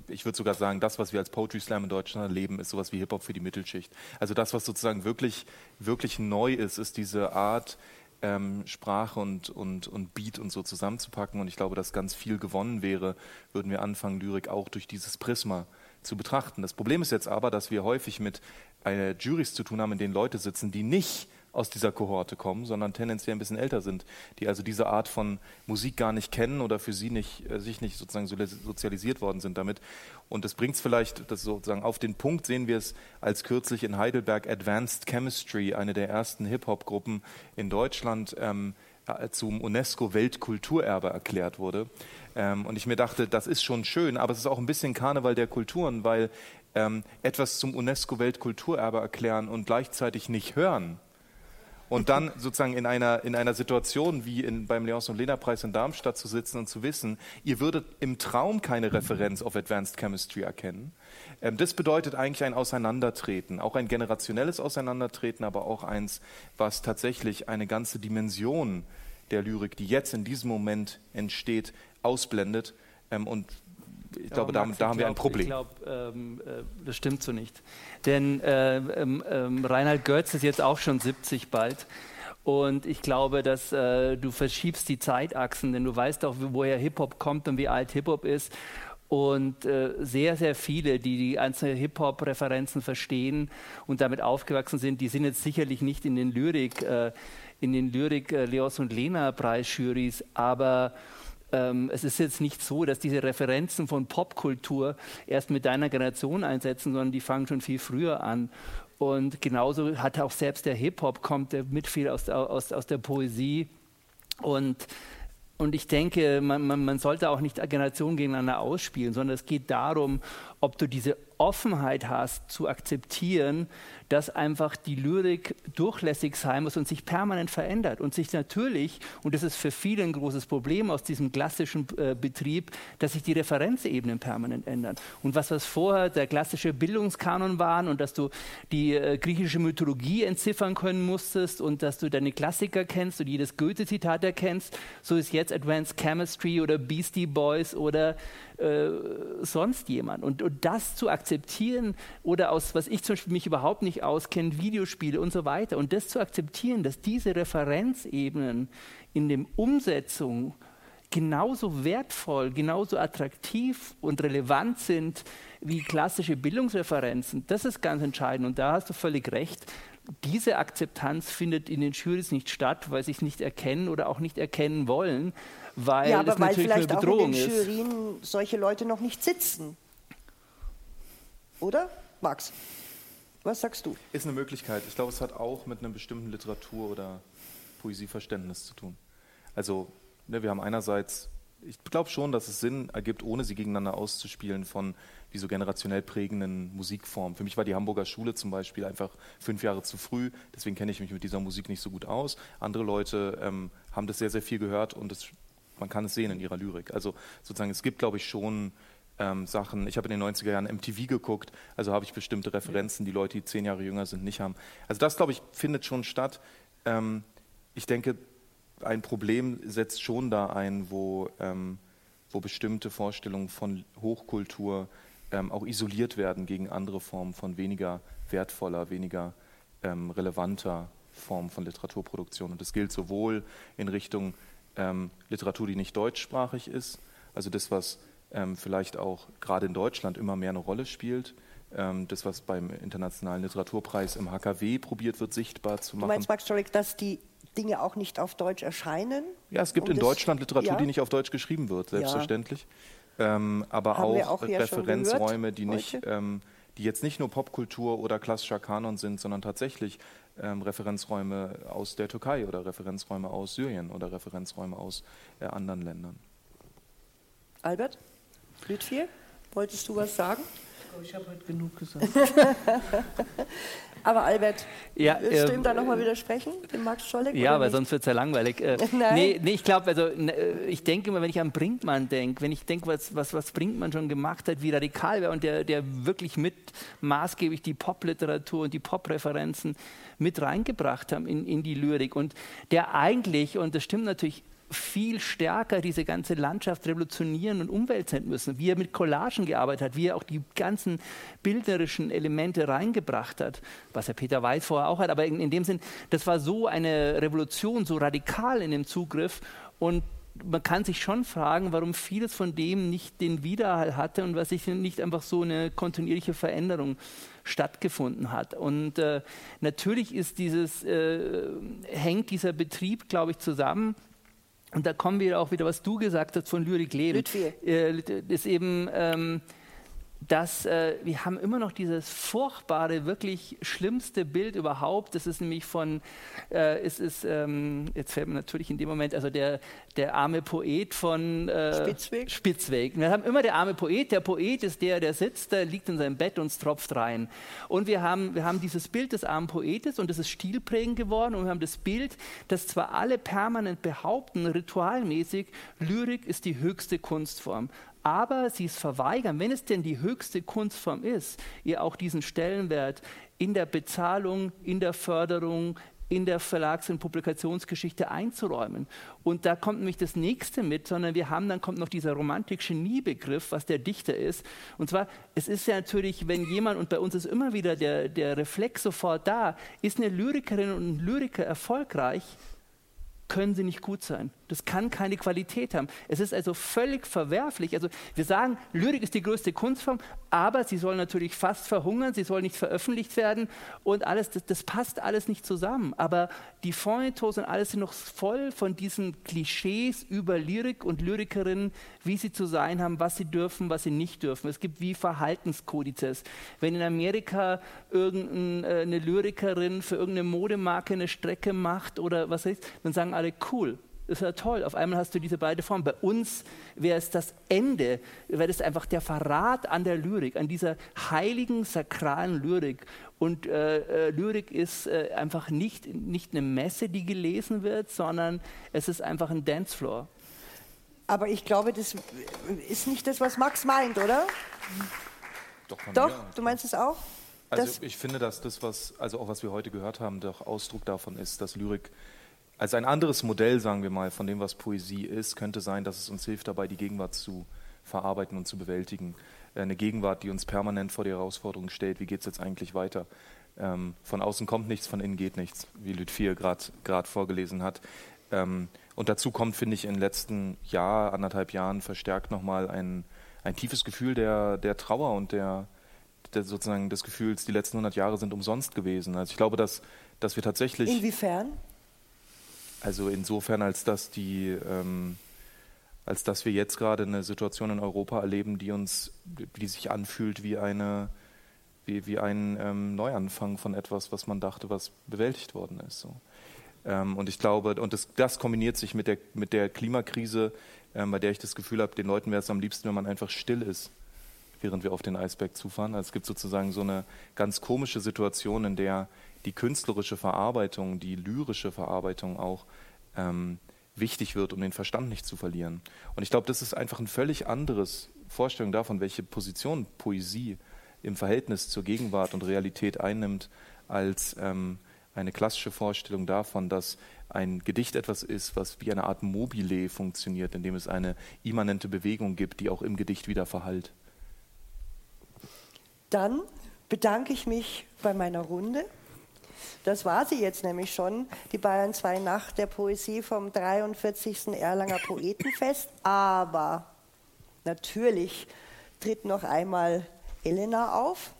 Ich würde sogar sagen, das, was wir als Poetry Slam in Deutschland erleben, ist sowas wie Hip-Hop für die Mittelschicht. Also das, was sozusagen wirklich, wirklich neu ist, ist diese Art, ähm, Sprache und, und, und Beat und so zusammenzupacken. Und ich glaube, dass ganz viel gewonnen wäre, würden wir anfangen, Lyrik auch durch dieses Prisma zu betrachten. Das Problem ist jetzt aber, dass wir häufig mit äh, Juries zu tun haben, in denen Leute sitzen, die nicht aus dieser Kohorte kommen, sondern tendenziell ein bisschen älter sind, die also diese Art von Musik gar nicht kennen oder für sie nicht, äh, sich nicht sozusagen sozialisiert worden sind damit. Und das bringt es vielleicht, das sozusagen auf den Punkt sehen wir es, als kürzlich in Heidelberg Advanced Chemistry, eine der ersten Hip-Hop-Gruppen in Deutschland, ähm, äh, zum UNESCO-Weltkulturerbe erklärt wurde. Ähm, und ich mir dachte, das ist schon schön, aber es ist auch ein bisschen Karneval der Kulturen, weil ähm, etwas zum UNESCO-Weltkulturerbe erklären und gleichzeitig nicht hören, und dann sozusagen in einer, in einer Situation wie in, beim Leons- und Lena-Preis in Darmstadt zu sitzen und zu wissen, ihr würdet im Traum keine Referenz auf Advanced Chemistry erkennen. Ähm, das bedeutet eigentlich ein Auseinandertreten, auch ein generationelles Auseinandertreten, aber auch eins, was tatsächlich eine ganze Dimension der Lyrik, die jetzt in diesem Moment entsteht, ausblendet ähm, und ich glaube, da, Max, da haben glaub, wir ein Problem. Ich glaube, ähm, äh, das stimmt so nicht. Denn äh, ähm, ähm, Reinhard Götz ist jetzt auch schon 70 bald. Und ich glaube, dass äh, du verschiebst die Zeitachsen, denn du weißt auch, woher Hip-Hop kommt und wie alt Hip-Hop ist. Und äh, sehr, sehr viele, die die einzelnen Hip-Hop-Referenzen verstehen und damit aufgewachsen sind, die sind jetzt sicherlich nicht in den Lyrik, äh, in den Lyrik äh, Leos und Lena Preisjurys, aber ähm, es ist jetzt nicht so, dass diese Referenzen von Popkultur erst mit deiner Generation einsetzen, sondern die fangen schon viel früher an. Und genauso hat auch selbst der Hip-Hop kommt mit viel aus, aus, aus der Poesie. Und und ich denke, man, man, man, sollte auch nicht Generationen gegeneinander ausspielen, sondern es geht darum, ob du diese Offenheit hast zu akzeptieren, dass einfach die Lyrik durchlässig sein muss und sich permanent verändert und sich natürlich, und das ist für viele ein großes Problem aus diesem klassischen äh, Betrieb, dass sich die Referenzebenen permanent ändern. Und was was vorher der klassische Bildungskanon waren und dass du die äh, griechische Mythologie entziffern können musstest und dass du deine Klassiker kennst und jedes Goethe-Zitat erkennst, so ist jetzt Advanced Chemistry oder Beastie Boys oder äh, sonst jemand. Und, und, das zu akzeptieren oder aus, was ich zum Beispiel mich überhaupt nicht auskenne, Videospiele und so weiter, und das zu akzeptieren, dass diese Referenzebenen in der Umsetzung genauso wertvoll, genauso attraktiv und relevant sind wie klassische Bildungsreferenzen, das ist ganz entscheidend. Und da hast du völlig recht. Diese Akzeptanz findet in den Jurys nicht statt, weil sie es nicht erkennen oder auch nicht erkennen wollen weil ja, aber es weil natürlich vielleicht eine Bedrohung auch in den ist. Jurien solche Leute noch nicht sitzen. Oder? Max, was sagst du? Ist eine Möglichkeit. Ich glaube, es hat auch mit einem bestimmten Literatur- oder Poesieverständnis zu tun. Also, ne, wir haben einerseits, ich glaube schon, dass es Sinn ergibt, ohne sie gegeneinander auszuspielen, von wie so generationell prägenden Musikformen. Für mich war die Hamburger Schule zum Beispiel einfach fünf Jahre zu früh, deswegen kenne ich mich mit dieser Musik nicht so gut aus. Andere Leute ähm, haben das sehr, sehr viel gehört und das, man kann es sehen in ihrer Lyrik. Also sozusagen, es gibt, glaube ich, schon ähm, Sachen. Ich habe in den 90er Jahren MTV geguckt, also habe ich bestimmte Referenzen, die Leute, die zehn Jahre jünger sind, nicht haben. Also das, glaube ich, findet schon statt. Ähm, ich denke, ein Problem setzt schon da ein, wo, ähm, wo bestimmte Vorstellungen von Hochkultur ähm, auch isoliert werden gegen andere Formen von weniger wertvoller, weniger ähm, relevanter Formen von Literaturproduktion. Und das gilt sowohl in Richtung ähm, Literatur, die nicht deutschsprachig ist, also das, was ähm, vielleicht auch gerade in Deutschland immer mehr eine Rolle spielt, ähm, das, was beim Internationalen Literaturpreis im HKW probiert wird, sichtbar zu Du machen. meinst, Max Storek, dass die Dinge auch nicht auf Deutsch erscheinen? Ja, es gibt in Deutschland Literatur, ja. die nicht auf Deutsch geschrieben wird, selbstverständlich. Ähm, aber auch, auch ja Referenzräume, die nicht, ähm, die jetzt nicht nur Popkultur oder klassischer Kanon sind, sondern tatsächlich ähm, Referenzräume aus der Türkei oder Referenzräume aus Syrien oder Referenzräume aus äh, anderen Ländern. Albert? Lütfiel? Wolltest du was sagen? Ich habe heute genug gesagt. Aber Albert, Ja, willst du ähm, ihm da nochmal widersprechen, dem Max Scholleck? Ja, weil sonst wird es ja langweilig. Äh, Nein. Nee, nee ich glaube, also n- äh, ich denke immer, wenn ich an Brinkmann denke, wenn ich denke, was, was, was Brinkmann schon gemacht hat, wie radikal wäre und der, der wirklich mit maßgeblich die Popliteratur und die Popreferenzen mit reingebracht haben in, in die Lyrik und der eigentlich, und das stimmt natürlich, viel stärker diese ganze Landschaft revolutionieren und umwälzen müssen, wie er mit Collagen gearbeitet hat, wie er auch die ganzen bildnerischen Elemente reingebracht hat, was ja Peter Weiß vorher auch hat, aber in, in dem Sinn, das war so eine Revolution, so radikal in dem Zugriff. Und man kann sich schon fragen, warum vieles von dem nicht den Widerhall hatte und was sich nicht einfach so eine kontinuierliche Veränderung stattgefunden hat. Und äh, natürlich ist dieses, äh, hängt dieser Betrieb, glaube ich, zusammen und da kommen wir auch wieder, was du gesagt hast von Lyrik Leben. Lütfi. Äh, ist eben, ähm, dass äh, wir haben immer noch dieses furchtbare, wirklich schlimmste Bild überhaupt. Das ist nämlich von, äh, es ist, ähm, jetzt fällt mir natürlich in dem Moment, also der, der arme Poet von äh, Spitzweg? Spitzweg. Wir haben immer der arme Poet. Der Poet ist der, der sitzt, der liegt in seinem Bett und es tropft rein. Und wir haben, wir haben dieses Bild des armen Poetes und das ist stilprägend geworden. Und wir haben das Bild, dass zwar alle permanent behaupten, ritualmäßig, Lyrik ist die höchste Kunstform. Aber sie es verweigern, wenn es denn die höchste Kunstform ist, ihr auch diesen Stellenwert in der Bezahlung, in der Förderung, in der Verlags- und Publikationsgeschichte einzuräumen. Und da kommt nämlich das nächste mit, sondern wir haben, dann kommt noch dieser Romantik-Genie-Begriff, was der Dichter ist. Und zwar, es ist ja natürlich, wenn jemand, und bei uns ist immer wieder der, der Reflex sofort da, ist eine Lyrikerin und ein Lyriker erfolgreich, können sie nicht gut sein. Das kann keine Qualität haben. Es ist also völlig verwerflich. Also wir sagen, Lyrik ist die größte Kunstform, aber sie soll natürlich fast verhungern, sie soll nicht veröffentlicht werden und alles, das, das passt alles nicht zusammen. Aber die Feuilletons und alles sind noch voll von diesen Klischees über Lyrik und Lyrikerinnen, wie sie zu sein haben, was sie dürfen, was sie nicht dürfen. Es gibt wie Verhaltenskodizes. Wenn in Amerika irgendeine Lyrikerin für irgendeine Modemarke eine Strecke macht oder was ich, dann sagen alle cool. Das ist ja toll. Auf einmal hast du diese beide Formen. Bei uns wäre es das Ende, wäre es einfach der Verrat an der Lyrik, an dieser heiligen, sakralen Lyrik. Und äh, äh, Lyrik ist äh, einfach nicht, nicht eine Messe, die gelesen wird, sondern es ist einfach ein Dancefloor. Aber ich glaube, das ist nicht das, was Max meint, oder? Doch, von Doch, mir. du meinst es auch? Also Das- ich finde, dass das, was, also auch was wir heute gehört haben, doch Ausdruck davon ist, dass Lyrik als ein anderes Modell, sagen wir mal, von dem, was Poesie ist, könnte sein, dass es uns hilft dabei, die Gegenwart zu verarbeiten und zu bewältigen. Äh, Eine Gegenwart, die uns permanent vor die Herausforderung stellt, wie geht es jetzt eigentlich weiter? Ähm, von außen kommt nichts, von innen geht nichts, wie Lütfier gerade vorgelesen hat. Ähm, und dazu kommt, finde ich, in den letzten Jahr, anderthalb Jahren verstärkt nochmal ein, ein tiefes Gefühl der, der Trauer und der, der sozusagen des Gefühls, die letzten 100 Jahre sind umsonst gewesen. Also ich glaube, dass, dass wir tatsächlich, Inwiefern? Also insofern, als dass die, ähm, als dass wir jetzt gerade eine Situation in Europa erleben, die uns, die sich anfühlt wie eine, wie, wie ein ähm, Neuanfang von etwas, was man dachte, was bewältigt worden ist. So. Ähm, und ich glaube, und das, das kombiniert sich mit der, mit der Klimakrise, ähm, bei der ich das Gefühl habe, den Leuten wäre es am liebsten, wenn man einfach still ist, während wir auf den Eisberg zufahren. Also es gibt sozusagen so eine ganz komische Situation, in der die künstlerische Verarbeitung, die lyrische Verarbeitung auch ähm, wichtig wird, um den Verstand nicht zu verlieren. Und ich glaube, das ist einfach ein völlig anderes Vorstellung davon, welche Position Poesie im Verhältnis zur Gegenwart und Realität einnimmt, als ähm, eine klassische Vorstellung davon, dass ein Gedicht etwas ist, was wie eine Art Mobile funktioniert, indem es eine immanente Bewegung gibt, die auch im Gedicht wieder verhallt. Dann bedanke ich mich bei meiner Runde. Das war sie jetzt nämlich schon, die Bayern 2 Nacht der Poesie vom 43. Erlanger Poetenfest. Aber natürlich tritt noch einmal Elena auf.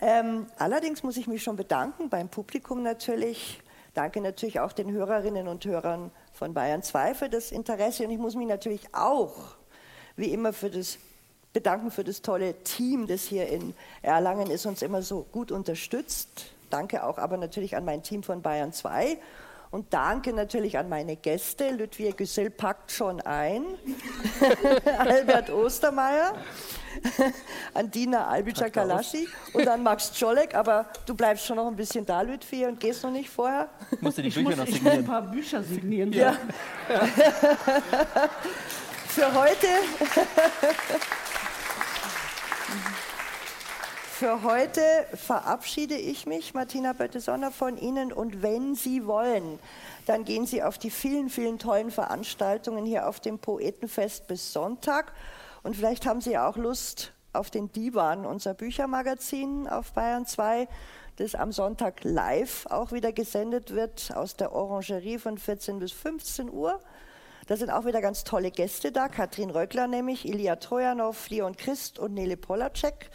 Ähm, allerdings muss ich mich schon bedanken beim Publikum natürlich. Danke natürlich auch den Hörerinnen und Hörern von Bayern 2 für das Interesse. Und ich muss mich natürlich auch, wie immer, für das bedanken für das tolle Team, das hier in Erlangen ist, uns immer so gut unterstützt. Danke auch aber natürlich an mein Team von Bayern 2. Und danke natürlich an meine Gäste. Ludwig Güssel packt schon ein. Albert Ostermeier, an Dina Albica-Kalaschi und an Max Czolek. Aber du bleibst schon noch ein bisschen da, Ludwig, und gehst noch nicht vorher. Musst du die Ich Bücher muss, noch ich muss ein signieren? paar Bücher signieren. Ja. Für heute. Für heute verabschiede ich mich, Martina Bötte-Sonner, von Ihnen. Und wenn Sie wollen, dann gehen Sie auf die vielen, vielen tollen Veranstaltungen hier auf dem Poetenfest bis Sonntag. Und vielleicht haben Sie auch Lust auf den Divan, unser Büchermagazin auf Bayern 2, das am Sonntag live auch wieder gesendet wird aus der Orangerie von 14 bis 15 Uhr. Da sind auch wieder ganz tolle Gäste da. Katrin Röckler nämlich, Ilya Trojanow, Leon Christ und Nele Polacek.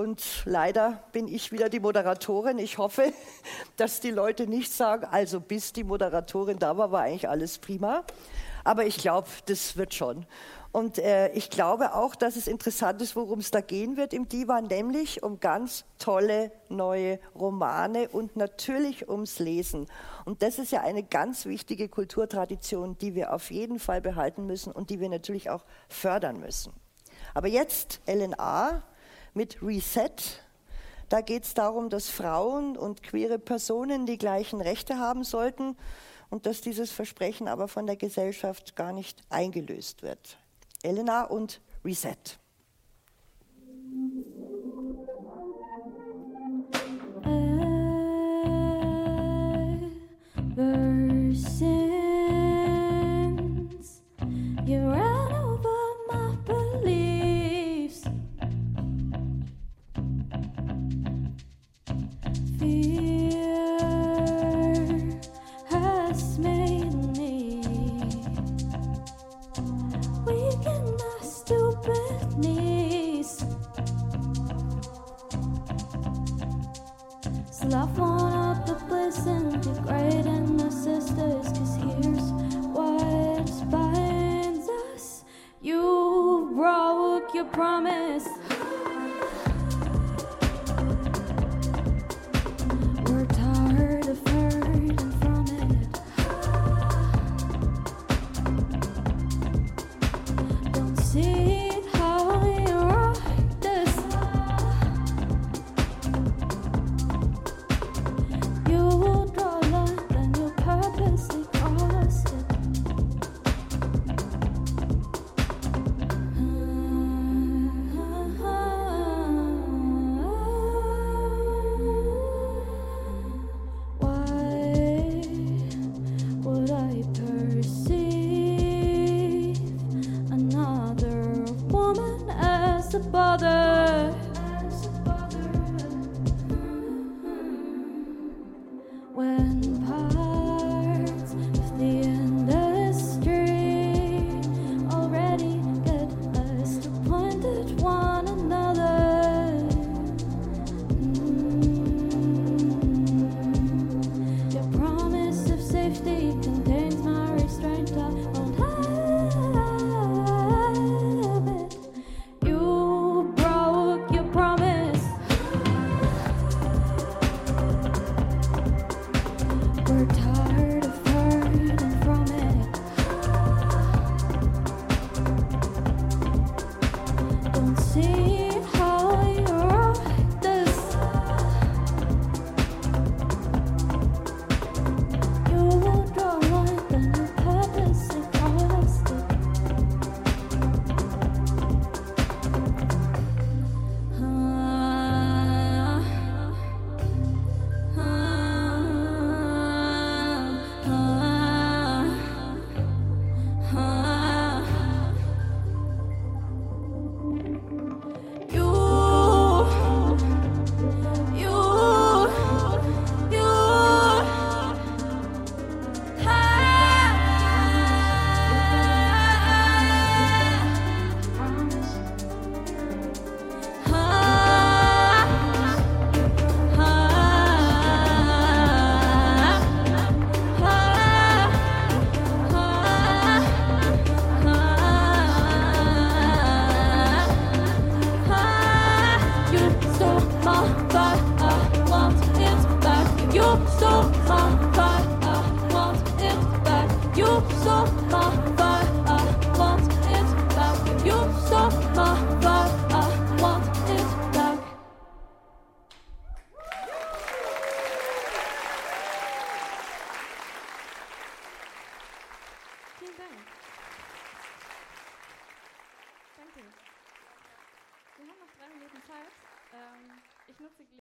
Und leider bin ich wieder die Moderatorin. Ich hoffe, dass die Leute nicht sagen, also bis die Moderatorin da war, war eigentlich alles prima. Aber ich glaube, das wird schon. Und äh, ich glaube auch, dass es interessant ist, worum es da gehen wird im Divan, nämlich um ganz tolle neue Romane und natürlich ums Lesen. Und das ist ja eine ganz wichtige Kulturtradition, die wir auf jeden Fall behalten müssen und die wir natürlich auch fördern müssen. Aber jetzt LNA mit Reset. Da geht es darum, dass Frauen und queere Personen die gleichen Rechte haben sollten und dass dieses Versprechen aber von der Gesellschaft gar nicht eingelöst wird. Elena und Reset. Ever い。